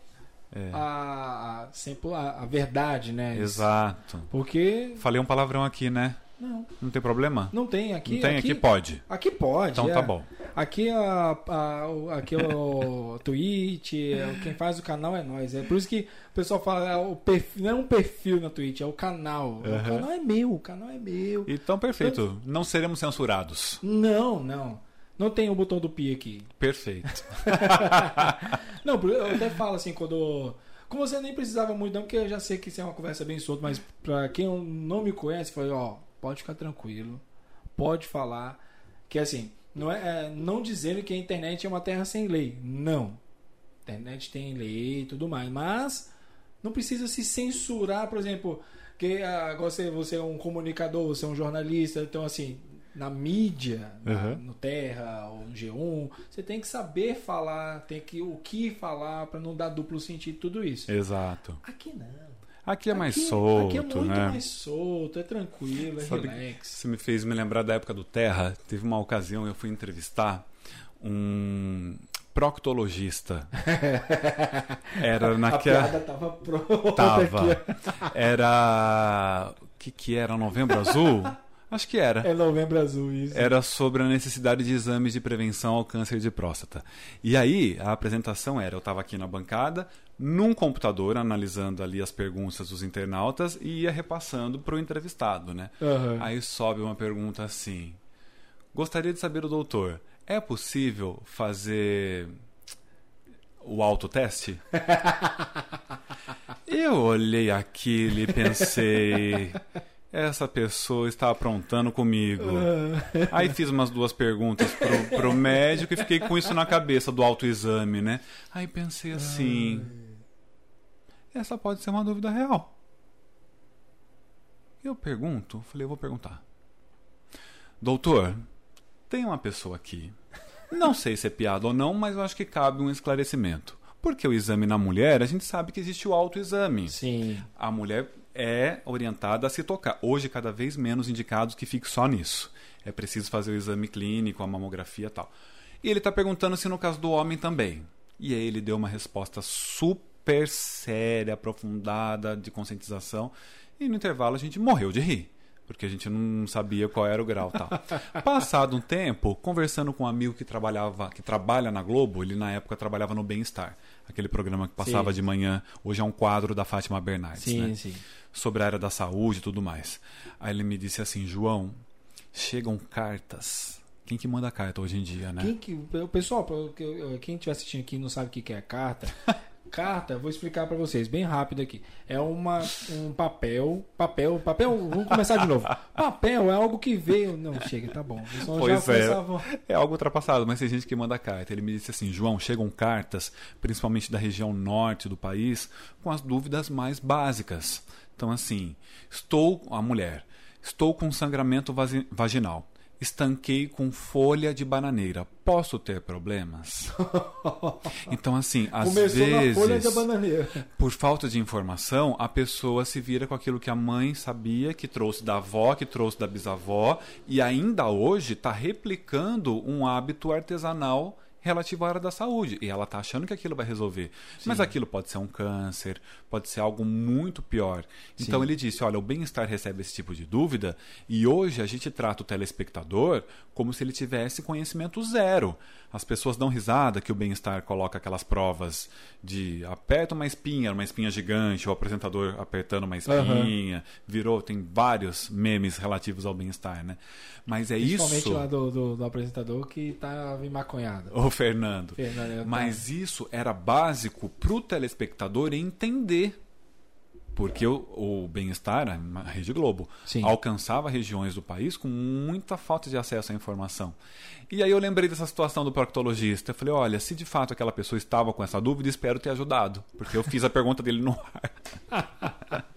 É. a, a- sempre a, a verdade, né? Exato. Porque. Falei um palavrão aqui, né? Não, Não tem problema? não tem aqui. não tem? Aqui, pode. Aqui pode. Então é. tá bom. Aqui, a, a- o- aqui o Twitch, é, quem faz o canal é nós. É por isso que o pessoal fala, é o perfil, não é um perfil na Twitch, é o canal. O Aham. canal é meu, o canal é meu. Então, perfeito. Não seremos censurados. Não, não. Não tem o botão do pi aqui. Perfeito. Não, eu até falo assim, quando. Como você nem precisava muito, não, porque eu já sei que isso é uma conversa bem solta, mas pra quem não me conhece, foi, ó, pode ficar tranquilo, pode falar. Que assim, não é, é não dizendo que a internet é uma terra sem lei. Não. A internet tem lei e tudo mais, mas não precisa se censurar, por exemplo, que ah, você, você é um comunicador, você é um jornalista, então assim, na mídia, na- Uhum. no Terra ou no G1, você tem que saber falar, tem que o que falar para não dar duplo sentido tudo isso. Exato. Aqui não. Aqui é mais aqui, solto, aqui é muito né? mais solto, é tranquilo, é Sabe- relax. Você me fez me lembrar da época do Terra. Teve uma ocasião eu fui entrevistar um proctologista. Era A naquela. piada tava pronta Tava. aqui. Era. O que, que era? Novembro Azul? Acho que era. É novembro azul isso. Era sobre a necessidade de exames de prevenção ao câncer de próstata. E aí, a apresentação era: eu estava aqui na bancada, num computador, analisando ali as perguntas dos internautas e ia repassando para o entrevistado, né? Aham. Aí sobe uma pergunta assim: Gostaria de saber, o doutor, é possível fazer o autoteste? Eu olhei aquilo e pensei. Essa pessoa está aprontando comigo. Aí fiz umas duas perguntas pro, pro médico e fiquei com isso na cabeça do autoexame, né? Aí pensei assim: essa pode ser uma dúvida real. Eu pergunto, falei, eu vou perguntar. Doutor, tem uma pessoa aqui. Não sei se é piada ou não, mas eu acho que cabe um esclarecimento. Porque o exame na mulher, a gente sabe que existe o autoexame. Sim. A mulher é orientada a se tocar. Hoje, cada vez menos indicados que fique só nisso. É preciso fazer o exame clínico, a mamografia e tal. E ele está perguntando se no caso do homem também. E aí ele deu uma resposta super séria, aprofundada, de conscientização. E no intervalo a gente morreu de rir. Porque a gente não sabia qual era o grau tal. Passado um tempo, conversando com um amigo que trabalhava, que trabalha na Globo, ele na época trabalhava no Bem-Estar, aquele programa que passava Sim. de manhã, hoje é um quadro da Fátima Bernardes, Sim, né? sim. Sobre a área da saúde e tudo mais. Aí ele me disse assim, João, chegam cartas. Quem que manda carta hoje em dia, né? Quem que, pessoal, quem estiver assistindo aqui e não sabe o que é carta. carta, vou explicar pra vocês, bem rápido aqui. É uma, um papel, papel, papel, vamos começar de novo. Papel é algo que veio, não, chega, tá bom. Pois é. começava- É algo ultrapassado, mas tem gente que manda carta. Ele me disse assim: João, chegam cartas, principalmente da região norte do país, com as dúvidas mais básicas. Então, assim, estou, a mulher, estou com sangramento vaginal. Estanquei com folha de bananeira. Posso ter problemas? Então, assim, às Começou vezes. folha da bananeira. Por falta de informação, a pessoa se vira com aquilo que a mãe sabia, que trouxe da avó, que trouxe da bisavó, e ainda hoje está replicando um hábito artesanal relativo à área da saúde. E ela está achando que aquilo vai resolver. Mas aquilo pode ser um câncer, pode ser algo muito pior. Então ele disse: olha, o bem-estar recebe esse tipo de dúvida, e hoje a gente trata o telespectador como se ele tivesse conhecimento zero. As pessoas dão risada que o bem-estar coloca aquelas provas de aperta uma espinha, uma espinha gigante, o apresentador apertando uma espinha, virou, tem vários memes relativos ao bem-estar, né? Mas é Principalmente isso. lá do, do, do apresentador que tá maconhado. Ô, Fernando. Fernando, tá- Mas isso era básico para o telespectador entender. Porque o, o bem-estar, a Rede Globo, Sim. alcançava regiões do país com muita falta de acesso à informação. E aí eu lembrei dessa situação do proctologista. Eu falei, olha, se de fato aquela pessoa estava com essa dúvida, espero ter ajudado. Porque eu fiz a pergunta dele no ar.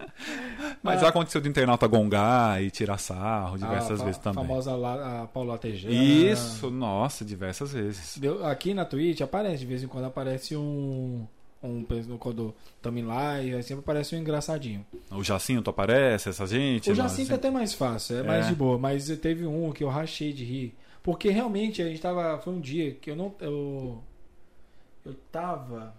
Mas já aconteceu de internauta gongar e tirar sarro diversas a, fa- vezes também. famosa lá, a Paula Tejana. Isso, nossa, diversas vezes. Deu- aqui na Twitch aparece, de vez em quando aparece um. Um, quando estamos em live, aí sempre aparece um engraçadinho. O Jacinto aparece, essa gente? O Jacinto é até mais fácil, é, mais É. de boa, mas teve um que eu rachei de rir. Porque realmente a gente tava. Foi um dia que eu não. Eu, eu tava.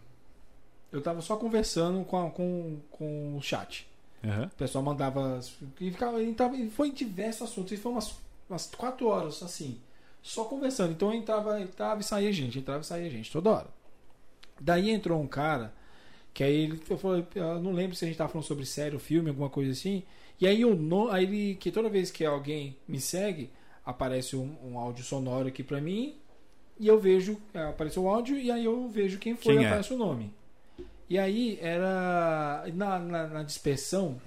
eu tava só conversando com, a- com, com o chat. Aham. O pessoal mandava. E ficava, e tava, e foi em diversos assuntos. E foi umas, umas quatro horas, assim, só conversando. Então eu entrava, entrava e saía gente, entrava e saía gente, toda hora. Daí entrou um cara, que aí ele. Eu, falei, eu não lembro se a gente tava falando sobre série ou filme, alguma coisa assim. E aí o no, aí ele. Que toda vez que alguém me segue, aparece um, um áudio sonoro aqui pra mim. E eu vejo. é, Apareceu o áudio e aí eu vejo quem foi Quem e é? aparece o nome. E aí era. Na, na, na dispersão,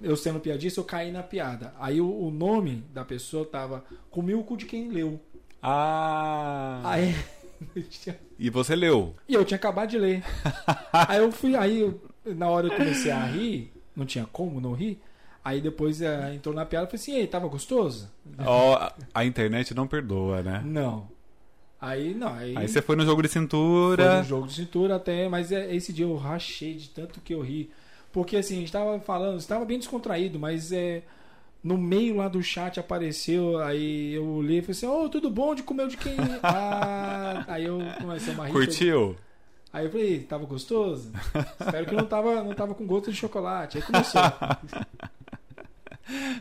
eu sendo piadista, eu caí na piada. Aí o, o nome da pessoa tava comi o cu de quem leu. Ah! Aí. E você leu? E eu tinha acabado de ler. aí eu fui. Aí eu- na hora eu comecei a rir, não tinha como não rir. Aí depois eh, entrou na piada e falei assim: Ei, tava gostoso? Ó, a- internet não perdoa, né? Não. Aí não. Aí, Aí você foi no jogo de foi cintura. no jogo de cintura até, mas é- esse dia eu rachei de tanto que eu ri. Porque assim, a gente tava falando, estava bem descontraído, mas é. No meio lá do chat apareceu, aí eu olhei e falei assim, ô, tudo bom de comer de quem? ah, aí eu comecei a rir. Curtiu? Aí eu falei, tava gostoso? Espero que não tava, não tava com gosto de chocolate. Aí começou.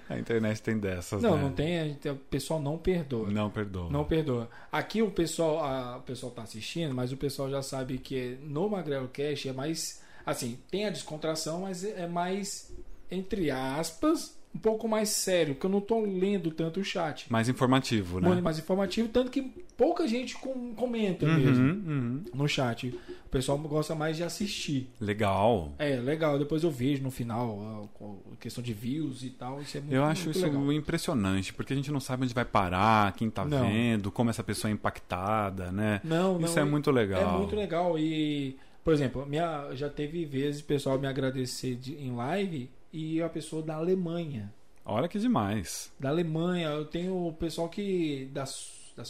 A internet tem dessas, Não, né? não tem, o pessoal não perdoa. Não perdoa. Não perdoa. Aqui o pessoal, a, o pessoal tá assistindo, mas o pessoal já sabe que no Magrelo Cash é mais assim, tem a descontração, mas é é mais entre aspas, um pouco mais sério, porque eu não tô lendo tanto o chat. Mais informativo, né? Mais informativo, tanto que pouca gente com- comenta Uhum, mesmo uhum. no chat. O pessoal gosta mais de assistir. Legal. É, legal. Depois eu vejo no final a, questão de views e tal. Isso é muito, Eu acho muito isso legal. impressionante, porque a gente não sabe onde vai parar, quem tá Não. vendo, como essa pessoa é impactada, né? Não, não. Isso é muito legal. É muito legal. E, por exemplo, minha, já teve vezes o pessoal me agradecer de- em live e a pessoa da Alemanha. Olha que demais. Da Alemanha, eu tenho o pessoal que. Da, da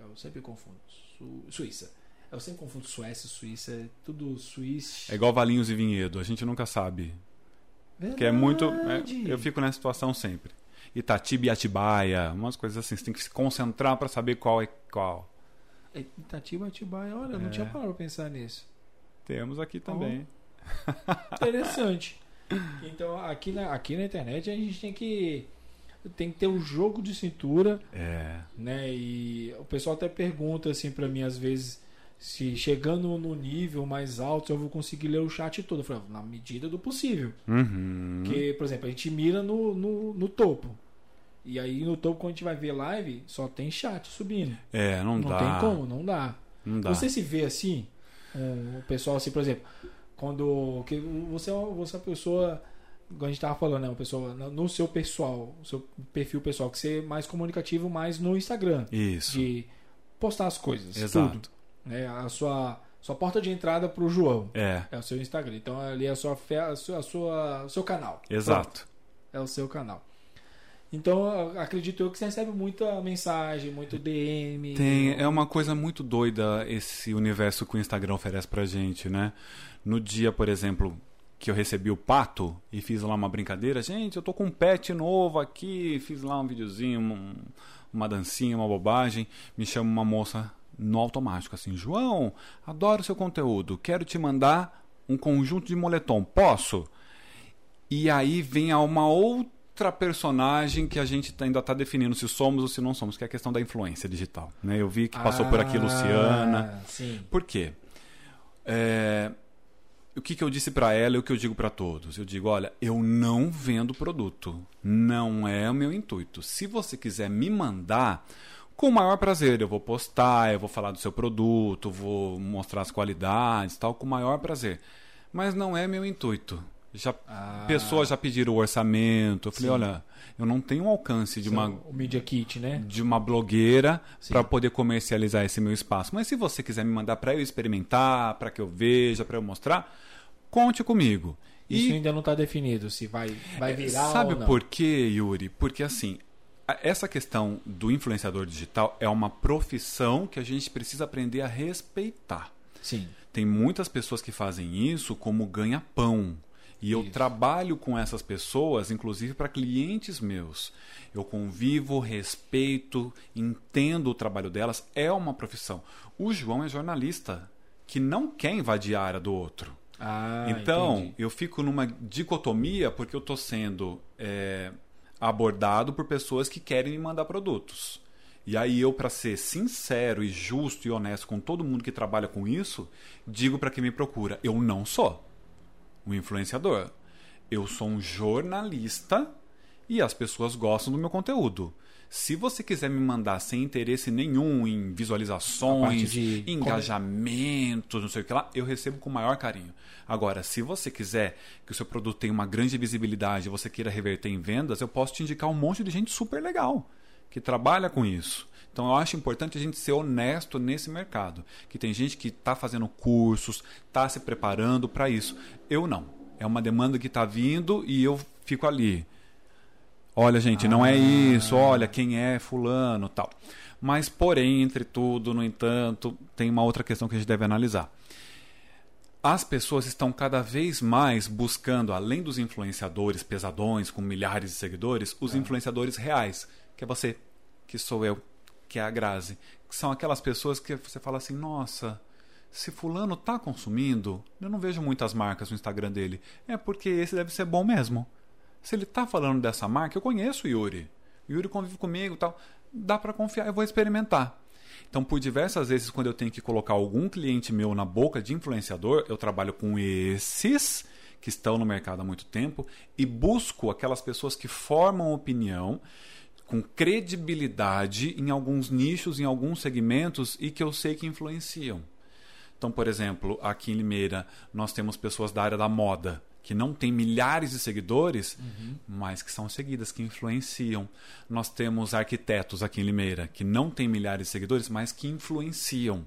eu sempre confundo. Su- Suíça. Eu sempre confundo Suécia e Suíça. É tudo Suíça. É igual Valinhos e Vinhedo, a gente nunca sabe. Que é muito. é, Verdade. eu fico nessa situação sempre. Itatiba e Atibaia, umas coisas assim. Você tem que se concentrar pra saber qual é qual. É, Itatiba, Atibaia. Olha, eu não É. tinha parado pra pensar nisso. Temos aqui também. Interessante. Então, aqui na, aqui na internet a gente tem que tem que ter um jogo de cintura, É. né? E o pessoal até pergunta assim pra mim às vezes se chegando no nível mais alto eu vou conseguir ler o chat todo. Eu falo, na medida do possível. Uhum. Porque, por exemplo, a gente mira no, no, no topo. E aí no topo, quando a gente vai ver live, só tem chat subindo. É, não, Não, dá. tem como, não dá. Não dá. Você se vê assim, o pessoal assim, por exemplo, quando que você é uma, você é uma pessoa, igual a gente tava falando, né, uma pessoa no seu pessoal, o seu perfil pessoal, que você é mais comunicativo mais no Instagram, Isso. de postar as coisas, Exato. tudo, né, a sua sua porta de entrada pro João É, é o seu Instagram, então ali é a sua a sua, a sua o seu canal, exato. Pronto, é o seu canal. Então, acredito eu que você recebe muita mensagem, muito DM. Tem, é uma coisa muito doida esse universo que o Instagram oferece pra gente, né? No dia, por exemplo, que eu recebi o pato e fiz lá uma brincadeira, gente, eu tô com um pet novo aqui, fiz lá um videozinho, um- uma dancinha, uma bobagem, me chama uma moça no automático assim, João, adoro seu conteúdo, quero te mandar um conjunto de moletom, posso? E aí vem uma outra personagem que a gente tá- ainda está definindo se somos ou se não somos, que é a questão da influência digital. Né? Eu vi que passou por aqui Ah, Luciana. Sim. Por quê? É, O que, que eu disse para ela e o que eu digo para todos? Eu digo, olha, eu não vendo produto. Não é o meu intuito. Se você quiser me mandar, com o maior prazer, eu vou postar, eu vou falar do seu produto, vou mostrar as qualidades, tal, com o maior prazer. Mas não é meu intuito. Já Ah. pessoas já pediram o orçamento. Eu falei, Sim. olha, eu não tenho alcance de uma O Media Kit, né? de uma blogueira para poder comercializar esse meu espaço. Mas se você quiser me mandar para eu experimentar, para que eu veja, para eu mostrar, conte comigo. Isso E ainda não está definido se vai, vai virar sabe ou não. por quê, Yuri? Porque assim, essa questão do influenciador digital é uma profissão que a gente precisa aprender a respeitar. Sim. Tem muitas pessoas que fazem isso como ganha-pão. E eu Isso. trabalho com essas pessoas, inclusive para clientes meus. Eu convivo, respeito, entendo o trabalho delas. É uma profissão. O João é jornalista que não quer invadir a área do outro. Ah, então, entendi. eu fico numa dicotomia porque eu estou sendo é, abordado por pessoas que querem me mandar produtos. E aí eu, para ser sincero e justo e honesto com todo mundo que trabalha com isso, digo para quem me procura, eu não sou um influenciador. Eu sou um jornalista e as pessoas gostam do meu conteúdo. Se você quiser me mandar sem interesse nenhum em visualizações, de engajamentos, não sei o que lá, eu recebo com o maior carinho. Agora, se você quiser que o seu produto tenha uma grande visibilidade e você queira reverter em vendas, eu posso te indicar um monte de gente super legal que trabalha com isso. Então eu acho importante a gente ser honesto nesse mercado. Que tem gente que está fazendo cursos, está se preparando para isso. Eu não. É uma demanda que está vindo e eu fico ali. Olha, gente, não é isso. Olha, quem é fulano, tal. Mas, porém, entre tudo, no entanto, tem uma outra questão que a gente deve analisar. As pessoas estão cada vez mais buscando, além dos influenciadores pesadões com milhares de seguidores, os influenciadores reais, que é você, que sou eu, que é a Grazi, que são aquelas pessoas que você fala assim: nossa, se fulano tá consumindo, eu não vejo muitas marcas no Instagram dele. É porque esse deve ser bom mesmo. Se ele tá falando dessa marca, eu conheço o Yuri. O Yuri convive comigo tal. Dá para confiar, eu vou experimentar. Então, por diversas vezes, quando eu tenho que colocar algum cliente meu na boca de influenciador, eu trabalho com esses que estão no mercado há muito tempo e busco aquelas pessoas que formam opinião com credibilidade em alguns nichos, em alguns segmentos e que eu sei que influenciam. Então, por exemplo, aqui em Limeira, nós temos pessoas da área da moda que não têm milhares de seguidores, mas que são seguidas, que influenciam. Nós temos arquitetos aqui em Limeira que não têm milhares de seguidores, mas que influenciam.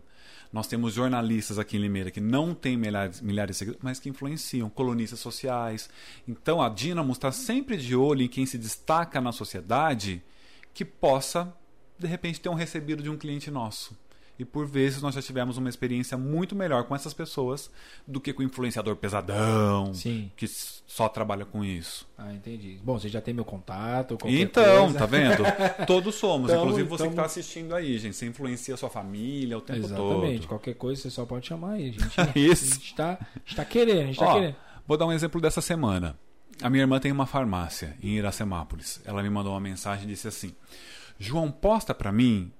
Nós temos jornalistas aqui em Limeira que não têm milhares, milhares de seguidores, mas que influenciam, colunistas sociais. Então a Dynamo está sempre de olho em quem se destaca na sociedade que possa, de repente, ter um recebido de um cliente nosso. E por vezes nós já tivemos uma experiência muito melhor com essas pessoas do que com o influenciador pesadão, Sim. que só trabalha com isso. Ah, entendi. Bom, você já tem meu contato, Então, coisa. tá vendo? Todos somos. Tamo- Inclusive você que tamo- está assistindo aí, gente. Você influencia a sua família o tempo Exatamente. todo. Qualquer coisa você só pode chamar aí. A gente, Isso. A gente está tá querendo, a gente tá querendo. Vou dar um exemplo dessa semana. A minha irmã tem uma farmácia em Iracemápolis. Ela me mandou uma mensagem e disse assim: João, posta pra mim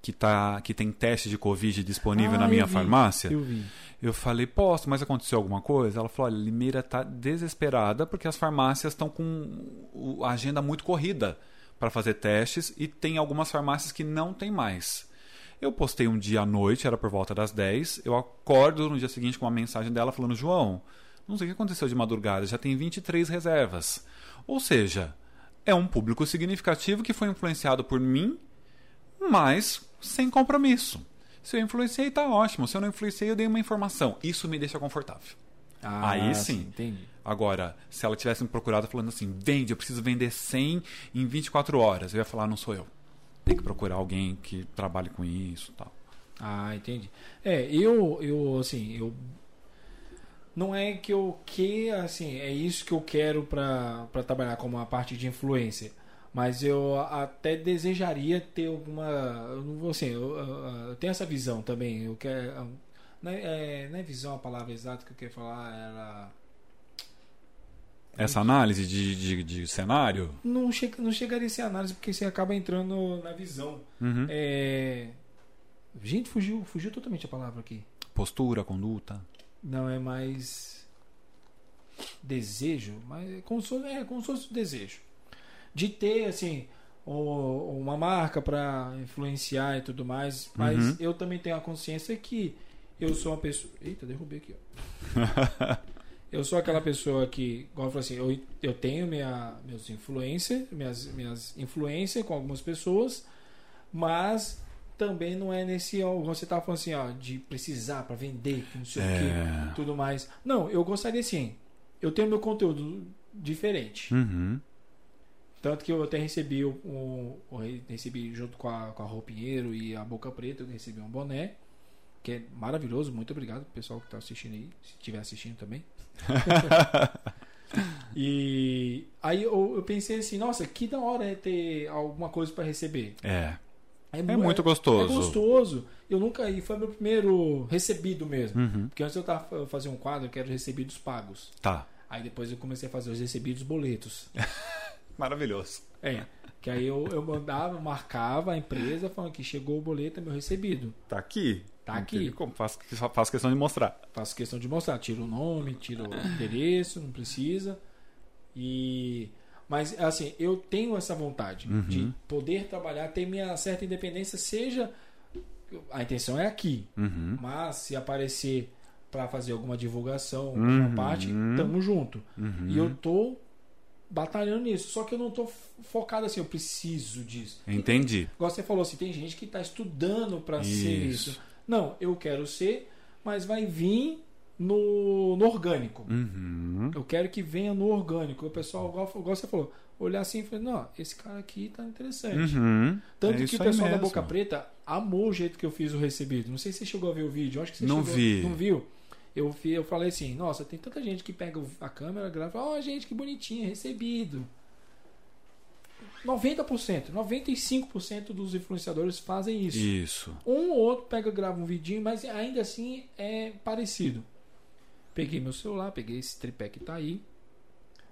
que, tá, que tem teste de Covid disponível Ah, na minha eu vi, farmácia. Eu vi. Eu falei, posto, mas aconteceu alguma coisa? Ela falou, olha, Limeira está desesperada porque as farmácias estão com a agenda muito corrida para fazer testes e tem algumas farmácias que não tem mais. Eu postei um dia à noite, era por volta das 10, eu acordo no dia seguinte com uma mensagem dela falando, João, não sei o que aconteceu de madrugada, já tem 23 reservas. Ou seja, é um público significativo que foi influenciado por mim, mas sem compromisso. Se eu influenciei, tá ótimo. Se eu não influenciei, eu dei uma informação. Isso me deixa confortável. Ah, Aí sim. Entendi. Agora, se ela tivesse me procurado falando assim, vende, eu preciso vender 100 em 24 horas, eu ia falar, não sou eu. Tem que procurar alguém que trabalhe com isso tal. Ah, entendi. É, eu, eu, assim, eu. Não é que eu que, assim, é isso que eu quero pra pra trabalhar como uma parte de influência. Mas eu até desejaria ter alguma. Eu não vou assim, eu, eu- eu tenho essa visão também. Eu quero. Não é, é, não é visão a palavra exata que eu queria falar, era. Essa análise de, de, de cenário, Não, chega, não chegaria a ser análise, porque você acaba entrando na visão. uhum. É. Gente, fugiu, fugiu totalmente a palavra aqui. postura, conduta. Não é mais desejo, mas é como se fosse, é como se fosse desejo de ter assim uma marca para influenciar e tudo mais. Mas Uhum. eu também tenho a consciência que eu sou uma pessoa. Eita, derrubei aqui. Ó. eu sou aquela pessoa que, igual eu assim, eu, eu tenho minha, meus influências, minhas, minhas influências com algumas pessoas, mas também não é nesse, ó, você tava falando assim, ó, de precisar para vender, não sei o quê É. tudo mais. Não, eu gostaria assim. Eu tenho meu conteúdo diferente. Uhum. Tanto que eu até recebi o- recebi junto com a, com a Roupinheiro e a Boca Preta, eu recebi um boné. Que é maravilhoso, muito obrigado pessoal que tá assistindo aí, se estiver assistindo também. e aí eu, eu pensei assim, nossa, que da hora é ter alguma coisa para receber. É. É mu- muito gostoso. É gostoso. Eu nunca. E foi meu primeiro recebido mesmo. Uhum. Porque antes eu tava eu fazia um quadro que era os recebidos pagos. Tá. Aí depois eu comecei a fazer os recebidos boletos. Maravilhoso. É. Que aí eu, eu mandava, marcava a empresa falando que chegou o boleto, é meu recebido. Tá aqui. Tá aqui. como. Faço, faço questão de mostrar. Faço questão de mostrar. Tiro o nome, tiro o endereço, não precisa. E. Mas, assim, eu tenho essa vontade Uhum. de poder trabalhar, ter minha certa independência, seja. A intenção é aqui. Uhum. Mas se aparecer para fazer alguma divulgação, Uhum. alguma parte, tamo junto. Uhum. E eu tô batalhando nisso. Só que eu não tô focado assim, eu preciso disso. Entendi. Igual você falou assim, tem gente que está estudando para ser isso. Não, eu quero ser, mas vai vir no, no orgânico. Uhum. Eu quero que venha no orgânico. O pessoal, igual, igual você falou, olhar assim e falar, não, esse cara aqui tá interessante. Uhum. Tanto É que o pessoal da. Boca Preta amou o jeito que eu fiz o recebido. Não sei se você chegou a ver o vídeo. eu Acho que você Não chegou- vi. Não viu? Eu, eu falei assim, nossa, tem tanta gente que pega a câmera, grava, e fala, ó, gente, que bonitinho, recebido. 90%, 95% dos influenciadores fazem isso. Isso. Um ou outro pega, grava um vidinho, mas ainda assim é parecido. Peguei meu celular, peguei esse tripé que tá aí,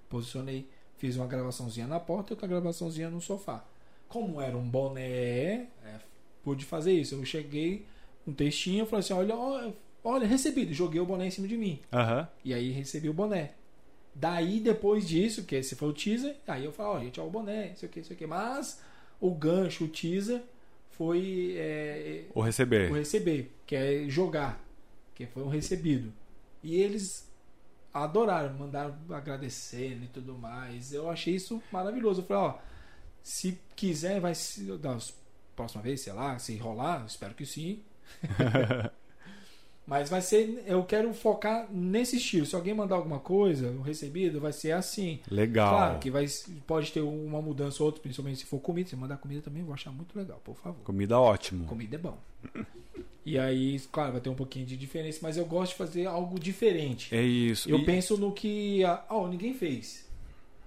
posicionei, fiz uma gravaçãozinha na porta e outra gravaçãozinha no sofá. Como era um boné, é, pude fazer isso. Eu cheguei, um textinho, falei assim: olha, olha, recebido. Joguei o boné em cima de mim. Aham. E aí recebi o boné. Daí, depois disso, que esse foi o teaser, aí eu falo, ó, gente, ó, o boné, isso aqui, isso aqui. Mas o gancho, o teaser, foi é, O receber. o receber, que é jogar, que foi um recebido. E eles adoraram, mandaram agradecendo e tudo mais. Eu achei isso maravilhoso. Eu falei, ó, se quiser, vai se. Da próxima vez, sei lá, se rolar, espero que sim. Mas vai ser. Eu quero focar nesse estilo. Se alguém mandar alguma coisa, o recebido vai ser assim. Legal. Claro que vai, pode ter uma mudança ou outra, principalmente se for comida. Se mandar comida também, eu vou achar muito legal, por favor. Comida ótimo. Comida é bom. E aí, claro, vai ter um pouquinho de diferença, mas eu gosto de fazer algo diferente. É isso. Eu E- penso no que, ó, ninguém fez.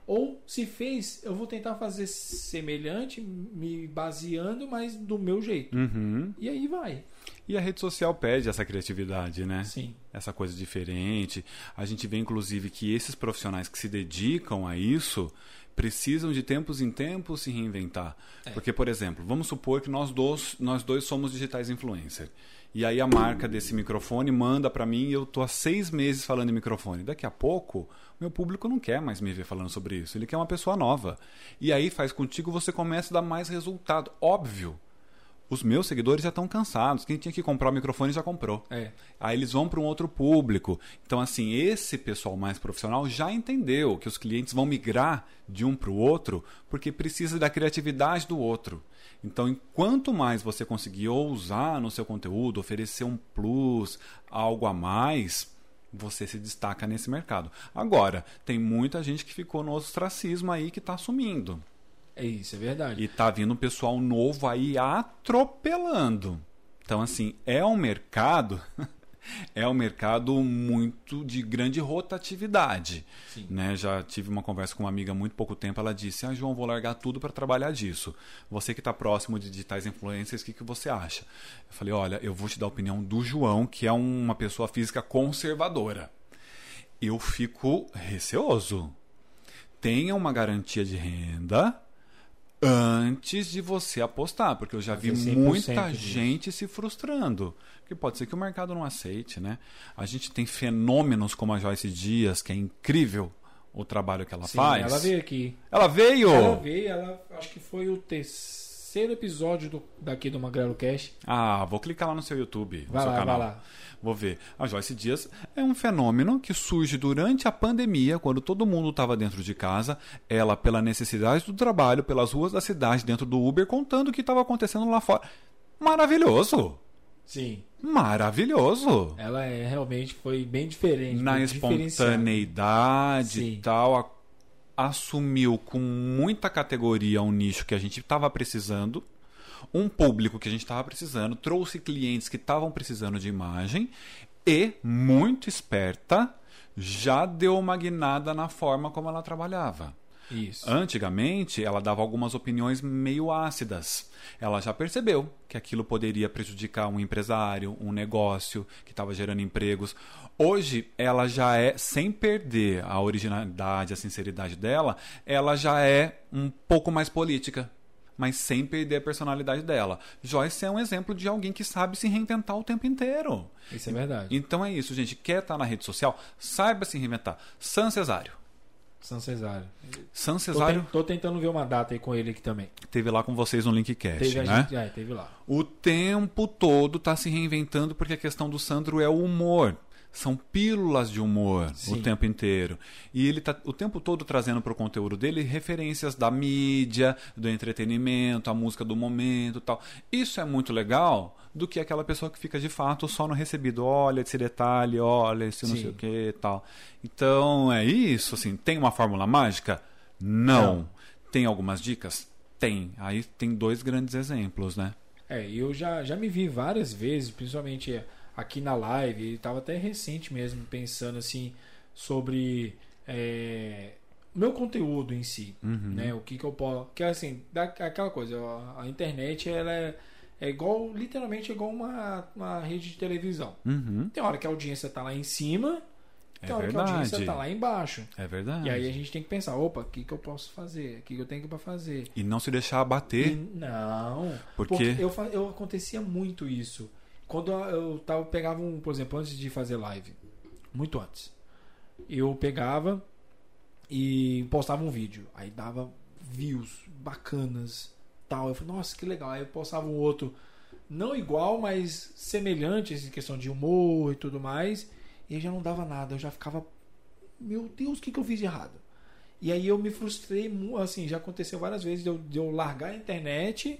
Ou se fez, eu vou tentar fazer semelhante, me baseando, mas do meu jeito. Uhum. E aí vai. E a rede social pede essa criatividade, né? Sim. essa coisa diferente. A gente vê, inclusive, que esses profissionais que se dedicam a isso precisam de tempos em tempos se reinventar. É. Porque, por exemplo, vamos supor que nós dois, nós dois somos digitais influencer. E aí a marca desse microfone manda para mim e eu tô há seis meses falando em microfone. Daqui a pouco, meu público não quer mais me ver falando sobre isso. Ele quer uma pessoa nova. E aí faz contigo, você começa a dar mais resultado. Óbvio. Os meus seguidores já estão cansados. Quem tinha que comprar o microfone já comprou. É. Aí eles vão para um outro público. Então, assim, esse pessoal mais profissional já entendeu que os clientes vão migrar de um para o outro porque precisa da criatividade do outro. Então, enquanto mais você conseguir ousar no seu conteúdo, oferecer um plus, algo a mais, você se destaca nesse mercado. Agora, tem muita gente que ficou no ostracismo aí que está sumindo. É isso, é verdade. E tá vindo um pessoal novo aí atropelando. Então, assim, é um mercado. É um mercado muito de grande rotatividade. Sim. Né? Já tive uma conversa com uma amiga há muito pouco tempo. Ela disse: Ah, João, vou largar tudo para trabalhar disso. Você que está próximo de digitais influencers, o que, que você acha? Eu falei: Olha, eu vou te dar a opinião do João, que é uma pessoa física conservadora. Eu fico receoso. Tenha uma garantia de renda antes de você apostar, porque eu já vi Fazer 100% muita disso. gente se frustrando. Porque pode ser que o mercado não aceite, né? A gente tem fenômenos como a Joyce Dias, que é incrível o trabalho que ela Sim, faz. ela veio aqui. Ela veio! Ela veio, ela acho que foi o terceiro episódio do, daqui do Magrelo Cash. Ah, vou clicar lá no seu YouTube, no Vai seu lá, canal. vai lá. Vou ver. A Joyce Dias é um fenômeno que surge durante a pandemia, quando todo mundo estava dentro de casa. Ela, pela necessidade do trabalho, pelas ruas da cidade, dentro do Uber, contando o que estava acontecendo lá fora. Maravilhoso! Sim. Maravilhoso! Ela é realmente foi bem diferente. Na espontaneidade e tal, a- assumiu com muita categoria um nicho que a gente estava precisando, um público que a gente estava precisando, trouxe clientes que estavam precisando de imagem e, muito esperta, já deu uma guinada na forma como ela trabalhava. Isso. Antigamente, ela dava algumas opiniões meio ácidas. Ela já percebeu que aquilo poderia prejudicar um empresário, um negócio que estava gerando empregos. Hoje, ela já é, sem perder a originalidade, a sinceridade dela, ela já é um pouco mais política mas sem perder a personalidade dela. Joyce é um exemplo de alguém que sabe se reinventar o tempo inteiro. Isso é verdade. Então é isso, gente. Quer estar na rede social? Saiba se reinventar. San Cesário. São Cesário. San Tô, Cesário ten- tô tentando ver uma data aí com ele aqui também. teve lá com vocês no Linkcast, Teve, né? gente, é, teve lá. O tempo todo tá se reinventando porque a questão do Sandro é o humor. São pílulas de humor Sim. o tempo inteiro. E ele tá o tempo todo trazendo para o conteúdo dele referências da mídia, do entretenimento, a música do momento e tal. Isso é muito legal do que aquela pessoa que fica de fato só no recebido. Olha esse detalhe, olha esse não Sim. sei o que e tal. Então é isso, assim. Tem uma fórmula mágica? Não. Não. Tem algumas dicas? Tem. Aí tem dois grandes exemplos, né? É, eu já, já me vi várias vezes, principalmente aqui na live, e estava até recente mesmo, pensando assim sobre é, meu conteúdo em si, né? O que, que eu posso. Que assim, da, aquela coisa, a, internet ela é, é igual, literalmente é igual uma, uma rede de televisão. Uhum. Tem hora que a audiência tá lá em cima, É tem hora que a audiência verdade. tá lá embaixo. É verdade. E aí a gente tem que pensar, opa, o que, que eu posso fazer? O que, que eu tenho para fazer? E não se deixar abater. E- Não. Porque- Porque eu, eu acontecia muito isso. Quando eu tava, pegava um, por exemplo, antes de fazer live, muito antes. Eu pegava e postava um vídeo. Aí dava views bacanas, tal. Eu falei, nossa, que legal. Aí eu postava um outro não igual, mas semelhante em questão de humor e tudo mais. E já não dava nada. Eu já ficava, meu Deus, o que, que eu fiz de errado? E aí eu me frustrei, assim, já aconteceu várias vezes de eu, de eu largar a internet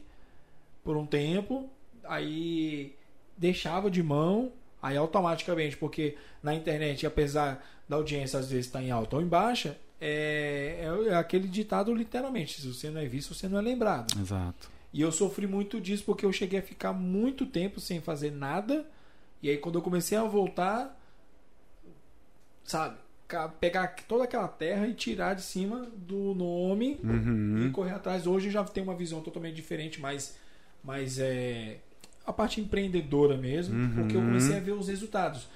por um tempo, aí deixava de mão, aí automaticamente, porque na internet, apesar da audiência às vezes estar em alta ou em baixa, é, é aquele ditado literalmente, se você não é visto, você não é lembrado. Exato. E eu sofri muito disso porque eu cheguei a ficar muito tempo sem fazer nada. E aí quando eu comecei a voltar, sabe, pegar toda aquela terra e tirar de cima do nome e Uhum. correr atrás. Hoje eu já tenho uma visão totalmente diferente, mas, mas é a parte empreendedora mesmo, Uhum. porque eu comecei a ver os resultados.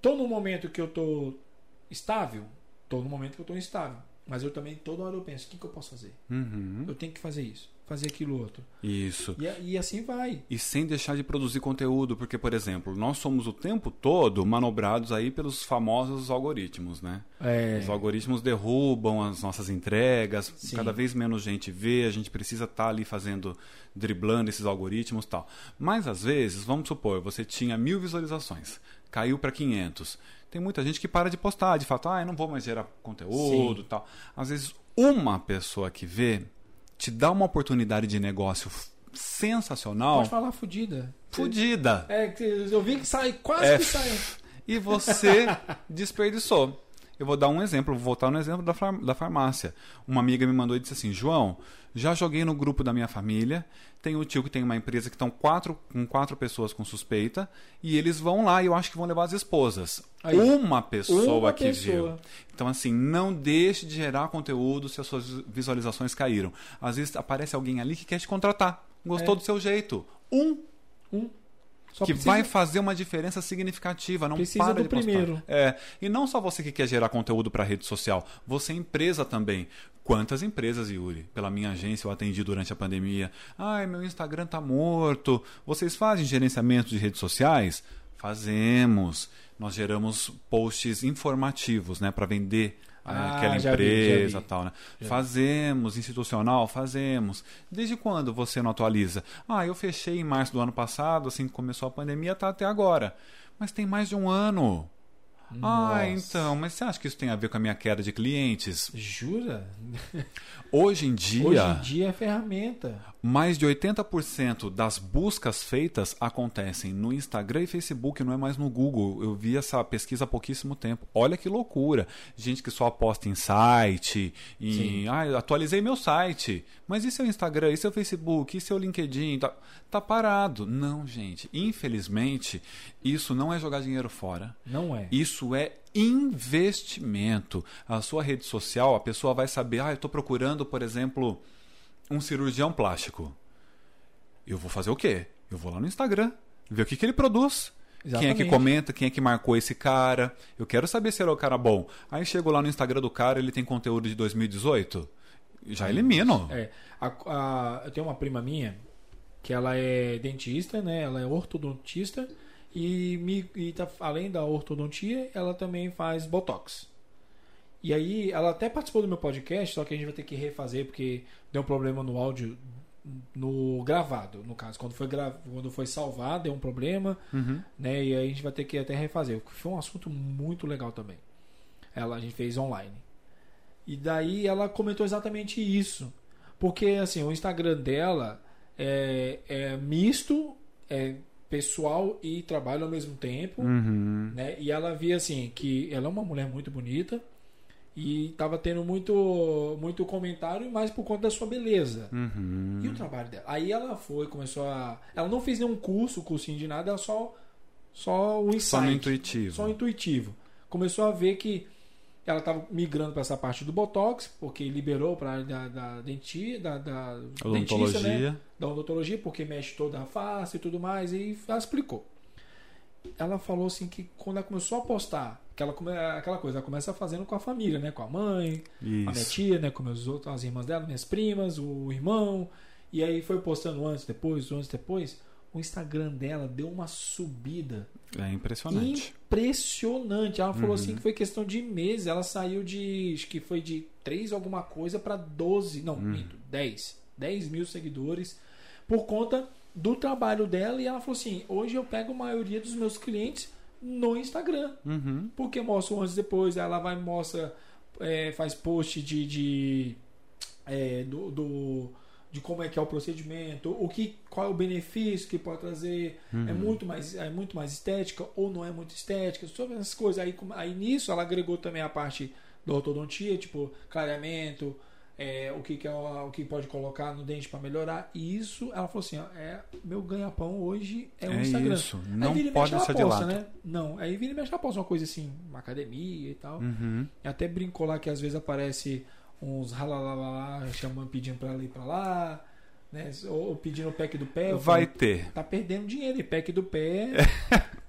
Tô no momento que eu tô estável, tô no momento que eu tô instável. Mas eu também, toda hora eu penso, o que, que eu posso fazer? Uhum. Eu tenho que fazer isso, fazer aquilo outro. Isso. E, e assim vai. E sem deixar de produzir conteúdo, porque, por exemplo, nós somos o tempo todo manobrados aí pelos famosos algoritmos, né? É, Os algoritmos derrubam as nossas entregas, Sim. cada vez menos gente vê, a gente precisa estar ali fazendo, driblando esses algoritmos e tal. Mas às vezes, vamos supor, você tinha mil visualizações, caiu para 500. Tem muita gente que para de postar, de fato, ah, eu não vou mais gerar conteúdo e tal. Às vezes, uma pessoa que vê te dá uma oportunidade de negócio sensacional, pode falar fudida. fodida. É, eu vi que sai, quase É, que sai. e você desperdiçou. Eu vou dar um exemplo, vou voltar no exemplo da, da farmácia. Uma amiga me mandou e disse assim: João, já joguei no grupo da minha família. Tem o tio que tem uma empresa que estão quatro, com quatro pessoas com suspeita. E eles vão lá e eu acho que vão levar as esposas. Aí. uma pessoa Uma que pessoa. viu. Então, assim, não deixe de gerar conteúdo se as suas visualizações caíram. Às vezes aparece alguém ali que quer te contratar. Gostou É. do seu jeito. Um Um. Só que precisa- vai fazer uma diferença significativa. Não Precisa para do de postar. primeiro. É, e não só você que quer gerar conteúdo para rede social, você é empresa também. Quantas empresas, Yuri? Pela minha agência eu atendi durante a pandemia. Ai, meu Instagram tá morto. Vocês fazem gerenciamento de redes sociais? Fazemos. Nós geramos posts informativos, né, para vender Ah, aquela vi, já empresa vi. tal, né? Já. Fazemos, institucional, fazemos. Desde quando você não atualiza? Ah, eu fechei em março do ano passado, assim que começou a pandemia, tá até agora. Mas tem mais de um ano. Ah, Nossa. então, mas você acha que isso tem a ver com a minha queda de clientes? Jura? Hoje em dia, Hoje em dia é ferramenta. Mais de 80% das buscas feitas acontecem no Instagram e Facebook, não é mais no Google. Eu vi essa pesquisa há pouquíssimo tempo. Olha que loucura. Gente que só aposta em site, em. Ah, atualizei meu site. Mas e seu Instagram? E seu Facebook? E seu LinkedIn? Tá, tá parado. Não, gente. Infelizmente, isso não é jogar dinheiro fora. Não é. Isso é investimento. A sua rede social, a pessoa vai saber, ah, eu estou procurando, por exemplo um cirurgião plástico. Eu vou fazer o quê? Eu vou lá no Instagram, ver o que, que ele produz. Exatamente. Quem é que comenta, quem é que marcou esse cara. Eu quero saber se ele é o cara bom. Aí chego lá no Instagram do cara, ele tem conteúdo de 2018. Já elimino. É. A, a, eu tenho uma prima minha que ela é dentista, né? Ela é ortodontista e, me, e tá, além da ortodontia, ela também faz botox. E aí, ela até participou do meu podcast, só que a gente vai ter que refazer porque deu um problema no áudio no gravado, no caso. Quando foi, gra... Quando foi salvado, deu um problema, uhum. né? E aí a gente vai ter que até refazer. Foi um assunto muito legal também. Ela, a gente fez online. E daí ela comentou exatamente isso. Porque, assim, o Instagram dela é, é misto, é pessoal e trabalho ao mesmo tempo, uhum. né? E ela via, assim, que ela é uma mulher muito bonita, e tava tendo muito muito comentário, mais por conta da sua beleza. Uhum. E o trabalho dela. Aí ela foi, começou a. Ela não fez nenhum curso, cursinho de nada, ela só. Só o insight. Só intuitivo. Só intuitivo. Começou a ver que ela estava migrando para essa parte do Botox, porque liberou para a área da, da dentia, da, da odontologia. Dentista, né? Da odontologia, porque mexe toda a face e tudo mais, e ela explicou. Ela falou assim que quando ela começou a postar aquela, aquela coisa, ela começa fazendo com a família, né? Com a mãe, Isso. a minha tia, né? Com meus outros, as irmãs dela, minhas primas, o irmão. E aí foi postando antes, depois, antes, depois. O Instagram dela deu uma subida. É impressionante. Impressionante. Ela falou assim uhum. assim que foi questão de meses. Ela saiu de. Acho que foi de 3 alguma coisa para 12. Não, uhum. 10. 10 mil seguidores. Por conta do trabalho dela. E ela falou assim: hoje eu pego a maioria dos meus clientes no Instagram. Uhum. Porque mostra antes e depois, ela vai mostra, é, faz post de, de é, do, do, de como é que é o procedimento, o que, qual é o benefício que pode trazer, uhum. é muito mais é muito mais estética ou não é muito estética, sobre essas coisas. Aí, aí nisso ela agregou também a parte da ortodontia, tipo clareamento, é, o que, que é o, que pode colocar no dente para melhorar. E isso, ela falou assim: ó, é meu ganha-pão hoje é o é Instagram. Isso. Não aí pode ser de lado. Né? Não, aí vira e mexe ela posta uma coisa assim, uma academia e tal. Uhum. E até brincou lá que às vezes aparece uns ralalala chamando, pedindo para ir para lá. Né? Ou pedindo o pack do pé. Vai falei, ter. Tá perdendo dinheiro. E pack do pé.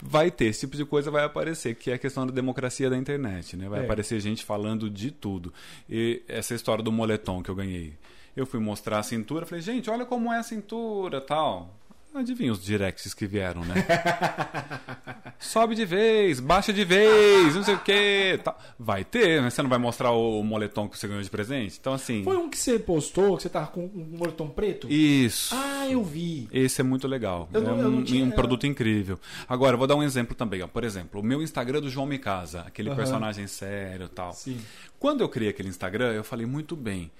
vai ter, esse tipo de coisa vai aparecer, que é a questão da democracia da internet, né? Vai é. aparecer gente falando de tudo. E essa história do moletom que eu ganhei. Eu fui mostrar a cintura, falei, gente, olha como é a cintura, tal. Adivinha os directs que vieram, né? Sobe de vez, baixa de vez, não sei o quê. Tá. Vai ter, né? Você não vai mostrar o moletom que você ganhou de presente? Então, assim. Foi um que você postou, que você tava com um moletom preto? Isso. Ah, eu vi. Esse é muito legal. Eu é um, tinha... um, produto incrível. Agora, eu vou dar um exemplo também. Ó. Por exemplo, o meu Instagram do João Micasa, aquele uhum. personagem sério e tal. Sim. Quando eu criei aquele Instagram, eu falei muito bem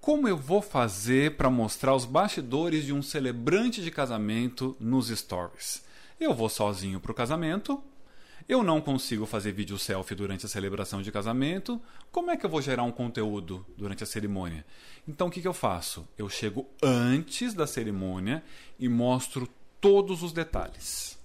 como eu vou fazer para mostrar os bastidores de um celebrante de casamento nos stories? Eu vou sozinho para o casamento, eu não consigo fazer vídeo selfie durante a celebração de casamento, como é que eu vou gerar um conteúdo durante a cerimônia? Então o que, que eu faço? Eu chego antes da cerimônia e mostro todos os detalhes.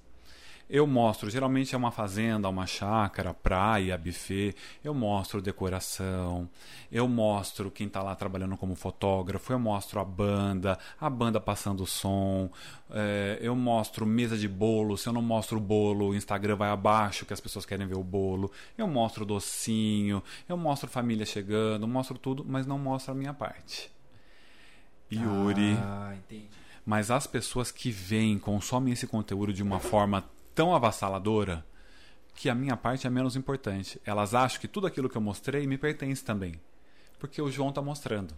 Eu mostro, geralmente é uma fazenda, uma chácara, praia, buffet. Eu mostro decoração, eu mostro quem está lá trabalhando como fotógrafo, eu mostro a banda, a banda passando som, é, eu mostro mesa de bolo. Se eu não mostro o bolo, o Instagram vai abaixo que as pessoas querem ver o bolo. Eu mostro docinho, eu mostro família chegando, mostro tudo, mas não mostro a minha parte. Yuri. Ah, entendi. Mas as pessoas que vêm, consomem esse conteúdo de uma forma tão avassaladora que a minha parte é menos importante. Elas acham que tudo aquilo que eu mostrei me pertence também. Porque o João está mostrando.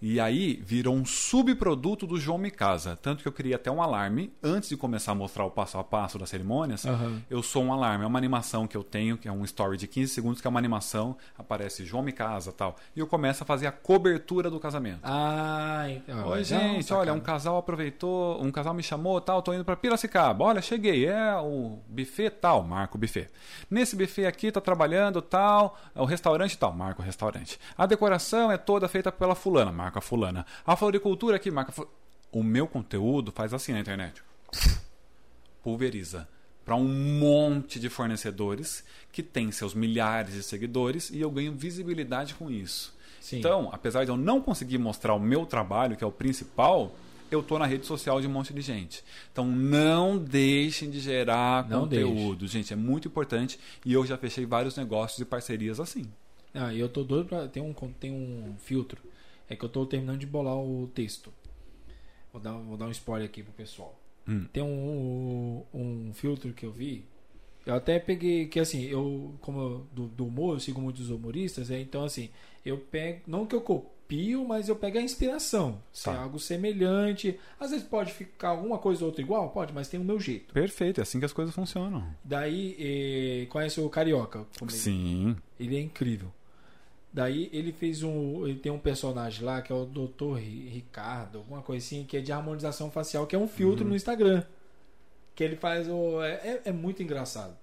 E aí virou um subproduto do João Me Casa. Tanto que eu criei até um alarme. Antes de começar a mostrar o passo a passo das cerimônias, Aham. eu sou um alarme. É uma animação que eu tenho, que é um story de 15 segundos, que é uma animação, aparece João Me Casa tal. E eu começo a fazer a cobertura do casamento. Ah, então. Oi, gente, olha, um casal aproveitou, um casal me chamou, tal, tô indo para Piracicaba. Olha, cheguei, é o buffet tal, marca o buffet. Nesse buffet aqui tá trabalhando tal, é o restaurante tal, marca o restaurante. A decoração é toda feita pela fulana, marca a fulana. A floricultura aqui, marca O meu conteúdo faz assim na internet. Pulveriza para um monte de fornecedores que tem seus milhares de seguidores e eu ganho visibilidade com isso. Sim. Então, apesar de eu não conseguir mostrar o meu trabalho, que é o principal, eu tô na rede social de um monte de gente. Então, não deixem de gerar Não conteúdo, gente, é muito importante e eu já fechei vários negócios e parcerias assim. Ah, e eu tô doido pra. Tem um, tem um filtro. É que eu tô terminando de bolar o texto. Vou dar, vou dar um spoiler aqui pro pessoal. Hum. Tem um, um, um filtro que eu vi. Eu até peguei. Que assim, eu, como eu- do, do humor, eu sigo muitos humoristas, é, então assim, eu pego. Não que eu copio, mas eu pego a inspiração. Se é Tá. algo semelhante. Às vezes pode ficar alguma coisa ou outra igual, pode, mas tem o meu jeito. Perfeito, é assim que as coisas funcionam. Daí, eh, conhece o Carioca? Sim. ele é incrível. Daí ele fez um. Ele tem um personagem lá que é o Dr. Ri- Ricardo, alguma coisa assim, que é de harmonização facial, que é um filtro Uhum. no Instagram. Que ele faz o. É, é- é muito engraçado.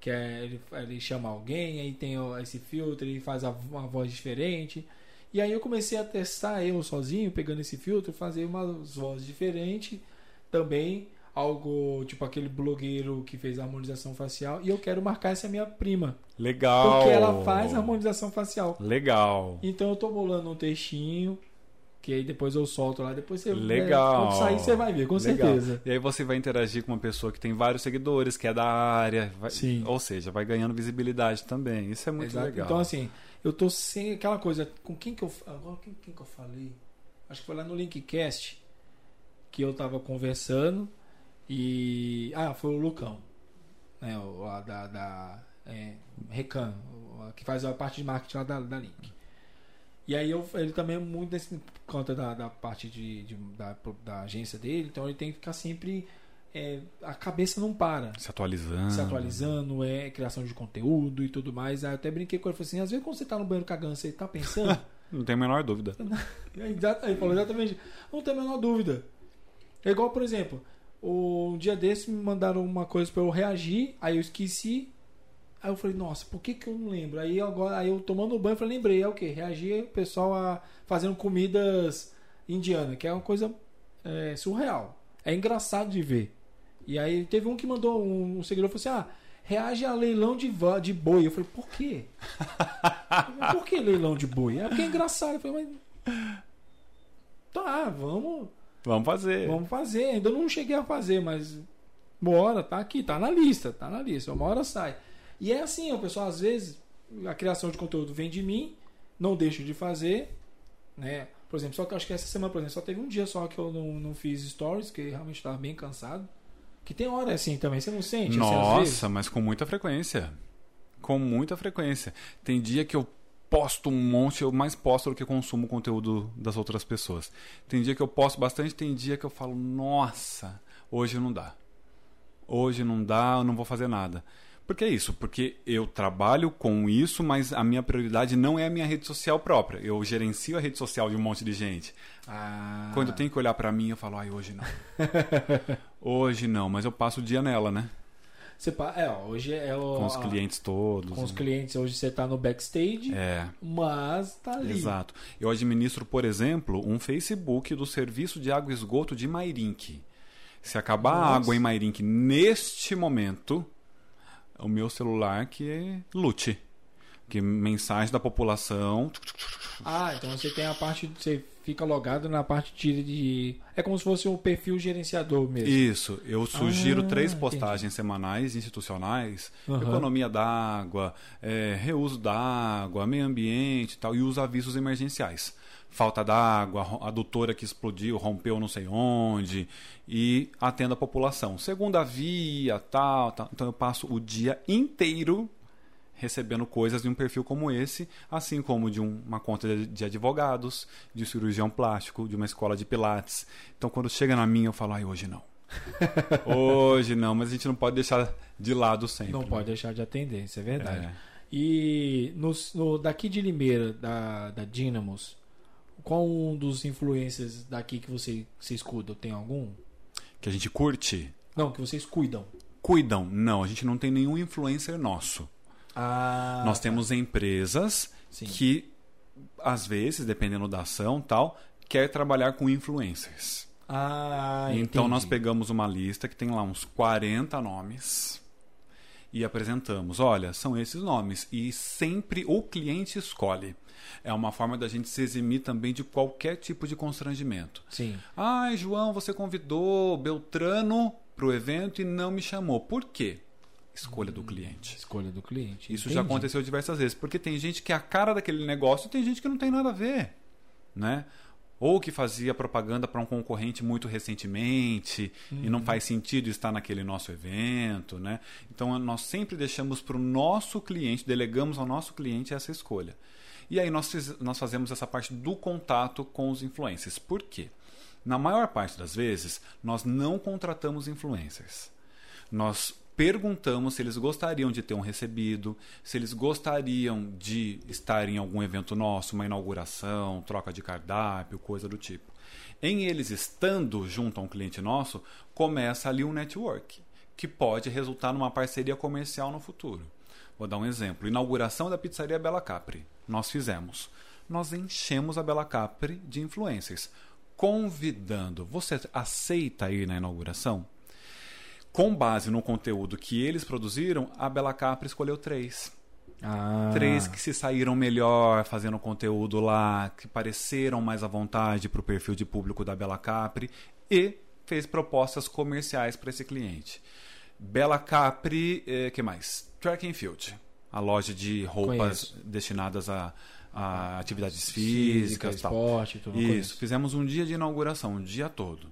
Que é, ele, ele chama alguém, aí tem esse filtro, ele faz a, uma voz diferente. E aí eu comecei a testar eu sozinho, pegando esse filtro, fazer umas vozes diferentes. Também algo tipo aquele blogueiro que fez a harmonização facial. E eu quero marcar essa minha prima. Legal. Porque ela faz harmonização facial. Legal. Então eu tô bolando um textinho, que aí depois eu solto lá, depois você Legal. quando sair você vai ver, com Legal. certeza. E aí você vai interagir com uma pessoa que tem vários seguidores, que é da área. vai- Sim. Ou seja, vai ganhando visibilidade também. Isso é muito Exato. legal. Então assim, eu tô sem aquela coisa, com quem que eu agora quem, quem que eu falei? Acho que foi lá no Linkcast que eu tava conversando e ah, foi o Lucão, né, o lá da, da é, Recan, que faz a parte de marketing lá da, da Link. E aí eu, ele também é muito desse, por conta da, da parte de, de- da, da agência dele, então ele tem que ficar sempre é, a cabeça não para Se atualizando. se atualizando, é criação de conteúdo e tudo mais. Aí eu até brinquei com ele, falei assim, às vezes quando você tá no banheiro cagando, você tá pensando. Não tem a menor dúvida. Ele falou exatamente, não tem a menor dúvida. É igual, por exemplo, um dia desse me mandaram uma coisa pra eu reagir, aí eu esqueci. Aí eu falei, nossa, por que, que eu não lembro? Aí agora, aí eu tomando banho, eu falei, lembrei, é o quê? Reagir o pessoal a fazendo comidas indianas, que é uma coisa é, surreal. É engraçado de ver. E aí teve um que mandou, um, um seguidor falou assim: ah, reage a leilão de, de boi. Eu falei, por quê? Por que leilão de boi? É porque é engraçado. Eu falei, mas. Tá, vamos, Vamos fazer. vamos fazer. Ainda não cheguei a fazer, mas. Bora, tá aqui, tá na lista, tá na lista. Uma hora sai. E é assim, o pessoal, às vezes, a criação de conteúdo vem de mim, não deixo de fazer, né? Por exemplo, só que acho que essa semana, por exemplo, só teve um dia só que eu não, não fiz stories, que realmente estava bem cansado. Que tem hora assim também, você não sente? assim? Nossa, mas com muita frequência. Com muita frequência. Tem dia que eu posto um monte, eu mais posto do que consumo conteúdo das outras pessoas. Tem dia que eu posto bastante, tem dia que eu falo, nossa, hoje não dá. Hoje não dá, eu não vou fazer nada. Por que isso? Porque eu trabalho com isso, mas a minha prioridade não é a minha rede social própria. Eu gerencio a rede social de um monte de gente. Ah, Quando eu tenho que olhar pra mim, eu falo, ai, hoje não. hoje não, mas eu passo o dia nela, né? Você, é, hoje é o, Com os a- clientes todos. com os né? clientes, hoje você tá no backstage, É, mas tá ali. exato. Eu administro, por exemplo, um Facebook do Serviço de Água e Esgoto de Mairink. Se acabar a Nossa. água em Mairink neste momento, o meu celular que é lute. Que mensagem da população. Ah, então você tem a parte, você fica logado na parte de, de- é como se fosse um perfil gerenciador mesmo. Isso, eu sugiro Ah, três entendi. postagens semanais institucionais, Aham. economia d'água, é, reuso d'água, meio ambiente e tal, e os avisos emergenciais. Falta d'água, adutora que explodiu, rompeu não sei onde, e atendo a população. Segunda via, tal, tal. Então eu passo o dia inteiro recebendo coisas de um perfil como esse, assim como de um, uma conta de, de, advogados, de cirurgião plástico, de uma escola de pilates. Então, quando chega na minha, eu falo, ai, hoje não. hoje não, mas a gente não pode deixar de lado sempre. Não né? pode deixar de atender, isso é verdade. É. E no, no, daqui de Limeira, da, da Dynamos, qual um dos influencers daqui que você, vocês cuidam? Tem algum? Que a gente curte? Não, que vocês cuidam. Cuidam? Não, a gente não tem nenhum influencer nosso. Ah, Nós temos empresas Sim. que, às vezes, dependendo da ação tal, quer trabalhar com influencers. Ah, então entendi. nós pegamos uma lista que tem lá uns 40 nomes e apresentamos. Olha, são esses nomes. E sempre o cliente escolhe. É uma forma da gente se eximir também de qualquer tipo de constrangimento. Sim. Ai, João, você convidou Beltrano para o evento e não me chamou. Por quê? Escolha do cliente. Escolha do cliente. Isso Entendi. já aconteceu diversas vezes. Porque tem gente que é a cara daquele negócio e tem gente que não tem nada a ver. Né? Ou que fazia propaganda para um concorrente muito recentemente e não faz sentido estar naquele nosso evento. Né? Então nós sempre deixamos para o nosso cliente, delegamos ao nosso cliente essa escolha. E aí nós, fiz- nós fazemos essa parte do contato com os influencers. Por quê? Na maior parte das vezes, nós não contratamos influencers. Nós perguntamos se eles gostariam de ter um recebido, se eles gostariam de estar em algum evento nosso, uma inauguração, troca de cardápio, coisa do tipo. Em eles estando junto a um cliente nosso, começa ali um network, que pode resultar numa parceria comercial no futuro. Vou dar um exemplo. Inauguração da pizzaria Bela Capri. Nós fizemos. Nós enchemos a Bela Capri de influencers, convidando. Você aceita ir na inauguração? Com base no conteúdo que eles produziram, a Bela Capri escolheu três. Ah, Três que se saíram melhor fazendo conteúdo lá, que pareceram mais à vontade para o perfil de público da Bela Capri e fez propostas comerciais para esse cliente. Bela Capri, eh, que mais? Track and Field, a loja de roupas Conheço. destinadas a, a atividades física, físicas, tal. esporte, tudo. Isso, fizemos um dia de inauguração, um dia todo.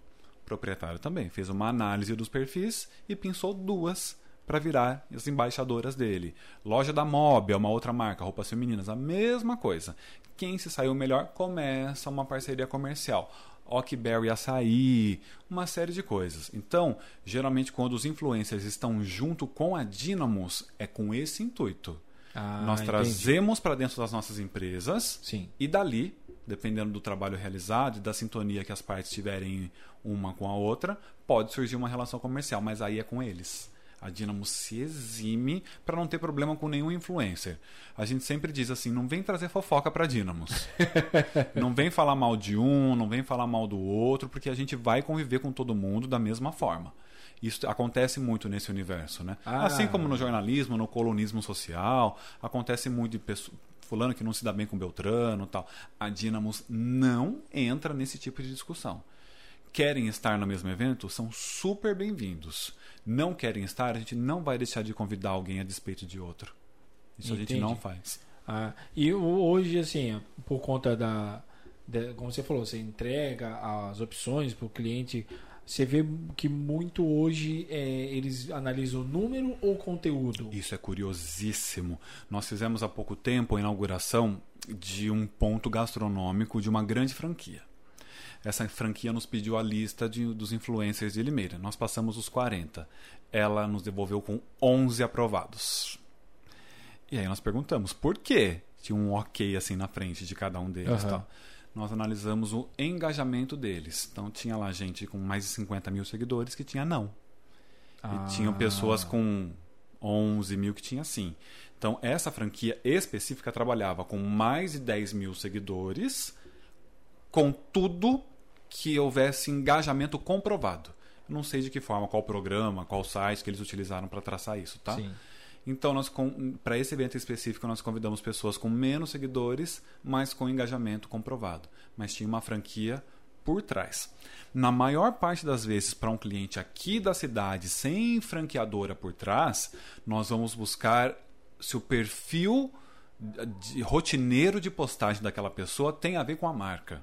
Proprietário também fez uma análise dos perfis e pensou duas para virar as embaixadoras dele. Loja da Mob é uma outra marca, roupas femininas, a mesma coisa. Quem se saiu melhor começa uma parceria comercial. Ockberry Açaí, uma série de coisas. Então, geralmente quando os influencers estão junto com a Dynamos, é com esse intuito. Ah, Nós trazemos para dentro das nossas empresas Sim. e dali, dependendo do trabalho realizado e da sintonia que as partes tiverem uma com a outra, pode surgir uma relação comercial, mas aí é com eles. A Dinamo se exime para não ter problema com nenhum influencer. A gente sempre diz assim: não vem trazer fofoca para Dynamos. não vem falar mal de um, não vem falar mal do outro, porque a gente vai conviver com todo mundo da mesma forma. Isso acontece muito nesse universo, né? Ah. Assim como no jornalismo, no colunismo social, acontece muito de pessoas fulano que não se dá bem com Beltrano, tal. A Dynamos não entra nesse tipo de discussão. Querem estar no mesmo evento? São super bem-vindos. Não querem estar? A gente não vai deixar de convidar alguém a despeito de outro. Isso a gente Entendi. não faz. Ah, e hoje, assim, por conta da, da- Como você falou, você entrega as opções para o cliente. Você vê que muito hoje é, eles analisam número ou conteúdo? Isso é curiosíssimo. Nós fizemos há pouco tempo a inauguração de um ponto gastronômico de uma grande franquia. Essa franquia nos pediu a lista de- dos influencers de Limeira. Nós passamos os 40. Ela nos devolveu com 11 aprovados. E aí nós perguntamos por quê? Tinha um ok assim na frente de cada um deles. Aham. tal. Nós analisamos o engajamento deles. Então tinha lá gente com mais de 50 mil seguidores que tinha não. Ah, E tinham pessoas com 11 mil que tinha sim. Então, essa franquia específica trabalhava com mais de 10 mil seguidores, com tudo que houvesse engajamento comprovado. Eu não sei de que forma, qual programa, qual site que eles utilizaram para traçar isso, tá? Sim. Então, para esse evento específico, nós convidamos pessoas com menos seguidores, mas com engajamento comprovado. Mas tinha uma franquia por trás. Na maior parte das vezes, para um cliente aqui da cidade, sem franqueadora por trás, nós vamos buscar se o perfil de- rotineiro de postagem daquela pessoa tem a ver com a marca.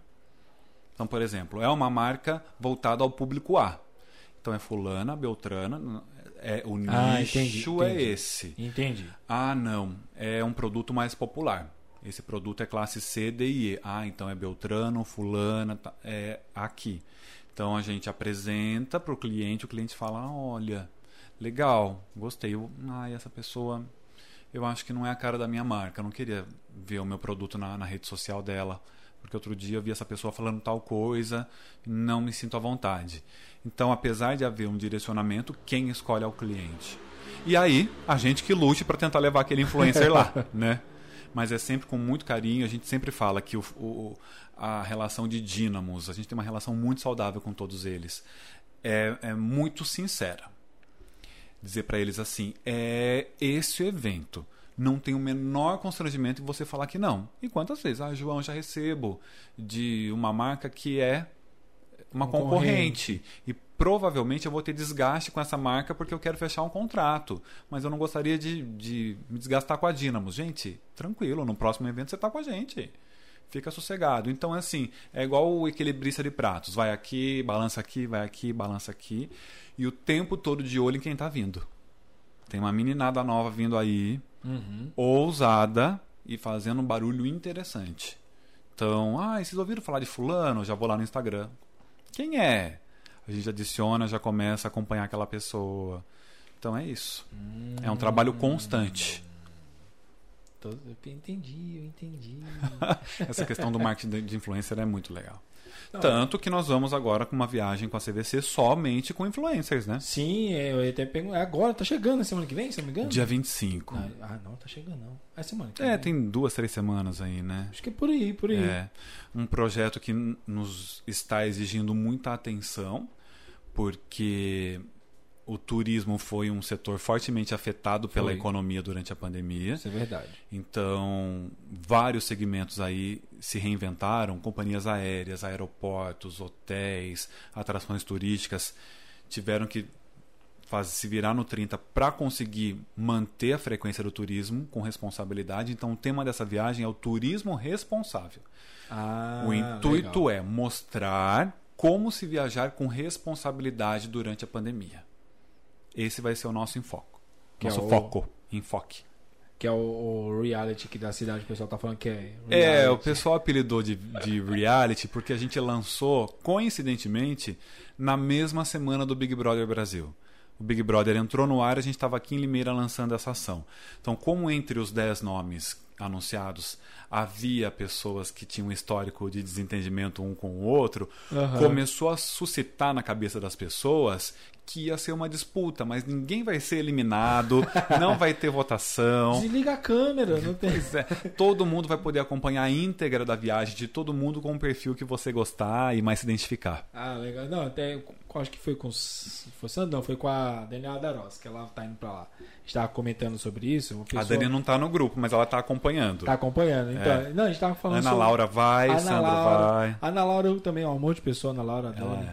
Então, por exemplo, é uma marca voltada ao público A. Então é fulana, beltrana, é o Ah, nicho entendi, é entendi. esse. Entendi. Ah, não, é um produto mais popular. Esse produto é classe C, D e E. Ah, então é Beltrano, fulana, tá- é aqui. Então a gente apresenta para o cliente, o cliente fala, olha, legal, gostei. Eu, ah, essa pessoa, eu acho que não é a cara da minha marca. Eu não queria ver o meu produto na, na rede social dela. Porque outro dia eu vi essa pessoa falando tal coisa, não me sinto à vontade. Então, apesar de haver um direcionamento, quem escolhe é o cliente. E aí, a gente que lute para tentar levar aquele influencer lá, né? Mas é sempre com muito carinho. A gente sempre fala que o, o- a relação de dínamos, a gente tem uma relação muito saudável com todos eles. É, é muito sincera. Dizer para eles assim: é esse evento. Não tem o menor constrangimento em você falar que não. E quantas vezes? Ah, João, já recebo de uma marca que é uma Concorrente. concorrente. E provavelmente eu vou ter desgaste com essa marca porque eu quero fechar um contrato. Mas eu não gostaria de, de me desgastar com a Dynamos. Gente, tranquilo, no próximo evento você está com a gente. Fica sossegado. Então, é assim, é igual o equilibrista de pratos. Vai aqui, balança aqui, vai aqui, balança aqui. E o tempo todo de olho em quem está vindo. Tem uma meninada nova vindo aí, Uhum. ousada e fazendo um barulho interessante. Então, ah, vocês ouviram falar de fulano? Já vou lá no Instagram. Quem é? A gente adiciona, já começa a acompanhar aquela pessoa. Então é isso. É um trabalho constante. Tô- eu entendi, eu entendi. Essa questão do marketing de- influencer é muito legal. Não, Tanto que nós vamos agora com uma viagem com a CVC somente com influencers, né? Sim, é, eu até perguntar. Agora, tá chegando, é semana que vem, se não me engano? Dia 25. Ah, ah, não, tá chegando não. É semana que É, vem. tem duas, três semanas aí, né? Acho que é por aí, por aí. É um projeto que nos está exigindo muita atenção, porque o turismo foi um setor fortemente afetado pela Foi. economia durante a pandemia. Isso é verdade. Então, vários segmentos aí se reinventaram, companhias aéreas, aeroportos, hotéis, atrações turísticas tiveram que faz, se virar no 30 para conseguir manter a frequência do turismo com responsabilidade. Então, o tema dessa viagem é o turismo responsável. Ah, o intuito legal. é mostrar como se viajar com responsabilidade durante a pandemia. Esse vai ser o nosso enfoque. Que é nosso o- foco, enfoque. Que é o, o reality aqui da cidade, o pessoal tá falando que é. É, reality. o pessoal apelidou de, de reality porque a gente lançou, coincidentemente, na mesma semana do Big Brother Brasil. O Big Brother entrou no ar, a gente estava aqui em Limeira lançando essa ação. Então, como entre os 10 nomes anunciados havia pessoas que tinham um histórico de desentendimento um com o outro, Aham. começou a suscitar na cabeça das pessoas que ia ser uma disputa, mas ninguém vai ser eliminado, não vai ter votação. Desliga a câmera, não tem. Pois é, todo mundo vai poder acompanhar a íntegra da viagem de todo mundo com o perfil que você gostar e mais se identificar. Ah, legal. Não, até acho que foi com. Foi Sandro, não, foi com a Daniela Daros, que ela tá indo pra lá. A gente tava comentando sobre isso. Uma A pessoa Dani não tá no grupo, mas ela tá acompanhando. tá acompanhando. Então, É. não, a gente tava falando Ana sobre. Laura vai, Ana Sandro Laura, vai. Ana Laura também, ó, um monte de pessoa, Ana Laura, Dani.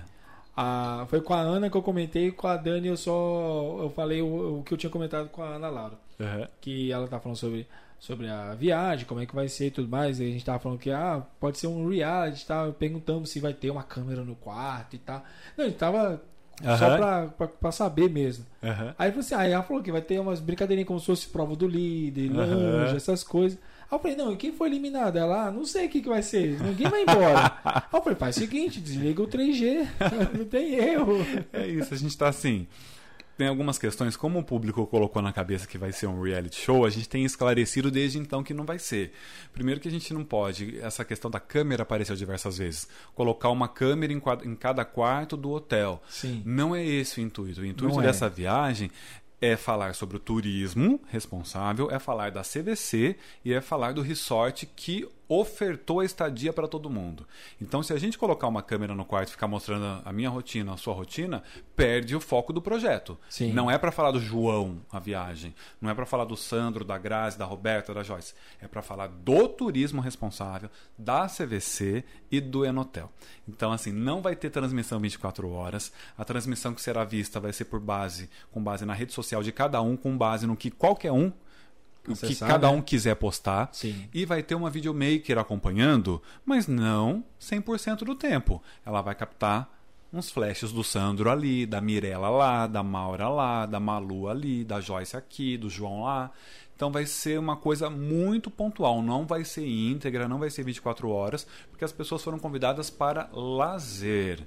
Ah, foi com a Ana que eu comentei, com a Dani eu só eu falei o, o que eu tinha comentado com a Ana Laura, Uhum. que ela tá falando sobre sobre a viagem, como é que vai ser e tudo mais, e a gente tava falando que ah, pode ser um reality, tá? perguntando se vai ter uma câmera no quarto e tal. Não, a gente tava só Aham. pra, pra, pra saber mesmo. Uhum. Aí assim, aí ela falou que vai ter umas brincadeirinhas como se fosse prova do líder, lanche, essas coisas. Eu falei, não, e quem foi eliminado? Ela, ah, não sei o que, que vai ser, ninguém vai embora. Aí eu falei, faz o seguinte, desliga o 3G, não tem erro. É isso, a gente tá assim. Tem algumas questões, como o público colocou na cabeça que vai ser um reality show, a gente tem esclarecido desde então que não vai ser. Primeiro que a gente não pode, essa questão da câmera apareceu diversas vezes, colocar uma câmera em, em cada quarto do hotel. Sim. Não é esse o intuito. O intuito Não é. dessa viagem é falar sobre o turismo responsável, é falar da CVC e é falar do resort que ofertou a estadia para todo mundo. Então, se a gente colocar uma câmera no quarto e ficar mostrando a minha rotina, a sua rotina, perde o foco do projeto. Sim. Não é para falar do João a viagem, não é para falar do Sandro, da Grazi, da Roberta, da Joyce. É para falar do turismo responsável, da CVC e do Enotel. Então, assim, não vai ter transmissão 24 horas. A transmissão que será vista vai ser por base, com base na rede social de cada um, com base no que qualquer um, o que cada né? um quiser postar. Sim. E vai ter uma videomaker acompanhando, mas não 100% do tempo. Ela vai captar uns flashes do Sandro ali, da Mirella lá, da Maura lá, da Malu ali, da Joyce aqui, do João lá. Então vai ser uma coisa muito pontual, não vai ser íntegra, não vai ser 24 horas, porque as pessoas foram convidadas para lazer.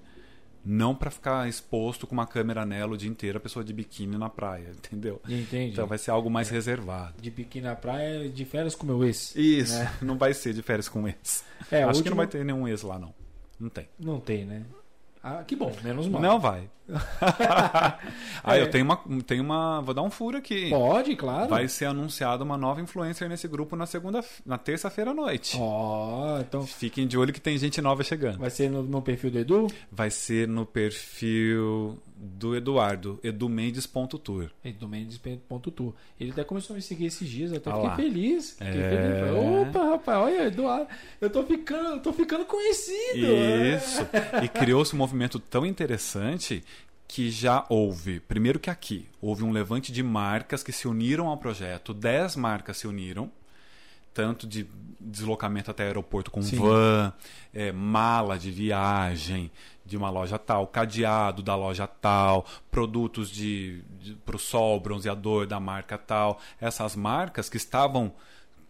Não para ficar exposto com uma câmera nela o dia inteiro, a pessoa de biquíni na praia, entendeu? Entendi. Então vai ser algo mais reservado. De biquíni na praia, de férias com meu ex. Isso, né? não vai ser de férias com ex. É, Acho último... que não vai ter nenhum ex lá, não. Não tem. Não tem, né? Ah, que bom, menos mal. Não vai. ah, É. eu tenho uma, tenho uma. Vou dar um furo aqui. Pode, claro. Vai ser anunciada uma nova influencer nesse grupo na segunda, na terça-feira à noite. Ó, então Fiquem de olho que tem gente nova chegando. vai ser no, no perfil do Edu? Vai ser no perfil do Eduardo, edumendes.tour. Edumendes.tour. Ele até começou a me seguir esses dias, eu até Ah fiquei lá. feliz. Fiquei É. feliz. Opa, rapaz, olha, Eduardo, eu tô ficando, eu tô ficando conhecido. Isso. E criou-se um movimento tão interessante que já houve, primeiro que aqui, houve um levante de marcas que se uniram ao projeto, 10 marcas se uniram, tanto de deslocamento até aeroporto com Sim. van, é, mala de viagem de uma loja tal, cadeado da loja tal, produtos de, para o sol, bronzeador da marca tal. Essas marcas que estavam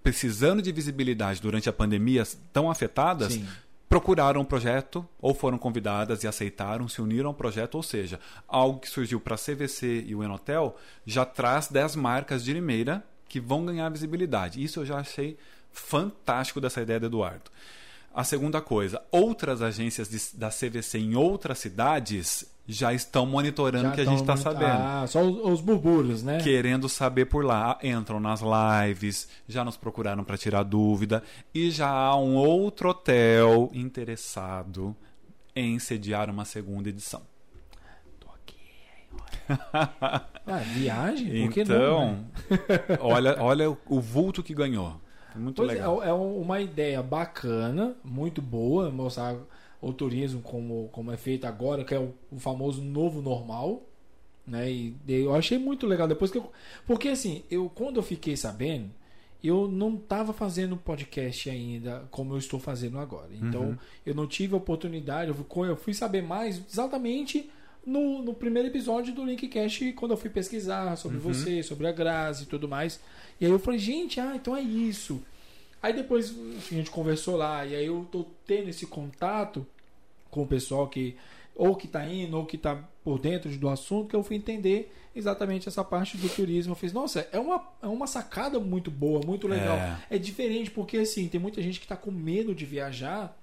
precisando de visibilidade durante a pandemia, tão afetadas, Sim. procuraram o projeto ou foram convidadas e aceitaram, se uniram ao projeto, ou seja, algo que surgiu para a CVC e o Enotel já traz 10 marcas de Limeira que vão ganhar visibilidade. Isso eu já achei fantástico dessa ideia do Eduardo. A segunda coisa, outras agências de- da CVC em outras cidades já estão monitorando o que a gente está sabendo Ah, só os, os burburos, né? querendo saber por lá. Entram nas lives, já nos procuraram para tirar dúvida e já há um outro hotel interessado em sediar uma segunda edição. Tô aqui. Ah, viagem? Por que não? Então, né? olha, olha o vulto que ganhou. Muito Pois é, legal. é uma ideia bacana, muito boa, mostrar o turismo como, como é feito agora, que é o, o famoso novo normal. Né? E de- eu achei muito legal depois que eu. Porque assim, eu quando eu fiquei sabendo, eu não estava fazendo podcast ainda como eu estou fazendo agora. Então, Uhum. eu não tive a oportunidade, eu fui, eu fui saber mais exatamente no, no primeiro episódio do Linkcast, quando eu fui pesquisar sobre Uhum. você, sobre a Grazi e tudo mais. E aí eu falei, gente, ah, então é isso. Aí depois a gente conversou lá, e aí eu tô tendo esse contato com o pessoal que ou que tá indo, ou que tá por dentro do assunto, que eu fui entender exatamente essa parte do turismo. Eu fiz, nossa, é uma, é uma sacada muito boa, muito legal. É. É, diferente, porque assim, tem muita gente que tá com medo de viajar,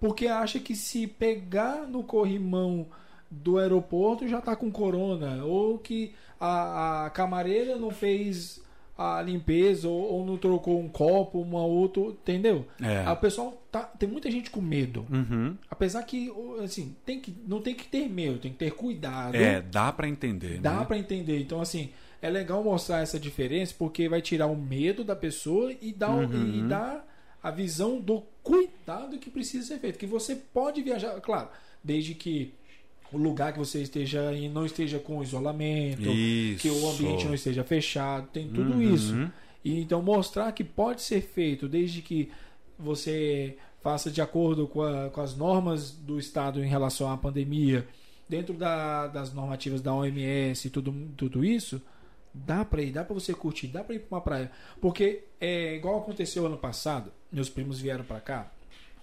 porque acha que se pegar no corrimão do aeroporto já tá com corona, ou que a, a camareira não fez a limpeza, ou, ou não trocou um copo, uma outra, entendeu? É. O pessoal tá, tem muita gente com medo. Uhum. Apesar que, assim, tem que, não tem que ter medo, tem que ter cuidado. É, dá para entender. Dá né? pra entender. Então, assim, é legal mostrar essa diferença porque vai tirar o medo da pessoa e dar, Uhum. e dar a visão do cuidado que precisa ser feito. Que você pode viajar, claro, desde que o lugar que você esteja em não esteja com isolamento, Isso. que o ambiente não esteja fechado, tem tudo Uhum. isso. E então mostrar que pode ser feito desde que você faça de acordo com, a- com as normas do Estado em relação à pandemia, dentro da- das normativas da OMS e tudo, tudo isso, dá pra ir, dá pra você curtir, dá pra ir pra uma praia. Porque é igual aconteceu ano passado, meus primos vieram pra cá,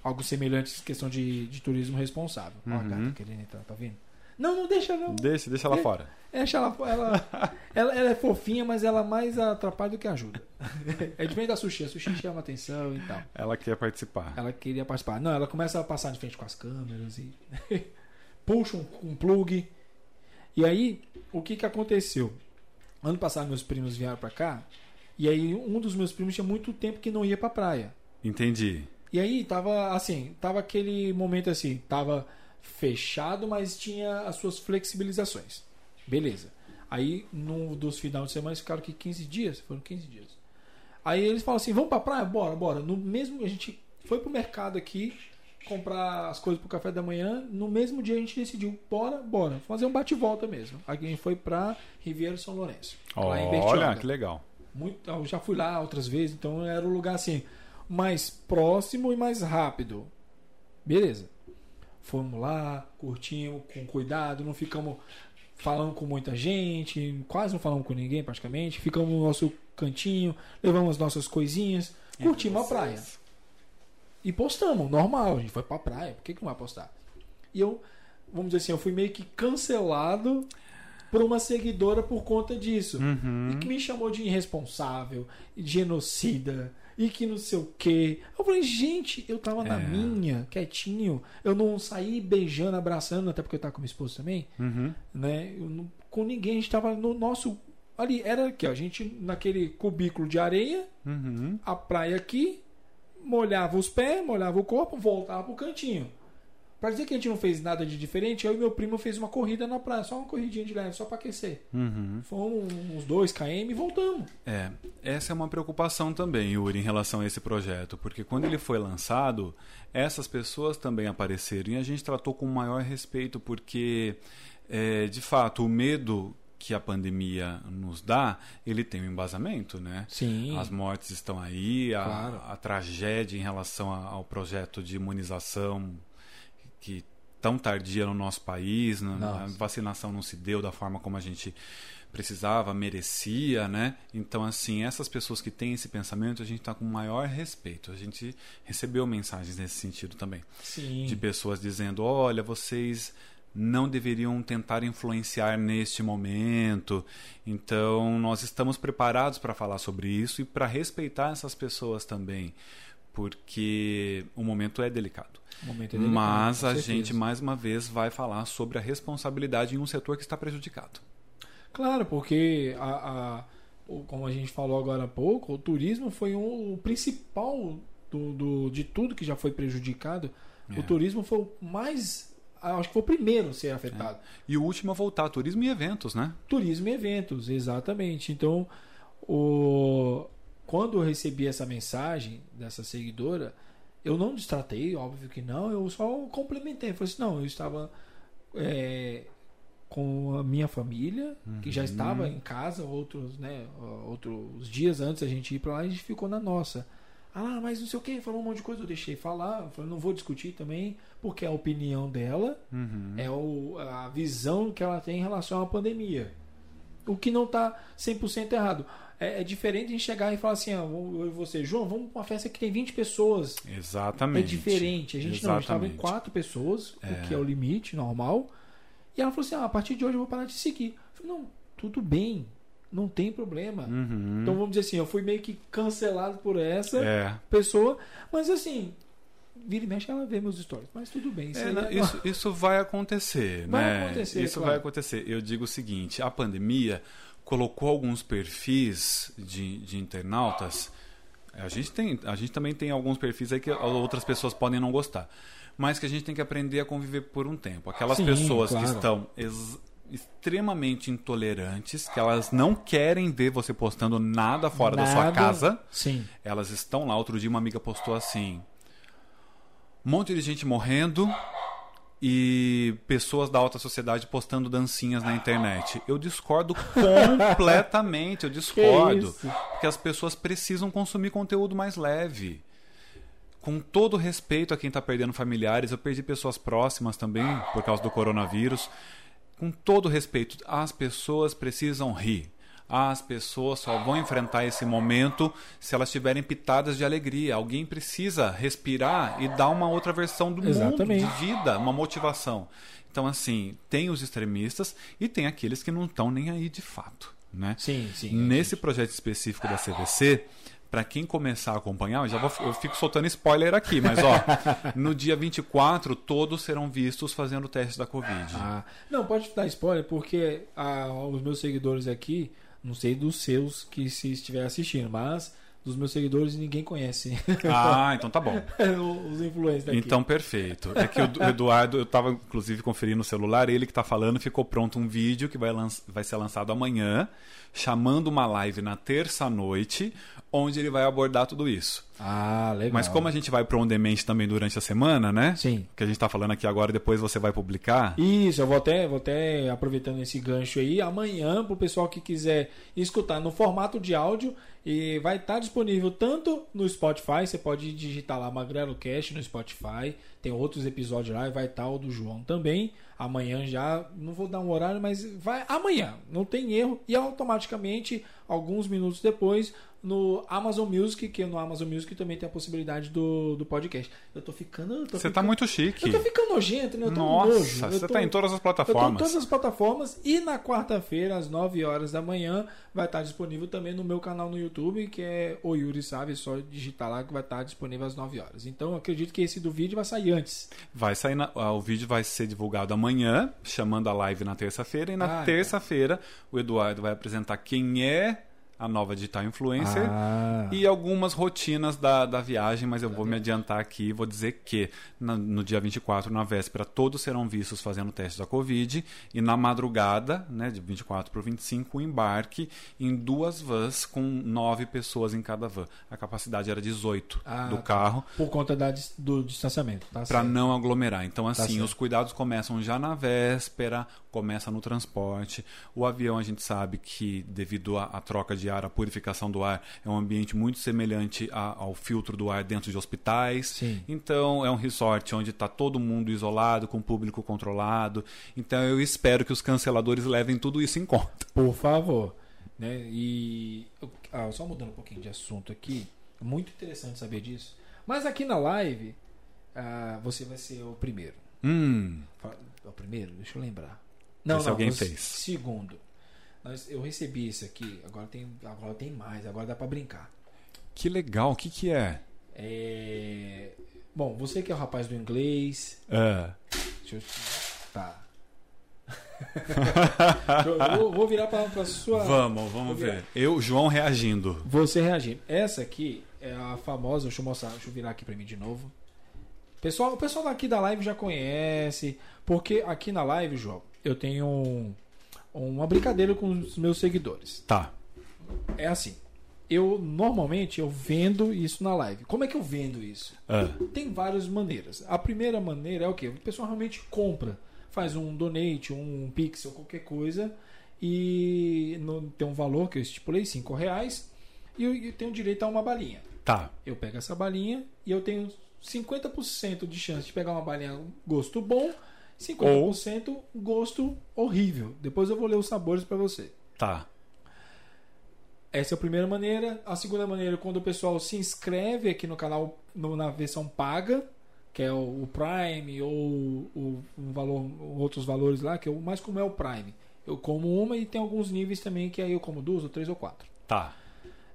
algo semelhante em questão de, de turismo responsável. Ó, a Uhum. gata querendo entrar, tá vendo? Não, não deixa não. Deixa, deixa ela É. fora. Deixa ela, ela, ela, ela é fofinha, mas ela mais atrapalha do que ajuda. É diferente da sushi. A sushi chama atenção e tal. Ela quer participar. Ela queria participar. Não, ela começa a passar de frente com as câmeras e puxa um, um plug. E aí, o que que aconteceu? Ano passado, meus primos vieram pra cá. E aí, um dos meus primos tinha muito tempo que não ia pra praia. Entendi. E aí, tava assim, tava aquele momento assim, tava fechado, mas tinha as suas flexibilizações. Beleza. Aí, num dos finais de semana, ficaram aqui 15 dias. Foram 15 dias. Aí eles falaram assim: vamos pra praia? Bora, bora. No mesmo. A gente foi pro mercado aqui comprar as coisas pro café da manhã. No mesmo dia a gente decidiu: bora, bora. Fazer um bate-volta mesmo. Aí a gente foi pra Riviera São Lourenço. em Olha, que legal. Muito, eu já fui lá outras vezes, então era um lugar assim mais próximo e mais rápido. Beleza. fomos lá, curtimos com cuidado, não ficamos falando com muita gente, quase não falamos com ninguém praticamente, ficamos no nosso cantinho, levamos as nossas coisinhas, curtimos a praia. E postamos, normal, a gente foi pra praia, por que, que não vai postar? E eu, vamos dizer assim, eu fui meio que cancelado por uma seguidora por conta disso. Uhum. E que me chamou de irresponsável, genocida, e que não sei o quê. Eu falei, gente, eu tava na É. minha, quietinho. Eu não saí beijando, abraçando, até porque eu tava com minha esposa também, Uhum. né? Não- com ninguém, a gente tava no nosso. Ali, era aqui, ó, a gente naquele cubículo de areia, Uhum. a praia aqui, molhava os pés, molhava o corpo, voltava pro cantinho. Pra dizer que a gente não fez nada de diferente, eu e meu primo fez uma corrida na praia, só uma corridinha de leve, só pra aquecer. Uhum. Fomos uns 2 km e voltamos. É, essa é uma preocupação também, Yuri, em relação a esse projeto, porque quando ele foi lançado, essas pessoas também apareceram e a gente tratou com maior respeito, porque, é, de fato, o medo que a pandemia nos dá, ele tem um embasamento, né? Sim. As mortes estão aí, a, Claro. a tragédia em relação ao projeto de imunização que tão tardia no nosso país, na- a vacinação não se deu da forma como a gente precisava, merecia, né? Então, assim, essas pessoas que têm esse pensamento, a gente está com maior respeito. A gente recebeu mensagens nesse sentido também, Sim. de pessoas dizendo: olha, vocês não deveriam tentar influenciar neste momento. Então, nós estamos preparados para falar sobre isso e para respeitar essas pessoas também, porque o momento é delicado. Momento é delicado, Mas a gente, mais uma vez, vai falar sobre a responsabilidade em um setor que está prejudicado. Claro, porque a, a- como a gente falou agora há pouco, o turismo foi um- o principal do, do- de tudo que já foi prejudicado. É. O turismo foi o mais. Acho que foi o primeiro a ser afetado. E o último a voltar, turismo e eventos, né? Turismo e eventos, exatamente. Então, o... quando eu recebi essa mensagem dessa seguidora, eu não destratei, óbvio que não, eu só complementei. Falei assim, não, eu estava é, com a minha família, que já estava em casa, outros, né, outros dias antes da gente ir para lá, a gente ficou na nossa. Ah, mas não sei o que, falou um monte de coisa, eu deixei falar, eu falei, não vou discutir também, porque é a opinião dela, Uhum. é o, a visão que ela tem em relação à pandemia. O que não está 100% errado. É, é diferente a gente chegar e falar assim, ó, eu e você, João, vamos para uma festa que tem 20 pessoas. Exatamente. É diferente. A gente não, a gente estava em Exatamente. quatro pessoas, É. o que é o limite normal. E ela falou assim: ah, a partir de hoje eu vou parar de seguir. Eu falei, não, tudo bem, não tem problema. Uhum. Então vamos dizer assim, eu fui meio que cancelado por essa é. pessoa, mas assim, vira e mexe ela vê meus stories, mas tudo bem. Isso, É, não, é- isso, isso vai acontecer, Vai né? acontecer, isso claro. vai acontecer. Eu digo o seguinte: a pandemia colocou alguns perfis de, de internautas. A gente, tem, a gente também tem alguns perfis aí que outras pessoas podem não gostar. Mas que a gente tem que aprender a conviver por um tempo. Aquelas Sim, pessoas claro. que estão ex- extremamente intolerantes, que elas não querem ver você postando nada fora da sua Nada- casa. Sim. Elas estão lá. Outro dia uma amiga postou assim: um monte de gente morrendo e pessoas da alta sociedade postando dancinhas na internet. Eu discordo completamente, eu discordo. Porque as pessoas precisam consumir conteúdo mais leve. Com todo respeito a quem está perdendo familiares, eu perdi pessoas próximas também por causa do coronavírus. Com todo respeito, as pessoas precisam rir. As pessoas só vão enfrentar esse momento se elas estiverem pitadas de alegria. Alguém precisa respirar e dar uma outra versão do Exatamente. mundo, de vida, uma motivação. Então, assim, tem os extremistas e tem aqueles que não estão nem aí de fato. Né? Sim, sim. Nesse projeto específico da CVC, para quem começar a acompanhar, eu já vou, eu fico soltando spoiler aqui, mas ó, no dia 24 todos serão vistos fazendo o teste da Covid. Ah, não, pode dar spoiler, porque ah, os meus seguidores aqui, não sei dos seus que se estiver assistindo, mas dos meus seguidores ninguém conhece Ah, então tá bom. os influencers daqui. Então, perfeito. É que o Eduardo, eu estava inclusive conferindo o celular, ele que está falando, ficou pronto um vídeo que vai, vai ser lançado amanhã, chamando uma live na terça-noite, onde ele vai abordar tudo isso. Ah, legal. Mas como a gente vai para on demand também durante a semana, né? Sim. Que a gente está falando aqui agora, depois você vai publicar. Isso, eu vou até, vou até aproveitando esse gancho aí, amanhã, para o pessoal que quiser escutar no formato de áudio, e vai estar disponível tanto no Spotify, você pode digitar lá Magrelo Cast no Spotify, tem outros episódios lá, e vai estar o do João também. Amanhã já, não vou dar um horário, mas vai amanhã, não tem erro, e automaticamente, alguns minutos depois, no Amazon Music, que no Amazon Music também tem a possibilidade do, do podcast. Eu tô ficando. Você tá muito chique. Eu tô ficando nojento, né? Eu tô Nossa, você tá em todas as eu tô em plataformas. todas as plataformas e na quarta-feira, às 9 horas da manhã, vai estar disponível também no meu canal no YouTube, que é o Yuri Sabe, é só digitar lá que vai estar disponível às 9 horas. Então eu acredito que esse do vídeo vai sair antes. Vai sair na- ah, o vídeo vai ser divulgado amanhã, chamando a live na terça-feira. E na Ah, tá. terça-feira, o Eduardo vai apresentar quem é a nova digital influencer. Ah. E algumas rotinas da, da viagem, mas eu vou me adiantar aqui e vou dizer que na- no dia 24, na véspera, todos serão vistos fazendo teste da Covid. E na madrugada, né, de 24 para o 25, o embarque em duas vans com nove pessoas em cada van. A capacidade era 18 Ah, do tá. carro Por conta da do distanciamento. Tá para não aglomerar. Então, assim, certo. os cuidados começam já na véspera, começa no transporte. O avião, a gente sabe que, devido à, à troca de ar, a purificação do ar, é um ambiente muito semelhante a- ao filtro do ar dentro de hospitais. Sim. Então, é um resort onde está todo mundo isolado, com o público controlado. Então, eu espero que os canceladores levem tudo isso em conta. Por favor. Né? E. ah, só mudando um pouquinho de assunto aqui. Muito interessante saber disso. Mas aqui na live, ah, você vai ser o primeiro. Hum, o primeiro? Deixa eu lembrar. Esse alguém você- fez. Segundo. Eu recebi esse aqui, agora tem, agora tem mais, agora dá pra brincar. que legal. O que, que é? É, Bom, você que é o rapaz do inglês. É. Deixa eu. Tá. eu vou, virar pra, pra sua. Vamos, vamos ver. Eu, João, reagindo. Você reagir. Essa aqui é a famosa. Deixa eu mostrar, deixa eu virar aqui pra mim de novo. Pessoal, o pessoal daqui da live já conhece. Porque aqui na live, João, eu tenho um- uma brincadeira com os meus seguidores. Tá. É assim. Eu normalmente eu vendo isso na live. Como é que eu vendo isso? É. Tem várias maneiras. A primeira maneira é o que? O pessoal realmente compra. Faz um donate, um pixel, qualquer coisa. E no- tem um valor que eu estipulei, 5 reais. E eu, eu tenho direito a uma balinha. Tá. Eu pego essa balinha e eu tenho 50% de chance de pegar uma balinha gosto bom, 50% gosto horrível. Depois eu vou ler os sabores para você. Tá. Essa é a primeira maneira. A segunda maneira quando o pessoal se inscreve aqui no canal no- na versão paga, que é o, o Prime ou o, um valor, outros valores lá, que é o mais como é o Prime. Eu como uma e tem alguns níveis também que aí eu como duas ou três ou quatro. Tá.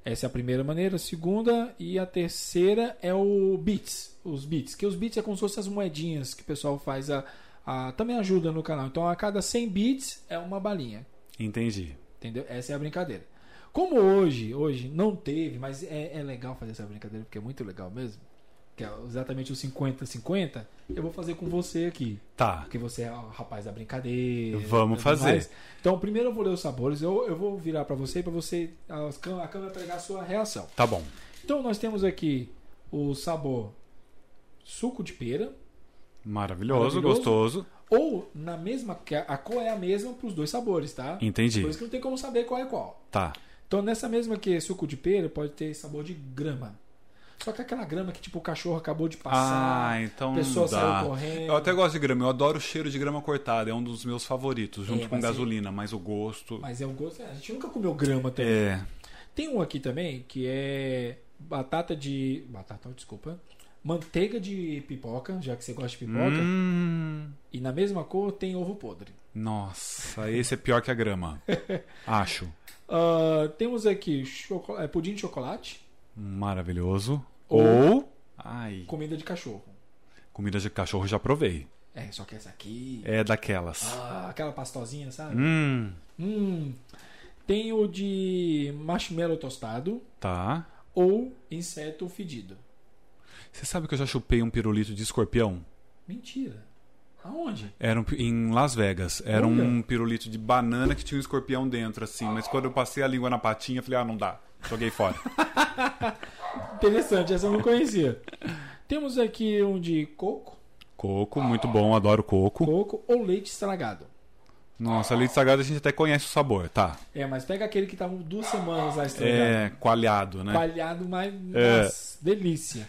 Essa é a primeira maneira. A segunda e a terceira é o bits. Os bits. Que os bits é como se fossem as moedinhas que o pessoal faz a, a- também ajuda no canal. Então a cada 100 bits é uma balinha. Entendi. Entendeu? Essa é a brincadeira. Como hoje, hoje não teve, mas é, é legal fazer essa brincadeira porque é muito legal mesmo. Que é exatamente o 50-50, eu vou fazer com você aqui. Tá. Porque você é o rapaz da brincadeira. Vamos fazer. mais. Então, primeiro eu vou ler os sabores. Eu, eu vou virar para você, para você a, a câmera pegar a sua reação. Tá bom. Então, nós temos aqui o sabor suco de pera. Maravilhoso, Maravilhoso. gostoso. Ou na mesma. que A cor é a mesma para os dois sabores, tá? Entendi. Por isso que não tem como saber qual é qual. Tá. Então, nessa mesma que suco de pera, pode ter sabor de grama. Só que aquela grama que tipo o cachorro acabou de passar. Ah, então a pessoa não dá. saiu correndo. Eu até gosto de grama, eu adoro o cheiro de grama cortada, é um dos meus favoritos, junto É, com gasolina, mas o gosto. Mas é o gosto. é, A gente nunca comeu grama também. É. Tem um aqui também que é batata de. Batata, desculpa. Manteiga de pipoca, já que você gosta de pipoca. Hum, E na mesma cor tem ovo podre. nossa, esse é pior que a grama. Acho. Ah, temos aqui é, pudim de chocolate, Maravilhoso. Ou- comida de cachorro. comida de cachorro já provei. É, só que essa aqui. É daquelas. Ah, aquela pastosinha, sabe? Hum, Hum. Tem o de marshmallow tostado tá. ou inseto fedido. Você sabe que eu já chupei um pirulito de escorpião? Mentira. Aonde? Era um em Las Vegas. Era Olha. um pirulito de banana que tinha um escorpião dentro, assim. Mas quando eu passei a língua na patinha, eu falei, ah, não dá. Joguei fora. Interessante, essa eu não conhecia. Temos aqui um de coco, coco, muito bom, adoro coco. coco ou leite estragado. Nossa, leite sagrado a gente até conhece o sabor, tá? É, mas pega aquele que tava duas semanas lá estragado. É, coalhado, né? Coalhado, mas É. nossa, delícia.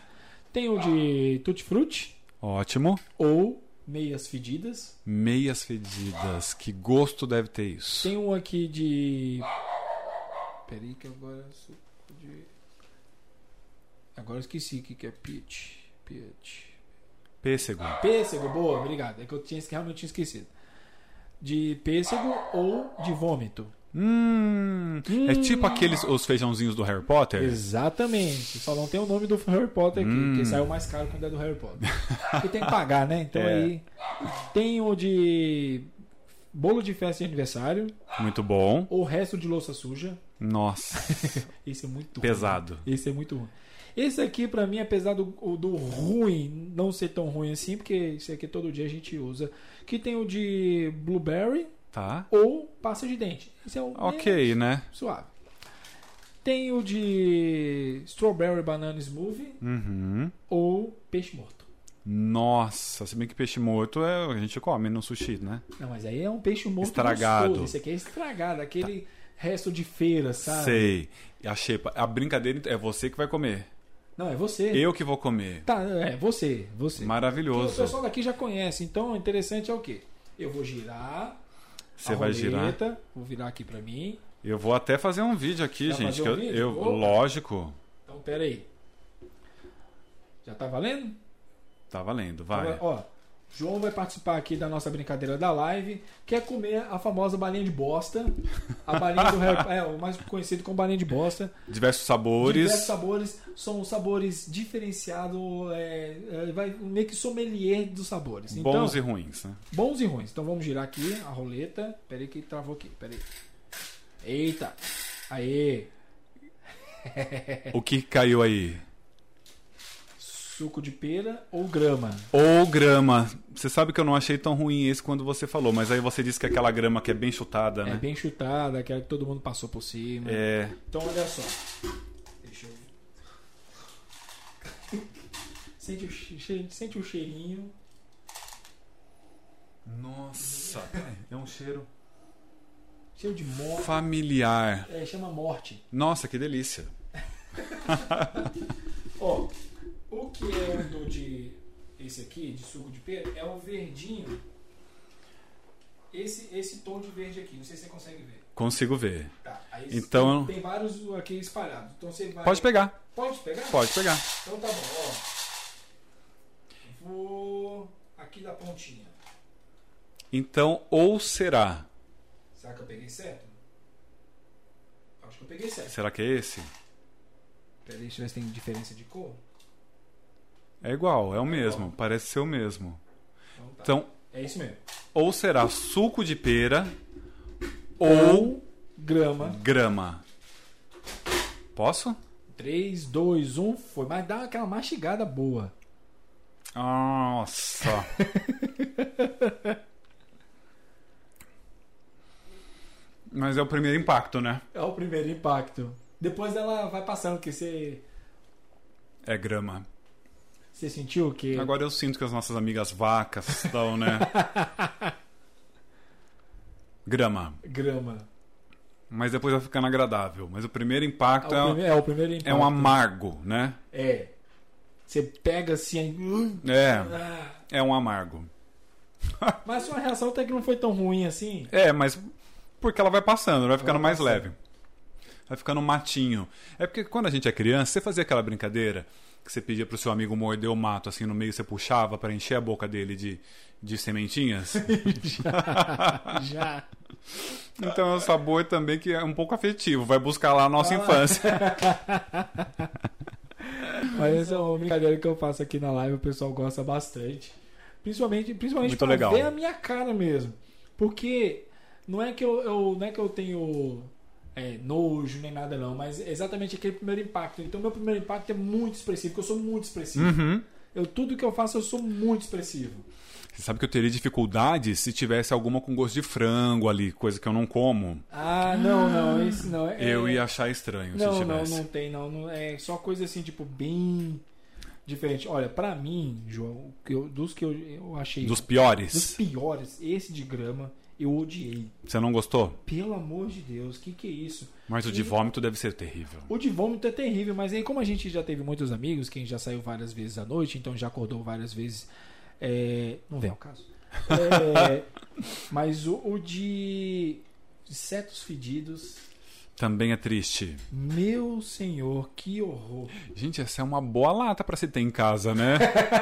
Tem o de tutti frutti Ótimo. ou meias fedidas. Meias fedidas. Que gosto deve ter isso? Tem um aqui de. Peraí que agora. suco de- Agora eu esqueci o que é peach. Peach. Pêssego. Pêssego, boa, obrigado. É que eu tinha, realmente tinha esquecido. De pêssego ou de vômito. Hum, é tipo aqueles os feijãozinhos do Harry Potter? Exatamente. Só não tem o nome do Harry Potter aqui, Hum. que saiu mais caro quando é do Harry Potter. Porque tem que pagar, né? Então É. aí. Tem o de bolo de festa de aniversário Muito bom. ou resto de louça suja. Nossa, Esse é muito ruim. pesado. Esse é muito ruim. Esse aqui, pra mim, apesar do, o- do ruim não ser tão ruim assim, porque esse aqui todo dia a gente usa. Que tem o de blueberry Tá? ou pasta de dente. Esse é o Ok, né? suave. Tem o de strawberry banana smoothie Uhum. ou peixe morto. Nossa, se bem que peixe morto é, a gente come no sushi, né? Não, mas aí é um peixe morto Estragado. gostoso. Esse aqui é estragado, aquele resto de feira, sabe? Sei. A xepa. A brincadeira é você que vai comer. Não, é você. Eu que vou comer. Tá, é você, você. O Maravilhoso. pessoal daqui já conhece, então o interessante é o quê? Eu vou girar. Você a vai girar. Vou virar aqui pra mim. Eu vou até fazer um vídeo aqui, Vai gente. um eu, vídeo? eu- lógico. Então, pera aí. Já tá valendo? Tá valendo, vai. Então, Ó, João vai participar aqui da nossa brincadeira da live, que é comer a famosa balinha de bosta. A balinha do Harry, é, o mais conhecido como balinha de bosta. Diversos sabores. Diversos sabores, são sabores diferenciados, é, é, vai meio que sommelier dos sabores. Então, Bons e ruins, né? bons e ruins. Então vamos girar aqui a roleta. Pera aí que travou aqui, pera aí. Eita! Aê! O que caiu aí? Suco de pera ou grama? Ou grama. Você sabe que eu não achei tão ruim esse quando você falou, mas aí você disse que aquela grama que é bem chutada, É né? bem chutada, aquela que todo mundo passou por cima. É. Então olha só. Deixa eu. Sente o, che- sente o cheirinho. Nossa, é um cheiro Cheiro de morte. familiar. É, chama morte. Nossa, que delícia. Ó, o que é o do de. Esse aqui, de suco de pera, é o verdinho. Esse, esse tom de verde aqui, não sei se você consegue ver. Consigo ver. Tá, aí Então- tem, tem vários aqui espalhados. Então você vai. Pode pegar, Pode pegar? pode pegar. Então tá bom, ó. Vou aqui da pontinha. Então, ou será? Será que eu peguei certo? Acho que eu peguei certo. Será que é esse? Peraí, deixa eu ver se tem diferença de cor. É igual, é o mesmo. Parece ser o mesmo. Então tá. Então, é isso mesmo. ou será suco de pera ou grama. grama. Posso? 3, 2, 1, foi. Mas dá aquela mastigada boa. Nossa. Mas é o primeiro impacto, né? É o primeiro impacto. Depois ela vai passando, que você, É grama. Você sentiu que. Agora eu sinto que as nossas amigas vacas estão, né? Grama. Grama. Mas depois vai ficando agradável. Mas o primeiro impacto É o, é, primeiro, é o primeiro impacto. é um amargo, né? É. Você pega assim. aí, É, ah. é um amargo. Mas sua reação até que não foi tão ruim assim. É, mas porque ela vai passando, vai ficando Vai mais leve. Vai ficando matinho. É porque quando a gente é criança, você fazia aquela brincadeira que você pedia pro seu amigo morder o mato assim no meio, você puxava para encher a boca dele de, de sementinhas. Já. então é um sabor também que é um pouco afetivo, vai buscar lá a nossa Ah. infância. Mas essa é uma brincadeira que eu faço aqui na live, o pessoal gosta bastante. Principalmente, principalmente Muito pra legal. ver a minha cara mesmo. Porque não é que eu, eu- não é que eu tenho é, nojo nem nada não, mas é exatamente aquele primeiro impacto. Então meu primeiro impacto é muito expressivo, porque eu sou muito expressivo. Uhum. Eu, tudo que eu faço, eu sou muito expressivo. Você sabe que eu teria dificuldade se tivesse alguma com gosto de frango ali, coisa que eu não como. Ah, não, não, esse não. É, Eu ia achar estranho Não, se não, tivesse. não tem, não, não. É só coisa assim, tipo, bem diferente. Olha, pra mim, João, eu- dos que eu, eu achei. Dos dos piores? piores, esse de grama, eu odiei. Você não gostou? Pelo amor de Deus, que que é isso? Mas o de vômito deve ser terrível. O de vômito é terrível, mas aí como a gente já teve muitos amigos, quem já saiu várias vezes à noite, então já acordou várias vezes, é, não vem ao caso. É, mas o, o de insetos fedidos, Também é triste. meu senhor, que horror. Gente, essa é uma boa lata pra se ter em casa, né?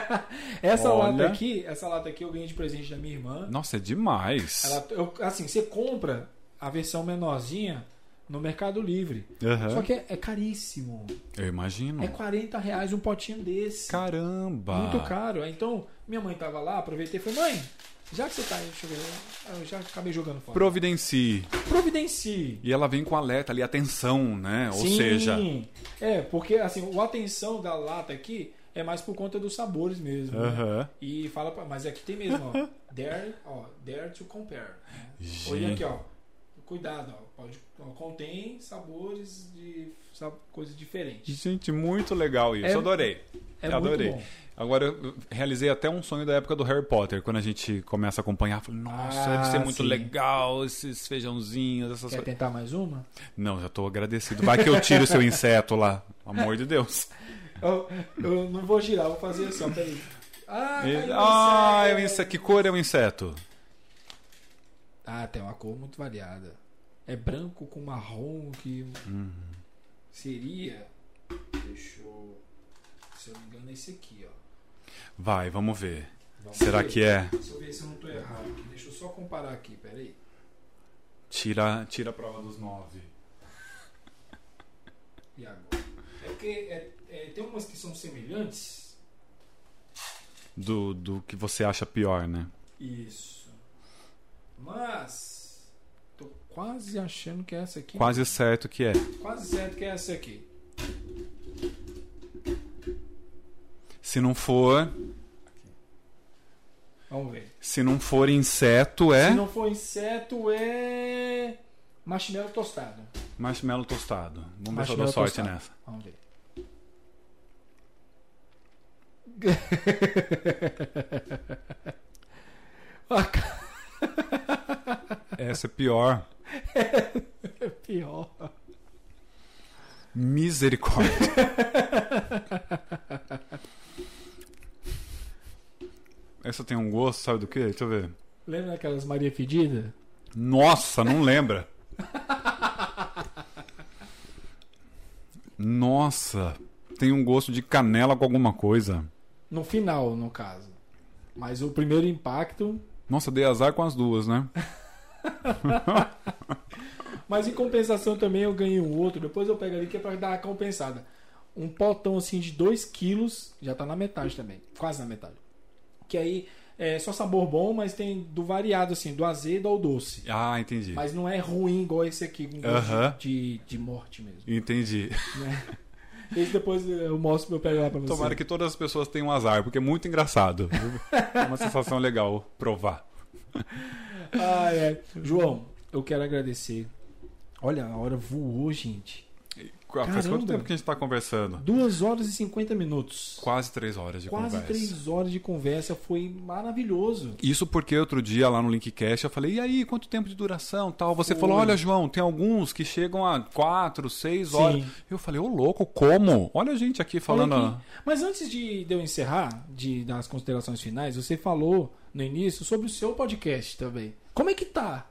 Essa Olha. lata aqui, essa lata aqui eu ganhei de presente da minha irmã. Nossa, é demais. Ela, eu- assim, você compra a versão menorzinha no Mercado Livre. Aham. Só que é, é caríssimo. Eu imagino. É 40 reais um potinho desse. Caramba! Muito caro. Então, minha mãe tava lá, aproveitei e falei, mãe, já que você tá aí, deixa eu ver. Eu já acabei jogando fora. Providencie. Providencie. E ela vem com alerta ali, atenção, né? Ou Sim. seja, É, porque assim, o atenção da lata aqui é mais por conta dos sabores mesmo. né? aham. E fala pra, mas aqui tem mesmo, ó. Dare, ó, dare to compare. né? Olha Gente. aqui, ó. Cuidado, ó. Pode, ó, contém sabores de sab- coisas diferentes. Gente, muito legal isso. É- Adorei. É Eu adorei. muito bom. Agora, eu realizei até um sonho da época do Harry Potter, quando a gente começa a acompanhar. Falei, nossa, Ah, deve ser muito sim. legal esses feijãozinhos, essas Quer coisas. tentar mais uma? Não, já tô agradecido. Vai que eu tiro o seu inseto lá. Amor de Deus. Eu, eu não vou girar, vou fazer assim, ó. Peraí. Ah, E- um Ah, é um inseto. Que cor é o inseto? Ah, tem uma cor muito variada. É branco com marrom que Uhum. seria. Deixa eu. Se eu não me engano, é esse aqui, ó. Vai, vamos ver. Vamos Será ver. que é? Deixa eu ver se eu não tô errado aqui. Deixa eu só comparar aqui, peraí. Tira, tira a prova dos nove. E agora? É porque é- é, tem umas que são semelhantes. Do, do que você acha pior, né? Isso. Mas. Quase achando que é essa aqui. Quase certo que é. Quase certo que é essa aqui. Se não for, Vamos ver. se não for inseto, é Se não for inseto, é. Marshmallow tostado. marshmallow tostado. Vamos ver se eu dou sorte tostado. nessa. Vamos ver. Essa é pior. É pior. Misericórdia. Essa tem um gosto, sabe do que? Deixa eu ver. Lembra daquelas Maria Fedida? Nossa, não lembra. Nossa, tem um gosto de canela com alguma coisa. No final, no caso. Mas o primeiro impacto. Nossa, dei azar com as duas, né? Mas em compensação também eu ganhei um outro. Depois eu pego ali que é pra dar a compensada. Um potão assim de 2 quilos. Já tá na metade também. Quase na metade. Que aí é só sabor bom, mas tem do variado, assim, do azedo ao doce. Ah, entendi. Mas não é ruim igual esse aqui, com gosto Aham. de, de morte mesmo. Entendi. Né? Esse depois eu mostro, eu pego lá pra você. Tomara que todas as pessoas tenham azar, porque é muito engraçado. É uma sensação legal provar. Ai, ai. João, eu quero agradecer. Olha, a hora voou, gente. Faz Caramba. quanto tempo que a gente está conversando? 2 horas e 50 minutos. Quase três horas de Quase conversa. 3 horas de conversa. Foi maravilhoso. Isso porque outro dia lá no Linkcast eu falei, e aí, quanto tempo de duração tal? Você Foi. falou, olha, João, tem alguns que chegam a quatro, seis horas. Sim. Eu falei, ô louco, como? Olha a gente aqui falando. Aqui. Mas antes de, eu encerrar, de dar as considerações finais, você falou no início sobre o seu podcast também. Como é que tá?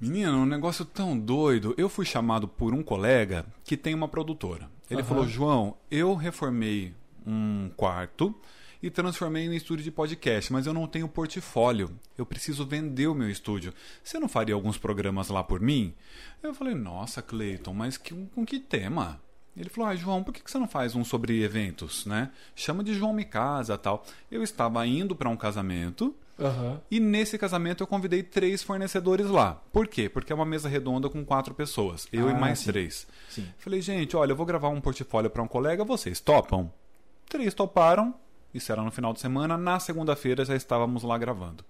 Menina, um negócio tão doido. Eu fui chamado por um colega que tem uma produtora. Ele Aham. falou, João, eu reformei um quarto e transformei em estúdio de podcast, mas eu não tenho portfólio. Eu preciso vender o meu estúdio. Você não faria alguns programas lá por mim? Eu falei, nossa, Cleiton, mas que- com que tema? Ele falou, ah, João, por que que você não faz um sobre eventos, né? Chama de João Me Casa tal. Eu estava indo para um casamento Aham. e nesse casamento eu convidei três fornecedores lá. Por quê? Porque é uma mesa redonda com quatro pessoas. Eu Ah, e mais sim. três. Sim. Falei, gente, olha, eu vou gravar um portfólio para um colega, vocês topam? Três toparam, isso era no final de semana, na segunda-feira já estávamos lá gravando.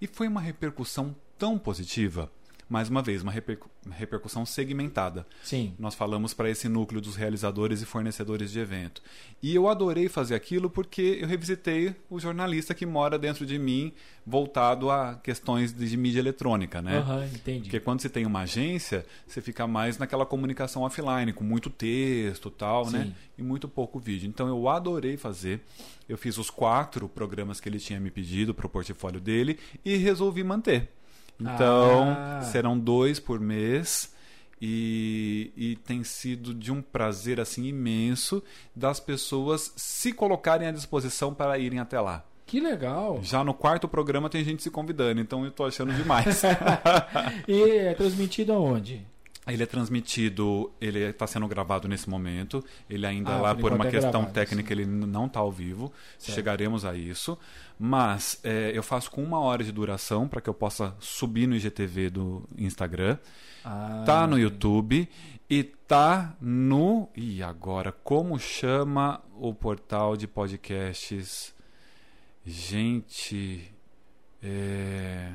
E foi uma repercussão tão positiva mais uma vez, uma repercu repercussão segmentada. Sim. Nós falamos para esse núcleo dos realizadores e fornecedores de evento. E eu adorei fazer aquilo porque eu revisitei o jornalista que mora dentro de mim, voltado a questões de mídia eletrônica, né? Uhum, entendi. Porque quando você tem uma agência, você fica mais naquela comunicação offline, com muito texto tal, né? Sim. E muito pouco vídeo. Então eu adorei fazer. Eu fiz os quatro programas que ele tinha me pedido para o portfólio dele e resolvi manter. Então, Ah. serão dois por mês. E, e tem sido de um prazer assim imenso das pessoas se colocarem à disposição para irem até lá. Que legal. Já no quarto programa tem gente se convidando, então eu tô achando demais. E é transmitido aonde? Ele é transmitido, ele está sendo gravado nesse momento. Ele ainda Ah, lá por uma é questão gravado, técnica sim. ele não está ao vivo. Certo. Chegaremos a isso. Mas é, eu faço com uma hora de duração para que eu possa subir no IGTV do Instagram. Ah, Tá no YouTube e tá no. E agora, como chama o portal de podcasts? Gente. É...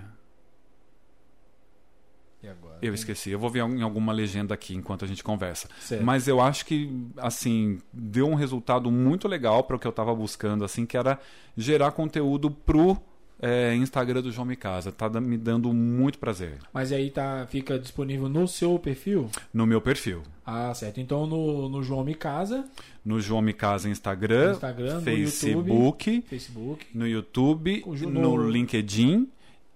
Agora? Eu esqueci. Eu vou ver em alguma legenda aqui enquanto a gente conversa. Certo. Mas eu acho que, assim, deu um resultado muito legal para o que eu estava buscando, assim, que era gerar conteúdo pro é, Instagram do João Micasa. Tá me dando muito prazer Mas aí tá, fica disponível no seu perfil? no meu perfil. Ah, certo. Então no, no João Me Casa, No João Micasa Instagram, No Instagram, no Facebook, Facebook. no YouTube, Ju- no no- LinkedIn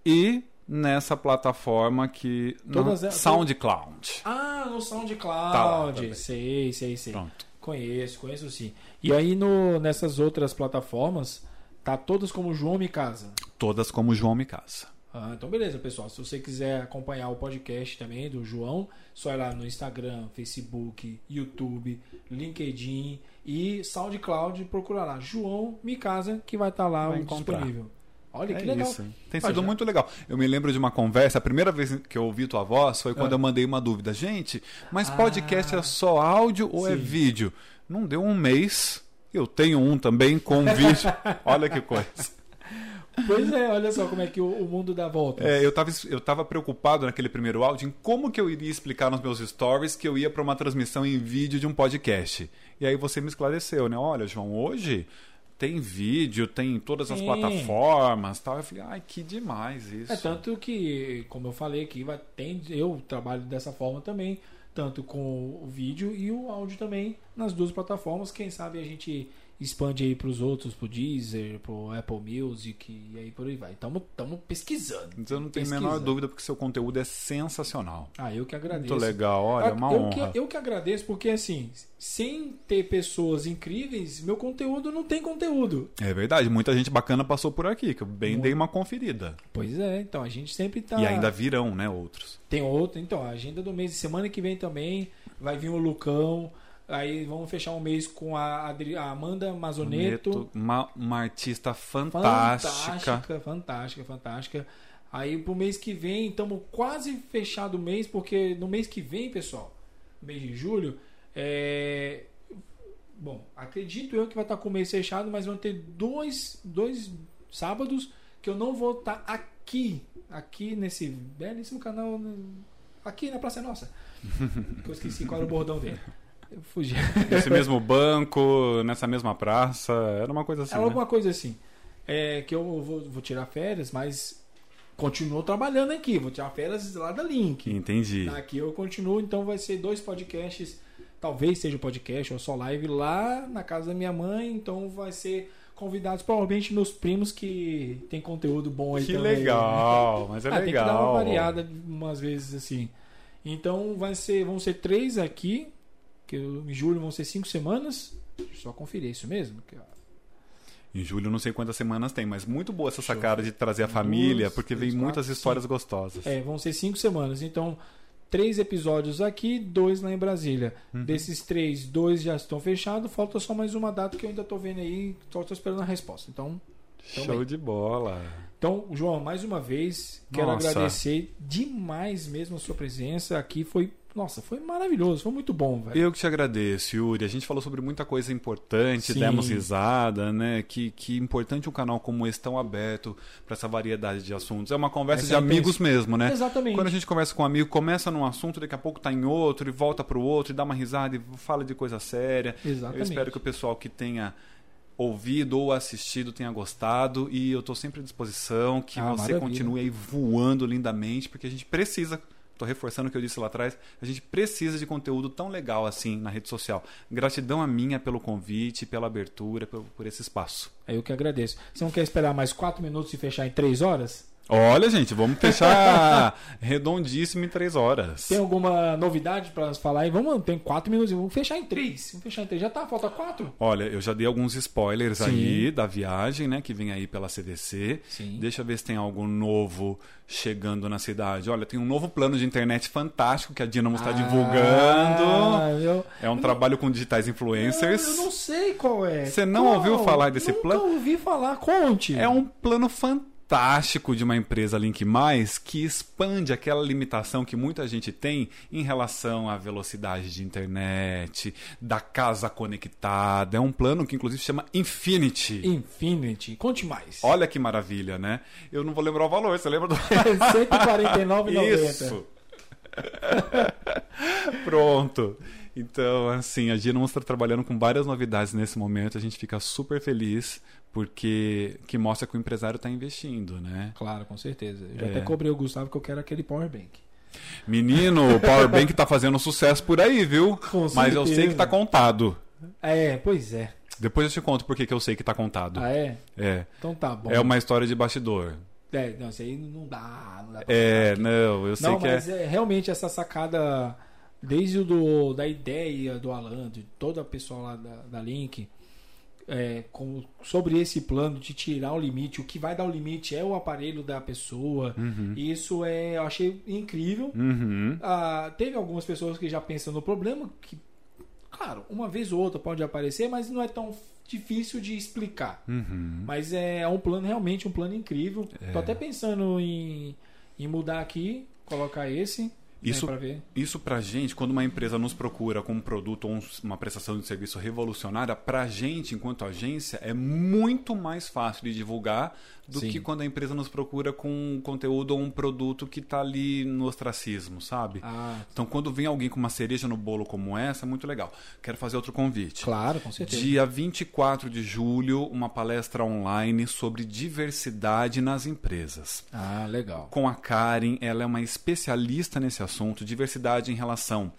e nessa plataforma que. Todas no elas- SoundCloud. Ah, no SoundCloud. Tá sei, sei, sei. Pronto. Conheço, conheço sim. E aí no, nessas outras plataformas, tá todas como João Me Casa. Todas como João Micasa. Ah, então beleza, pessoal. Se você quiser acompanhar o podcast também do João, só ir lá no Instagram, Facebook, YouTube, LinkedIn e SoundCloud procurar lá João Me Casa, que vai estar lá Vai o encontrar. Olha É que legal. isso. Tem sido muito legal. Eu me lembro de uma conversa, a primeira vez que eu ouvi tua voz foi quando Ah. eu mandei uma dúvida. Gente, mas Ah. podcast é só áudio ou é Sim. vídeo? Não deu um mês. Eu tenho um também com vídeo. Olha que coisa. Pois é, olha só como é que o, o mundo dá voltas. É, eu, tava, eu tava preocupado naquele primeiro áudio em como que eu iria explicar nos meus stories que eu ia para uma transmissão em vídeo de um podcast. E aí você me esclareceu, né? Olha, João, hoje tem vídeo, tem em todas as Sim. plataformas tal. Eu falei, ai, que demais isso. É tanto que, como eu falei aqui, vai, tem, eu trabalho dessa forma também, tanto com o vídeo e o áudio também nas duas plataformas. Quem sabe a gente expande aí para os outros, pro Deezer, pro Apple Music e aí por aí vai. Estamos pesquisando. Eu não tenho a menor dúvida porque seu conteúdo é sensacional. Ah, eu que agradeço. Muito legal, olha, é uma eu, honra. que, eu que agradeço porque assim, sem ter pessoas incríveis, meu conteúdo não tem conteúdo. É verdade, muita gente bacana passou por aqui, que eu bem Muito. dei uma conferida. Pois é, então a gente sempre tá E ainda virão, né, outros. Tem outro, então, a agenda do mês, semana que vem também, vai vir o Lucão, aí vamos fechar um mês com a, Adri- a Amanda Mazoneto. Neto, uma, uma artista fantástica. Fantástica, fantástica, fantástica. Aí pro mês que vem, estamos quase fechado o mês, porque no mês que vem, pessoal, mês de julho, é... Bom, acredito eu que vai estar com o mês fechado, mas vão ter dois, dois sábados que eu não vou estar aqui, aqui nesse belíssimo canal, aqui na Praça Nossa. Que eu esqueci qual era o bordão dele. Eu fugi. Nesse mesmo banco, nessa mesma praça, era uma coisa assim. É né? alguma coisa assim. É, que eu vou, vou tirar férias, mas continuo trabalhando aqui. Vou tirar férias lá da Link. Entendi. Aqui eu continuo, então vai ser dois podcasts. Talvez seja podcast ou só live lá na casa da minha mãe. Então vai ser convidados, provavelmente meus primos que tem conteúdo bom aí Que também. legal, mas é Ah, legal. Tem que dar uma variada umas vezes assim. Então vai ser, vão ser três aqui. Que em julho vão ser cinco semanas. Só conferir é isso mesmo. Em julho não sei quantas semanas tem, mas muito boa essa sacada de trazer a família, porque vem muitas histórias gostosas. É, vão ser cinco semanas. Então, três episódios aqui, dois lá em Brasília. Uhum. Desses três, dois já estão fechados. Falta só mais uma data que eu ainda estou vendo aí. Só estou esperando a resposta. Então, Show também. de bola. então, João, mais uma vez, quero Nossa. agradecer demais mesmo a sua presença. Aqui foi Nossa, foi maravilhoso, foi muito bom, velho. Eu que te agradeço, Yuri. A gente falou sobre muita coisa importante, Sim. demos risada, né? Que, que importante um canal como esse tão aberto para essa variedade de assuntos. É uma conversa de é a amigos mesmo, né? Exatamente. Quando a gente conversa com um amigo, começa num assunto, daqui a pouco tá em outro, e volta pro outro, e dá uma risada e fala de coisa séria. Exatamente. Eu espero que o pessoal que tenha ouvido ou assistido tenha gostado e eu estou sempre à disposição que Ah, você maravilha. continue aí voando lindamente, porque a gente precisa, estou reforçando o que eu disse lá atrás, a gente precisa de conteúdo tão legal assim na rede social. Gratidão a minha pelo convite, pela abertura, por, por esse espaço. É eu que agradeço. Você não quer esperar mais quatro minutos e fechar em três horas? Olha, gente, vamos fechar redondíssimo em três horas. Tem alguma novidade pra falar aí? Vamos, tem quatro minutos, vamos fechar em três. Vamos fechar em três. Já tá, falta quatro? Olha, eu já dei alguns spoilers Sim. aí da viagem, né, que vem aí pela CDC. Sim. Deixa eu ver se tem algo novo chegando na cidade. Olha, tem um novo plano de internet fantástico que a Dinamo está divulgando. Ah, eu, É um trabalho com digitais influencers. eu não sei qual é. Você não Qual? ouviu falar desse Nunca plano? ouvi falar. Conte. É um plano fantástico de uma empresa Link Mais que expande aquela limitação que muita gente tem em relação à velocidade de internet, da casa conectada. É um plano que inclusive chama Infinity. Infinity. Conte mais. Olha que maravilha, né? Eu não vou lembrar o valor, você lembra do 149,90. Isso. Pronto. Então, assim, a Dinamo está trabalhando com várias novidades nesse momento. A gente fica super feliz porque que mostra que o empresário está investindo, né? Claro, com certeza. Eu já É. até cobrei o Gustavo que eu quero aquele power bank. Menino, o Powerbank tá fazendo sucesso por aí, viu? Com Mas eu sei que tá contado. É, pois é. Depois eu te conto por que eu sei que tá contado. Ah, é? É. Então tá bom. É uma história de bastidor. É, não, isso aí não dá. Não dá pra É, aqui. não, eu sei Não, que mas é. é... realmente essa sacada, desde o do, da ideia do Alan, de toda a pessoa lá da, da Link, é, com- sobre esse plano de tirar o limite, o que vai dar o limite é o aparelho da pessoa. E Isso é, eu achei incrível. Uhum. Ah, teve algumas pessoas que já pensam no problema, que, claro, uma vez ou outra pode aparecer, mas não é tão difícil de explicar. Uhum. Mas é um plano, realmente um plano incrível. É. Tô até pensando em, em mudar aqui, colocar esse. Isso- pra ver. Isso pra gente, quando uma empresa nos procura com um produto ou um- uma prestação de serviço revolucionária, pra gente, enquanto agência, é muito mais fácil de divulgar do Sim. que quando a empresa nos procura com um conteúdo ou um produto que tá ali no ostracismo, sabe? Ah, Então, quando vem alguém com uma cereja no bolo como essa, é muito legal. Quero fazer outro convite. claro, com certeza. Dia 24 de julho, uma palestra online sobre diversidade nas empresas. Ah, legal. Com a Karen, ela é uma especialista nesse assunto, diversidade em relação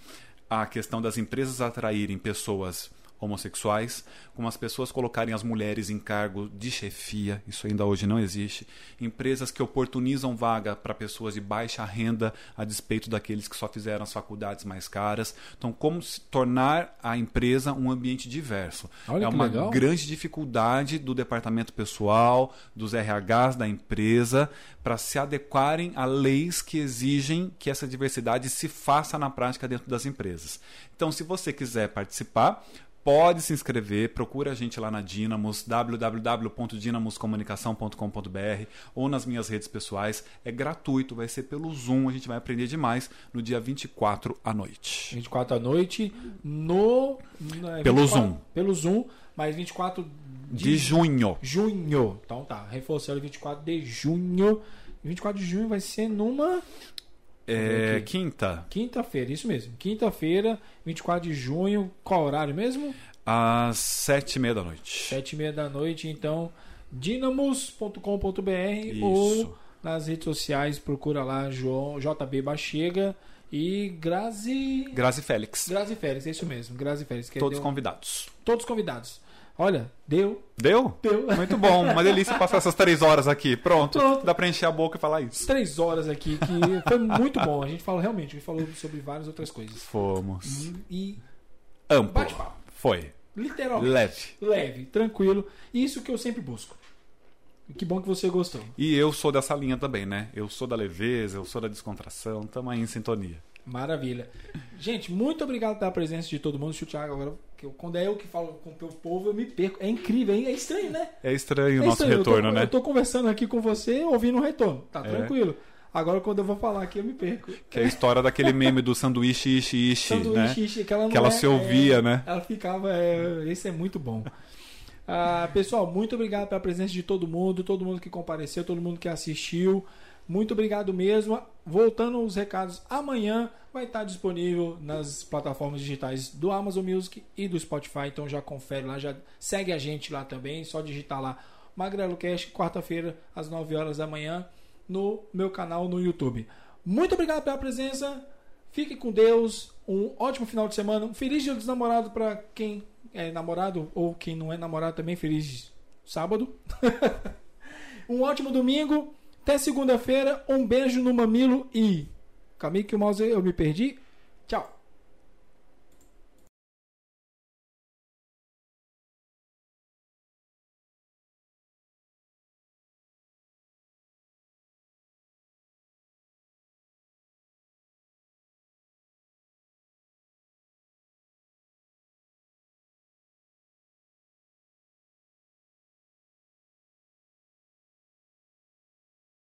à questão das empresas atraírem pessoas homossexuais, como as pessoas colocarem as mulheres em cargo de chefia, isso ainda hoje não existe, empresas que oportunizam vaga para pessoas de baixa renda a despeito daqueles que só fizeram as faculdades mais caras. Então, como se tornar a empresa um ambiente diverso? Olha é uma legal. grande dificuldade do departamento pessoal, dos RHs da empresa, para se adequarem a leis que exigem que essa diversidade se faça na prática dentro das empresas. Então, se você quiser participar, pode se inscrever, procura a gente lá na Dinamos, www.dinamoscomunicação.com.br ou nas minhas redes pessoais. É gratuito, vai ser pelo Zoom, a gente vai aprender demais no dia 24 à noite. 24 à noite no. no- é Pelo 24 Zoom. Pelo Zoom, mas 24 de, De junho. junho. Então tá, reforçando 24 de junho. 24 de junho vai ser numa É, quinta, quinta-feira, isso mesmo. Quinta-feira, 24 de junho. Qual horário mesmo? às sete e meia da noite. Sete e meia da noite, então dinamos.com.br ou nas redes sociais procura lá João, JB Bachega e Grazi Grazi Félix. Grazi Félix, é isso mesmo, Grazi Félix. Todos convidados. todos convidados. Olha, deu, Deu? deu. Muito bom. Uma delícia passar essas três horas aqui. Pronto. Pronto. Dá pra encher a boca e falar isso. Três horas aqui que foi muito bom. A gente falou realmente, a gente falou sobre várias outras coisas. Fomos. E Amplo. bate-papo, Foi. literalmente. Leve. Leve, tranquilo. Isso que eu sempre busco. Que bom que você gostou. E eu sou dessa linha também, né? Eu sou da leveza, eu sou da descontração. Tamo aí em sintonia. Maravilha. Gente, muito obrigado pela presença de todo mundo. Deixa o Thiago agora, que eu- quando é eu que falo com o meu povo, eu me perco. É incrível, hein? É estranho, né? É estranho o É nosso estranho. retorno, eu tô, né? Eu tô conversando aqui com você, ouvindo o retorno. Tá É. tranquilo. Agora, quando eu vou falar aqui, eu me perco. Que é a história daquele meme do sanduíche ishi ishi, Sanduíche, né? ishi, que ela, não Que ela é- se ouvia, é, né? Ela ficava. é, esse é muito bom. Ah, pessoal, muito obrigado pela presença de todo mundo, todo mundo que compareceu, todo mundo que assistiu. Muito obrigado mesmo. Voltando os recados, amanhã vai estar disponível nas plataformas digitais do Amazon Music e do Spotify. Então já confere lá, já segue a gente lá também. Só digitar lá Magrelo Cash, quarta-feira, às 9 horas da manhã, no meu canal no YouTube. Muito obrigado pela presença. Fique com Deus. Um ótimo final de semana. Um feliz dia dos namorados para quem é namorado ou quem não é namorado também. Feliz sábado. um ótimo domingo. Até segunda-feira. Um beijo no mamilo e. Aí que o mouse eu me perdi.